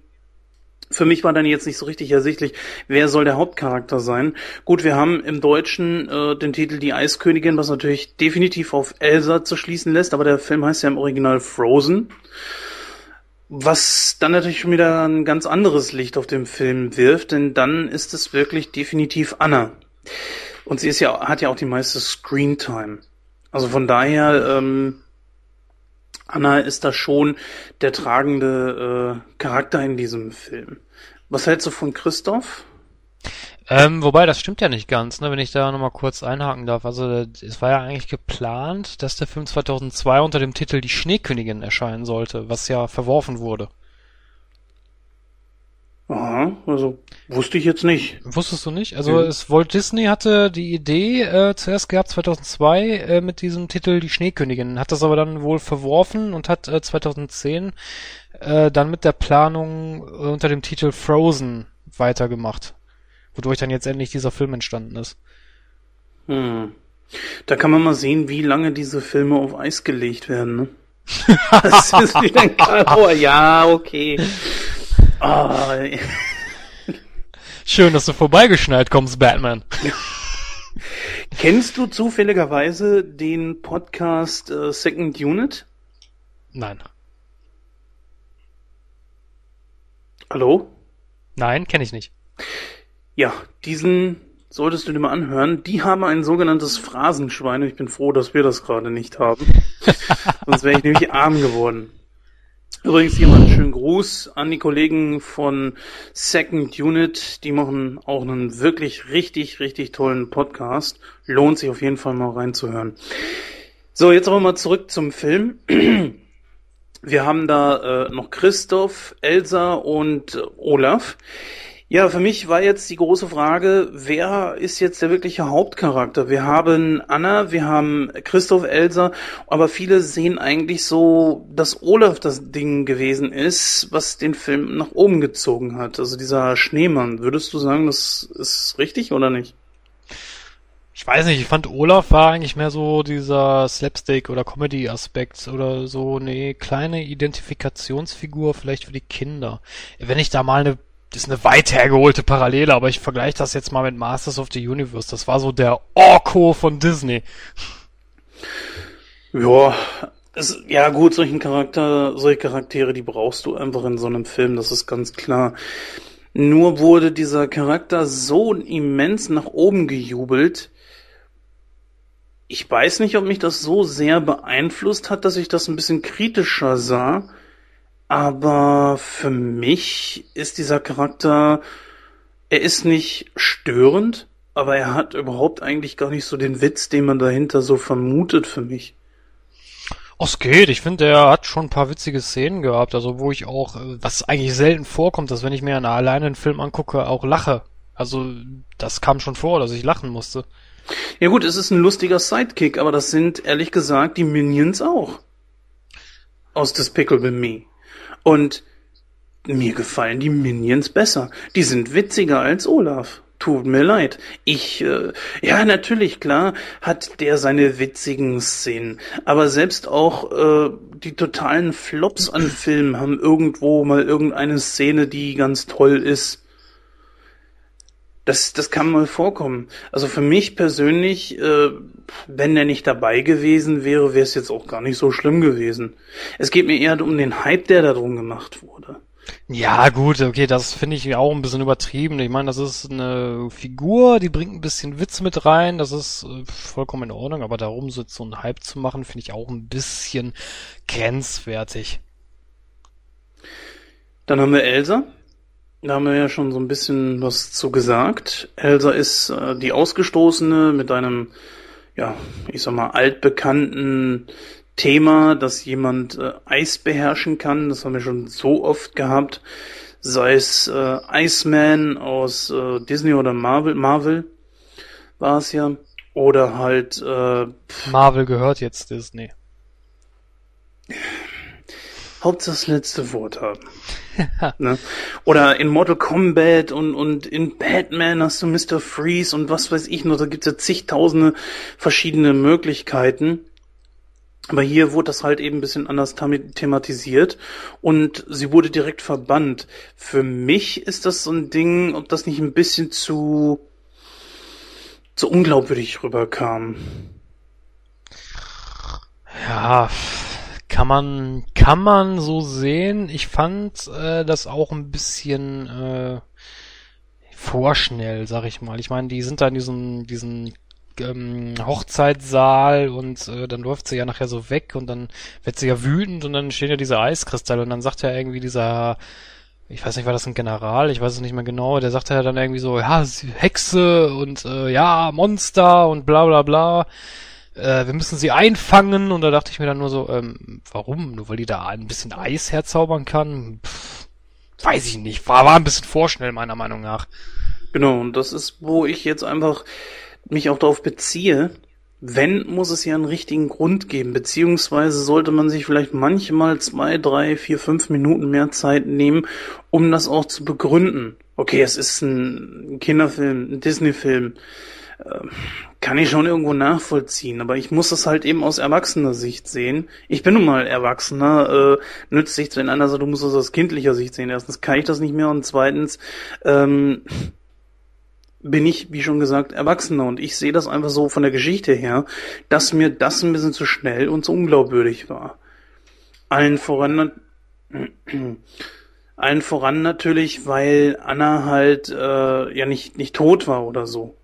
für mich war dann jetzt nicht so richtig ersichtlich, wer soll der Hauptcharakter sein. Gut, wir haben im Deutschen äh, den Titel Die Eiskönigin, was natürlich definitiv auf Elsa zu schließen lässt, aber der Film heißt ja im Original Frozen. Was dann natürlich schon wieder ein ganz anderes Licht auf dem Film wirft, denn dann ist es wirklich definitiv Anna. Und sie ist ja, hat ja auch die meiste Screentime. Also von daher ähm, Anna ist da schon der tragende äh, Charakter in diesem Film. Was hältst du von Christoph? Ähm, wobei, das stimmt ja nicht ganz, ne, wenn ich da nochmal kurz einhaken darf. Also, es war ja eigentlich geplant, dass der Film 2002 unter dem Titel Die Schneekönigin erscheinen sollte, was ja verworfen wurde. Aha, also wusste ich jetzt nicht. Wusstest du nicht? Also mhm. es Walt Disney hatte die Idee äh, zuerst gehabt 2002 äh, mit diesem Titel Die Schneekönigin, hat das aber dann wohl verworfen und hat äh, 2010 äh, dann mit der Planung äh, unter dem Titel Frozen weitergemacht, wodurch dann jetzt endlich dieser Film entstanden ist. Hm. Da kann man mal sehen, wie lange diese Filme auf Eis gelegt werden. Ne? das ist wieder ein Karlauer. Ja, okay. Oh. Schön, dass du vorbeigeschneit kommst, Batman. Kennst du zufälligerweise den Podcast äh, Second Unit? Nein. Hallo? Nein, kenne ich nicht. Ja, diesen solltest du dir mal anhören. Die haben ein sogenanntes Phrasenschwein. Ich bin froh, dass wir das gerade nicht haben. Sonst wäre ich nämlich arm geworden. Übrigens hier mal einen schönen Gruß an die Kollegen von Second Unit. Die machen auch einen wirklich richtig, richtig tollen Podcast. Lohnt sich auf jeden Fall mal reinzuhören. So, jetzt aber mal zurück zum Film. Wir haben da äh, noch Christoph, Elsa und äh, Olaf. Ja, für mich war jetzt die große Frage, wer ist jetzt der wirkliche Hauptcharakter? Wir haben Anna, wir haben Christoph Elsa, aber viele sehen eigentlich so, dass Olaf das Ding gewesen ist, was den Film nach oben gezogen hat. Also dieser Schneemann. Würdest du sagen, das ist richtig oder nicht? Ich weiß nicht, ich fand Olaf war eigentlich mehr so dieser Slapstick oder Comedy-Aspekt oder so eine kleine Identifikationsfigur vielleicht für die Kinder. Wenn ich da mal eine das ist eine weit hergeholte Parallele, aber ich vergleiche das jetzt mal mit Masters of the Universe. Das war so der Orko von Disney. Ja, es, ja gut, solchen Charakter, solche Charaktere, die brauchst du einfach in so einem Film, das ist ganz klar. Nur wurde dieser Charakter so immens nach oben gejubelt. Ich weiß nicht, ob mich das so sehr beeinflusst hat, dass ich das ein bisschen kritischer sah. Aber für mich ist dieser Charakter, er ist nicht störend, aber er hat überhaupt eigentlich gar nicht so den Witz, den man dahinter so vermutet für mich. Oh, es geht. Ich finde, er hat schon ein paar witzige Szenen gehabt, also wo ich auch, äh, was eigentlich selten vorkommt, dass wenn ich mir einen alleine einen Film angucke, auch lache. Also das kam schon vor, dass ich lachen musste. Ja gut, es ist ein lustiger Sidekick, aber das sind ehrlich gesagt die Minions auch. Aus Despicable Me. Und mir gefallen die Minions besser. Die sind witziger als Olaf. Tut mir leid. Ich, äh, ja, natürlich, klar, hat der seine witzigen Szenen. Aber selbst auch äh, die totalen Flops an Filmen haben irgendwo mal irgendeine Szene, die ganz toll ist. Das, das kann mal vorkommen. Also für mich persönlich, äh, wenn er nicht dabei gewesen wäre, wäre es jetzt auch gar nicht so schlimm gewesen. Es geht mir eher um den Hype, der da drum gemacht wurde. Ja, gut, okay, das finde ich auch ein bisschen übertrieben. Ich meine, das ist eine Figur, die bringt ein bisschen Witz mit rein, das ist äh, vollkommen in Ordnung, aber darum so, so einen Hype zu machen, finde ich auch ein bisschen grenzwertig. Dann haben wir Elsa. Da haben wir ja schon so ein bisschen was zu gesagt. Elsa ist äh, die Ausgestoßene mit einem, ja, ich sag mal, altbekannten Thema, dass jemand äh, Eis beherrschen kann. Das haben wir schon so oft gehabt. Sei es äh, Iceman aus äh, Disney oder Marvel, Marvel war es ja. Oder halt äh, Marvel gehört jetzt Disney. Hauptsache das letzte Wort haben. ne? Oder in Mortal Kombat und, und in Batman hast du Mr. Freeze und was weiß ich noch, da gibt es ja zigtausende verschiedene Möglichkeiten. Aber hier wurde das halt eben ein bisschen anders thematisiert und sie wurde direkt verbannt. Für mich ist das so ein Ding, ob das nicht ein bisschen zu, zu unglaubwürdig rüberkam. Ja, kann man, kann man so sehen. Ich fand äh, das auch ein bisschen äh, vorschnell, sag ich mal. Ich meine, die sind da in diesem, diesem ähm, Hochzeitssaal und äh, dann läuft sie ja nachher so weg und dann wird sie ja wütend und dann stehen ja diese Eiskristalle und dann sagt ja irgendwie dieser ich weiß nicht, war das ein General, ich weiß es nicht mehr genau, der sagte ja dann irgendwie so, ja, Hexe und äh, ja, Monster und bla bla bla äh, wir müssen sie einfangen und da dachte ich mir dann nur so, ähm, warum? Nur weil die da ein bisschen Eis herzaubern kann? Pff, weiß ich nicht. War, war ein bisschen vorschnell, meiner Meinung nach. Genau, und das ist, wo ich jetzt einfach mich auch darauf beziehe. Wenn, muss es ja einen richtigen Grund geben, beziehungsweise sollte man sich vielleicht manchmal zwei, drei, vier, fünf Minuten mehr Zeit nehmen, um das auch zu begründen. Okay, es ist ein Kinderfilm, ein Disney-Film. Ähm, kann ich schon irgendwo nachvollziehen, aber ich muss das halt eben aus erwachsener Sicht sehen. Ich bin nun mal Erwachsener, äh, nützt sich, wenn einer sagt, du musst das aus kindlicher Sicht sehen. Erstens kann ich das nicht mehr und zweitens ähm, bin ich, wie schon gesagt, Erwachsener und ich sehe das einfach so von der Geschichte her, dass mir das ein bisschen zu schnell und zu unglaubwürdig war. Allen voran, allen voran natürlich, weil Anna halt äh, ja nicht nicht tot war oder so.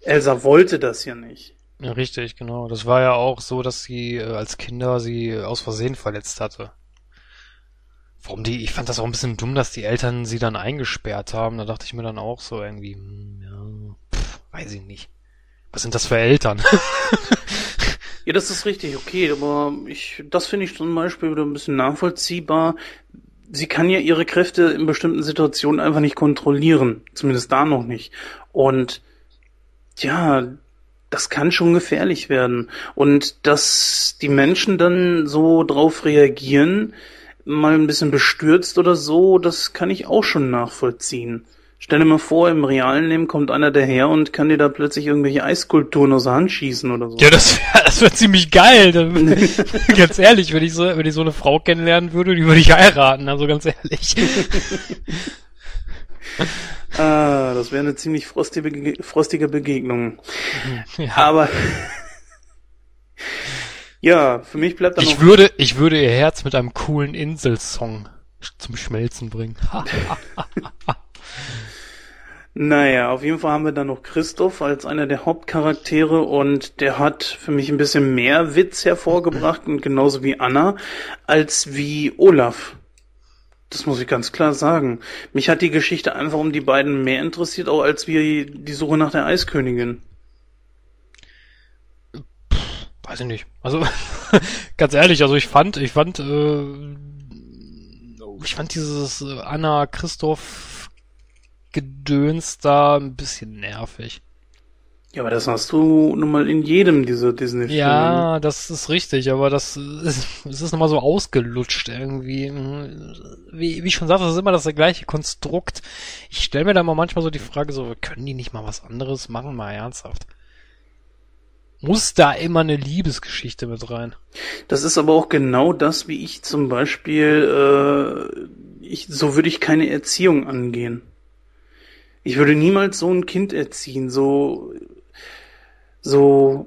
Elsa wollte das ja nicht. Ja, richtig, genau. Das war ja auch so, dass sie äh, als Kinder sie aus Versehen verletzt hatte. Warum die, ich fand das auch ein bisschen dumm, dass die Eltern sie dann eingesperrt haben. Da dachte ich mir dann auch so irgendwie, hm, ja, pff, weiß ich nicht. Was sind das für Eltern? ja, das ist richtig, okay, aber ich, das finde ich zum Beispiel wieder ein bisschen nachvollziehbar. Sie kann ja ihre Kräfte in bestimmten Situationen einfach nicht kontrollieren. Zumindest da noch nicht. Und ja, das kann schon gefährlich werden. Und dass die Menschen dann so drauf reagieren, mal ein bisschen bestürzt oder so, das kann ich auch schon nachvollziehen. Stell dir mal vor, im realen Leben kommt einer daher und kann dir da plötzlich irgendwelche Eiskulturen aus der Hand schießen oder so. Ja, das wäre das wär ziemlich geil. ganz ehrlich, wenn ich, so, wenn ich so eine Frau kennenlernen würde, die würde ich heiraten, also ganz ehrlich. ah, das wäre eine ziemlich frostige, frostige Begegnung. Ja. Aber ja, für mich bleibt dann ich würde, ich würde ihr Herz mit einem coolen Inselsong zum Schmelzen bringen. naja, auf jeden Fall haben wir dann noch Christoph als einer der Hauptcharaktere und der hat für mich ein bisschen mehr Witz hervorgebracht und genauso wie Anna als wie Olaf. Das muss ich ganz klar sagen. Mich hat die Geschichte einfach um die beiden mehr interessiert, auch als wie die Suche nach der Eiskönigin. Weiß ich nicht. Also ganz ehrlich, also ich fand, ich fand, äh, ich fand dieses äh, Anna Christoph Gedöns da ein bisschen nervig. Ja, aber das hast du nun mal in jedem dieser Disney-Filme. Ja, das ist richtig, aber das ist, es ist nochmal so ausgelutscht irgendwie. Wie, wie ich schon sagte, das ist immer das gleiche Konstrukt. Ich stelle mir da mal manchmal so die Frage, so, können die nicht mal was anderes machen, mal ernsthaft? muss da immer eine Liebesgeschichte mit rein. Das ist aber auch genau das, wie ich zum Beispiel, äh, ich, so würde ich keine Erziehung angehen. Ich würde niemals so ein Kind erziehen, so, so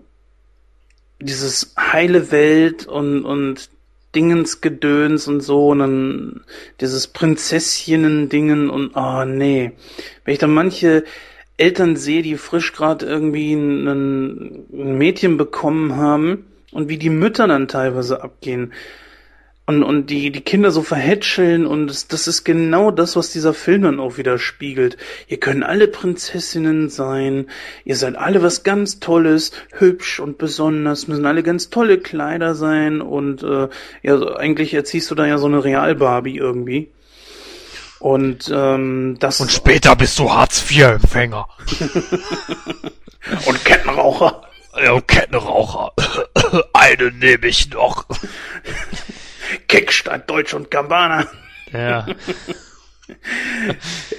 dieses heile Welt und, und Dingensgedöns und so und dann dieses Prinzessinnen-Dingen und, oh nee. Wenn ich dann manche, Eltern sehe, die frisch gerade irgendwie ein, ein Mädchen bekommen haben und wie die Mütter dann teilweise abgehen und, und die, die Kinder so verhätscheln und das, das ist genau das, was dieser Film dann auch wieder spiegelt. Ihr könnt alle Prinzessinnen sein, ihr seid alle was ganz Tolles, hübsch und besonders, müssen alle ganz tolle Kleider sein und äh, ja, eigentlich erziehst du da ja so eine Real-Barbie irgendwie. Und ähm, das. Und später bist du Hartz-IV-Empfänger. und Kettenraucher. Ja, Kettenraucher. Eine nehme ich noch. Kickstadt, Deutsch und Gambana. Ja.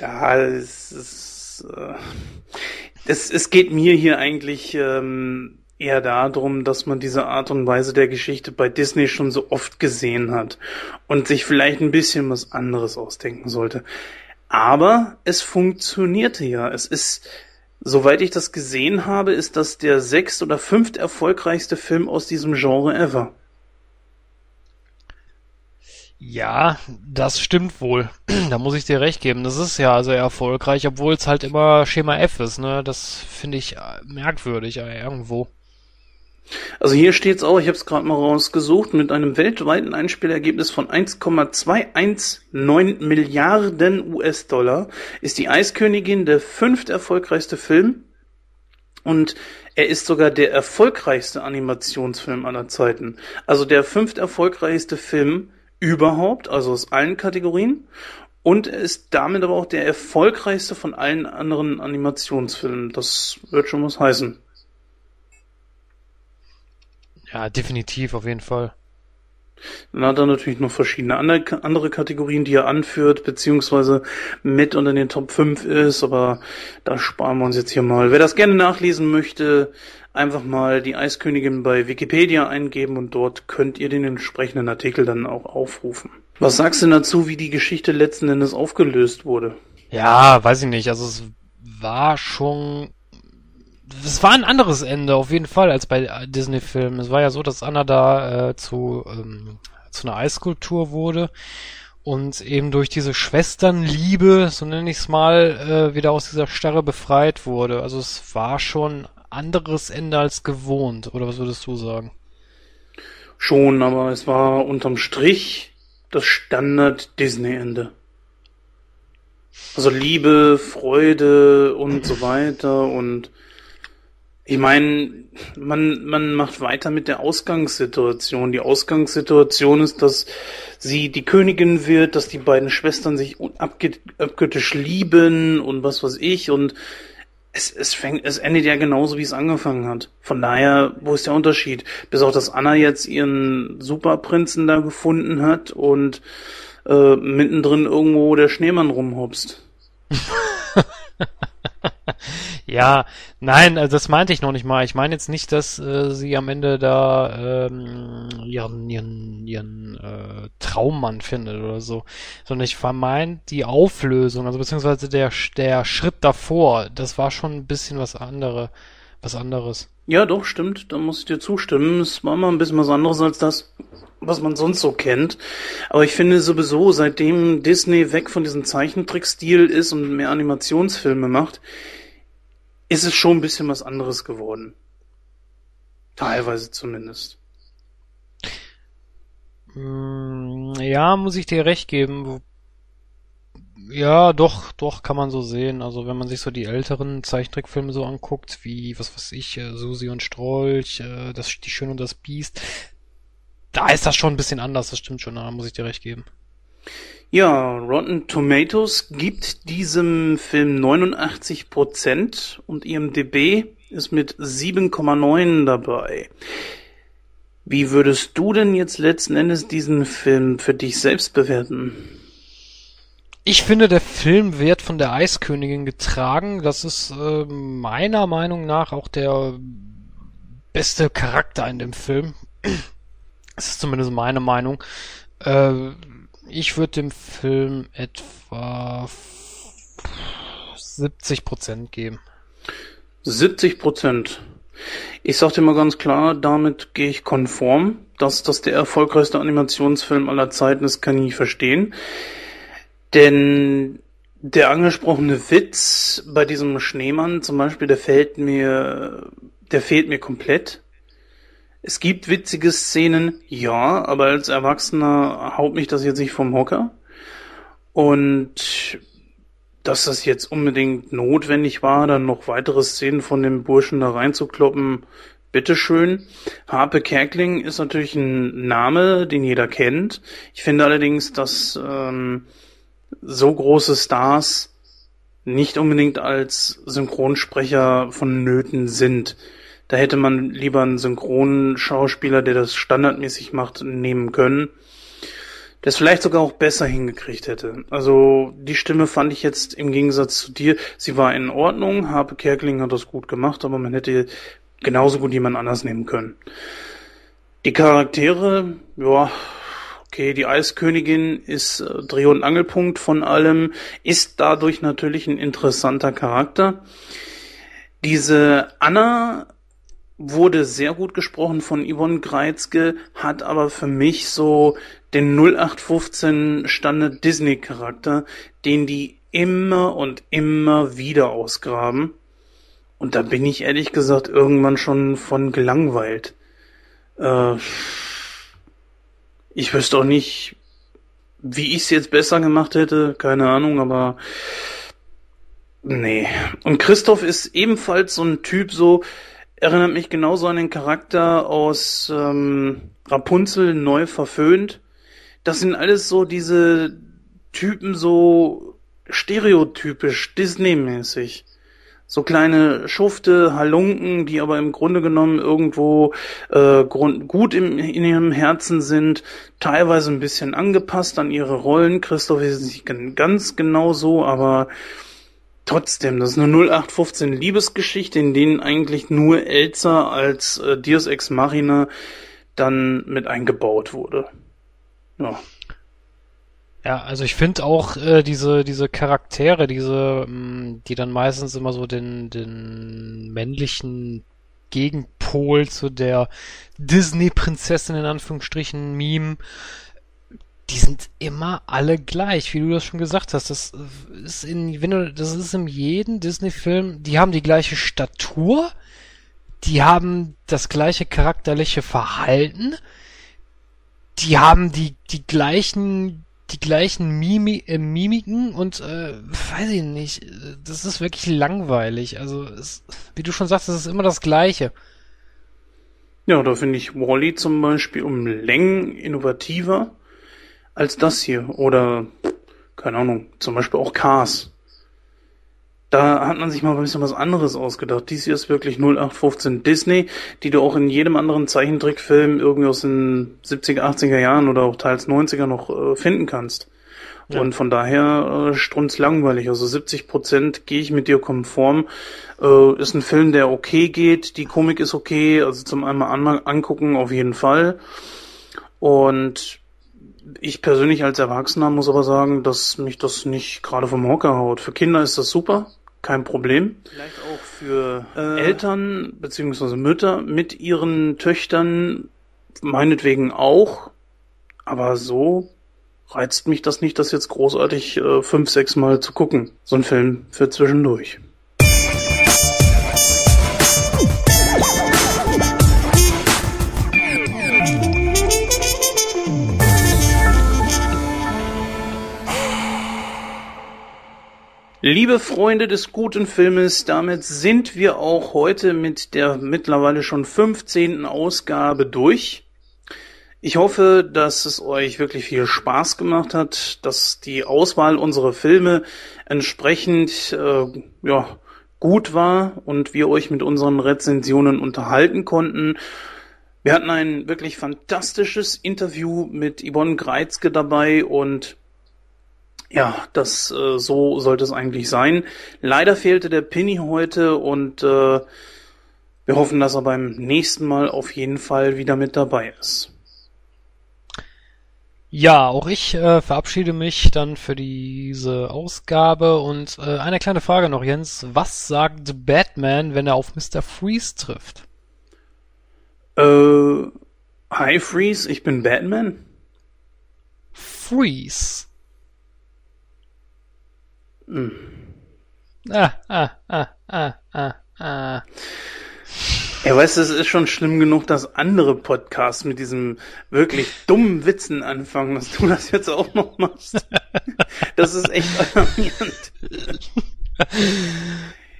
ja, es ist. Äh, es, es geht mir hier eigentlich ähm, eher darum, dass man diese Art und Weise der Geschichte bei Disney schon so oft gesehen hat und sich vielleicht ein bisschen was anderes ausdenken sollte. Aber es funktionierte ja. Es ist, soweit ich das gesehen habe, ist das der sechst oder fünft erfolgreichste Film aus diesem Genre ever. Ja, das stimmt wohl. da muss ich dir recht geben. Das ist ja sehr erfolgreich, obwohl es halt immer Schema F ist, ne? Das finde ich merkwürdig äh, irgendwo. Also hier steht's auch, ich habe es gerade mal rausgesucht, mit einem weltweiten Einspielergebnis von 1,219 Milliarden US-Dollar ist die Eiskönigin der fünft erfolgreichste Film und er ist sogar der erfolgreichste Animationsfilm aller Zeiten. Also der fünft erfolgreichste Film überhaupt, also aus allen Kategorien. Und er ist damit aber auch der erfolgreichste von allen anderen Animationsfilmen. Das wird schon was heißen. Ja, definitiv, auf jeden Fall. Dann hat er natürlich noch verschiedene andere, andere Kategorien, die er anführt, beziehungsweise mit unter den Top 5 ist, aber da sparen wir uns jetzt hier mal. Wer das gerne nachlesen möchte, einfach mal die Eiskönigin bei Wikipedia eingeben und dort könnt ihr den entsprechenden Artikel dann auch aufrufen. Was sagst du dazu, wie die Geschichte letzten Endes aufgelöst wurde? Ja, weiß ich nicht. Also es war schon es war ein anderes Ende auf jeden Fall als bei Disney-Filmen. Es war ja so, dass Anna da äh, zu, ähm, zu einer Eiskultur wurde und eben durch diese Schwesternliebe, so nenne ich es mal, äh, wieder aus dieser Starre befreit wurde. Also es war schon anderes Ende als gewohnt, oder was würdest du sagen? Schon, aber es war unterm Strich das Standard-Disney-Ende. Also Liebe, Freude und so weiter und ich meine, man, man macht weiter mit der Ausgangssituation. Die Ausgangssituation ist, dass sie die Königin wird, dass die beiden Schwestern sich abgöttisch lieben und was weiß ich und es, es fängt, es endet ja genauso, wie es angefangen hat. Von daher, wo ist der Unterschied? Bis auch, dass Anna jetzt ihren Superprinzen da gefunden hat und äh, mittendrin irgendwo der Schneemann rumhopst. ja, nein, also das meinte ich noch nicht mal. Ich meine jetzt nicht, dass äh, sie am Ende da ähm, ihren, ihren, ihren äh, Traummann findet oder so, sondern ich vermeint die Auflösung, also beziehungsweise der, der Schritt davor, das war schon ein bisschen was andere, was anderes. Ja, doch, stimmt, da muss ich dir zustimmen. Es war mal ein bisschen was anderes als das, was man sonst so kennt. Aber ich finde sowieso, seitdem Disney weg von diesem Zeichentrickstil ist und mehr Animationsfilme macht, ist es schon ein bisschen was anderes geworden. Teilweise zumindest. Mm, ja, muss ich dir recht geben. Ja, doch, doch, kann man so sehen. Also wenn man sich so die älteren Zeichentrickfilme so anguckt, wie, was weiß ich, äh, Susi und Strolch, äh, das, die Schön und das Biest, da ist das schon ein bisschen anders, das stimmt schon, da muss ich dir recht geben. Ja, Rotten Tomatoes gibt diesem Film 89% und IMDb ist mit 7,9 dabei. Wie würdest du denn jetzt letzten Endes diesen Film für dich selbst bewerten? Ich finde, der Film wird von der Eiskönigin getragen. Das ist äh, meiner Meinung nach auch der beste Charakter in dem Film. Das ist zumindest meine Meinung. Äh, ich würde dem Film etwa 70% geben. 70% Ich sag dir mal ganz klar, damit gehe ich konform. Dass das der erfolgreichste Animationsfilm aller Zeiten ist, kann ich nicht verstehen. Denn der angesprochene Witz bei diesem Schneemann zum Beispiel, der fällt mir, der fehlt mir komplett. Es gibt witzige Szenen, ja, aber als Erwachsener haut mich das jetzt nicht vom Hocker. Und dass das jetzt unbedingt notwendig war, dann noch weitere Szenen von dem Burschen da reinzukloppen, bitteschön. Harpe Kerkling ist natürlich ein Name, den jeder kennt. Ich finde allerdings, dass ähm, so große Stars nicht unbedingt als Synchronsprecher von Nöten sind. Da hätte man lieber einen Synchronschauspieler, der das standardmäßig macht, nehmen können. Der es vielleicht sogar auch besser hingekriegt hätte. Also die Stimme fand ich jetzt im Gegensatz zu dir, sie war in Ordnung. Harpe Kerkeling hat das gut gemacht, aber man hätte genauso gut jemand anders nehmen können. Die Charaktere, ja, okay, die Eiskönigin ist äh, Dreh- und Angelpunkt von allem, ist dadurch natürlich ein interessanter Charakter. Diese Anna wurde sehr gut gesprochen von Yvonne Greizke, hat aber für mich so den 0815 Standard Disney Charakter, den die immer und immer wieder ausgraben. Und da bin ich ehrlich gesagt irgendwann schon von gelangweilt. Äh, ich wüsste auch nicht, wie ich es jetzt besser gemacht hätte, keine Ahnung, aber nee. Und Christoph ist ebenfalls so ein Typ so, erinnert mich genauso an den Charakter aus ähm, Rapunzel neu verföhnt. Das sind alles so diese Typen so stereotypisch Disney-mäßig. So kleine Schufte, Halunken, die aber im Grunde genommen irgendwo äh, grund gut im, in ihrem Herzen sind, teilweise ein bisschen angepasst an ihre Rollen. Christoph ist nicht ganz genau so, aber Trotzdem, das ist eine 0815 Liebesgeschichte, in denen eigentlich nur Elsa als äh, Deus Ex Machina dann mit eingebaut wurde. Ja. Ja, also ich finde auch äh, diese diese Charaktere, diese, mh, mm, die dann meistens immer so den den männlichen Gegenpol zu der Disney-Prinzessin in Anführungsstrichen Meme die sind immer alle gleich, wie du das schon gesagt hast. Das ist in, wenn du, das ist in jedem Disney-Film, die haben die gleiche Statur, die haben das gleiche charakterliche Verhalten, die haben die, die gleichen, die gleichen Mimi äh, Mimiken und äh, weiß ich nicht, das ist wirklich langweilig. Also es, wie du schon sagst, es ist immer das Gleiche. Ja, da finde ich Wally zum Beispiel um Längen innovativer als das hier. Oder, keine Ahnung, zum Beispiel auch Cars. Da hat man sich mal ein bisschen was anderes ausgedacht. Dies hier ist wirklich 0815 Disney, die du auch in jedem anderen Zeichentrickfilm irgendwie aus den 70er, 80er Jahren oder auch teils 90er noch äh, finden kannst. Ja. Und von daher äh, strunz langweilig. Also 70 Prozent gehe ich mit dir konform. Äh, ist ein Film, der okay geht. Die Komik ist okay. Also zum einmal an angucken auf jeden Fall. Und ich persönlich als Erwachsener muss aber sagen, dass mich das nicht gerade vom Hocker haut. Für Kinder ist das super kein Problem. Vielleicht auch für äh, Eltern beziehungsweise Mütter mit ihren Töchtern meinetwegen auch. Aber so reizt mich das nicht, das jetzt großartig äh, fünf, sechs Mal zu gucken. So ein Film für zwischendurch. Liebe Freunde des guten Filmes, damit sind wir auch heute mit der mittlerweile schon 15. Ausgabe durch. Ich hoffe, dass es euch wirklich viel Spaß gemacht hat, dass die Auswahl unserer Filme entsprechend äh, ja, gut war und wir euch mit unseren Rezensionen unterhalten konnten. Wir hatten ein wirklich fantastisches Interview mit Yvonne Greizke dabei und ja, das äh, so sollte es eigentlich sein. Leider fehlte der Pinny heute und äh, wir hoffen, dass er beim nächsten Mal auf jeden Fall wieder mit dabei ist. Ja, auch ich äh, verabschiede mich dann für diese Ausgabe und äh, eine kleine Frage noch, Jens. Was sagt Batman, wenn er auf Mr. Freeze trifft? Äh, hi Freeze, ich bin Batman. Freeze. Ah, ah, ah, ah, ah, ah. Ja, weißt du, es ist schon schlimm genug, dass andere Podcasts mit diesem wirklich dummen Witzen anfangen, dass du das jetzt auch noch machst. Das ist echt alarmierend.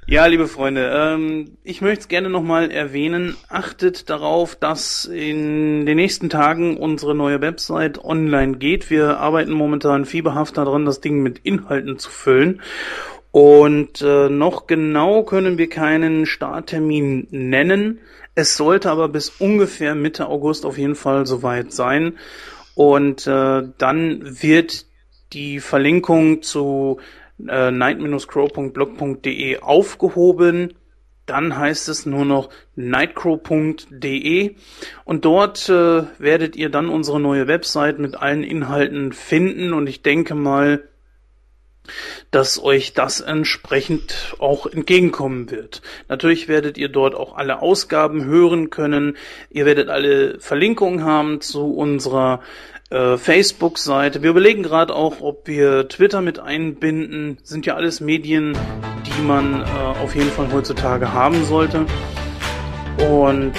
Ja, liebe Freunde, ähm, ich möchte es gerne nochmal erwähnen. Achtet darauf, dass in den nächsten Tagen unsere neue Website online geht. Wir arbeiten momentan fieberhaft daran, das Ding mit Inhalten zu füllen. Und äh, noch genau können wir keinen Starttermin nennen. Es sollte aber bis ungefähr Mitte August auf jeden Fall soweit sein. Und äh, dann wird die Verlinkung zu äh, night-crow.blog.de aufgehoben. Dann heißt es nur noch nightcrow.de und dort äh, werdet ihr dann unsere neue Website mit allen Inhalten finden und ich denke mal, dass euch das entsprechend auch entgegenkommen wird. Natürlich werdet ihr dort auch alle Ausgaben hören können. Ihr werdet alle Verlinkungen haben zu unserer äh, Facebook-Seite. Wir überlegen gerade auch, ob wir Twitter mit einbinden. Sind ja alles Medien, die man äh, auf jeden Fall heutzutage haben sollte. Und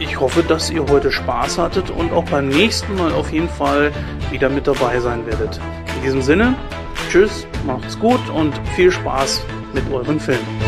ich hoffe, dass ihr heute Spaß hattet und auch beim nächsten Mal auf jeden Fall wieder mit dabei sein werdet. In diesem Sinne, tschüss, macht's gut und viel Spaß mit euren Filmen.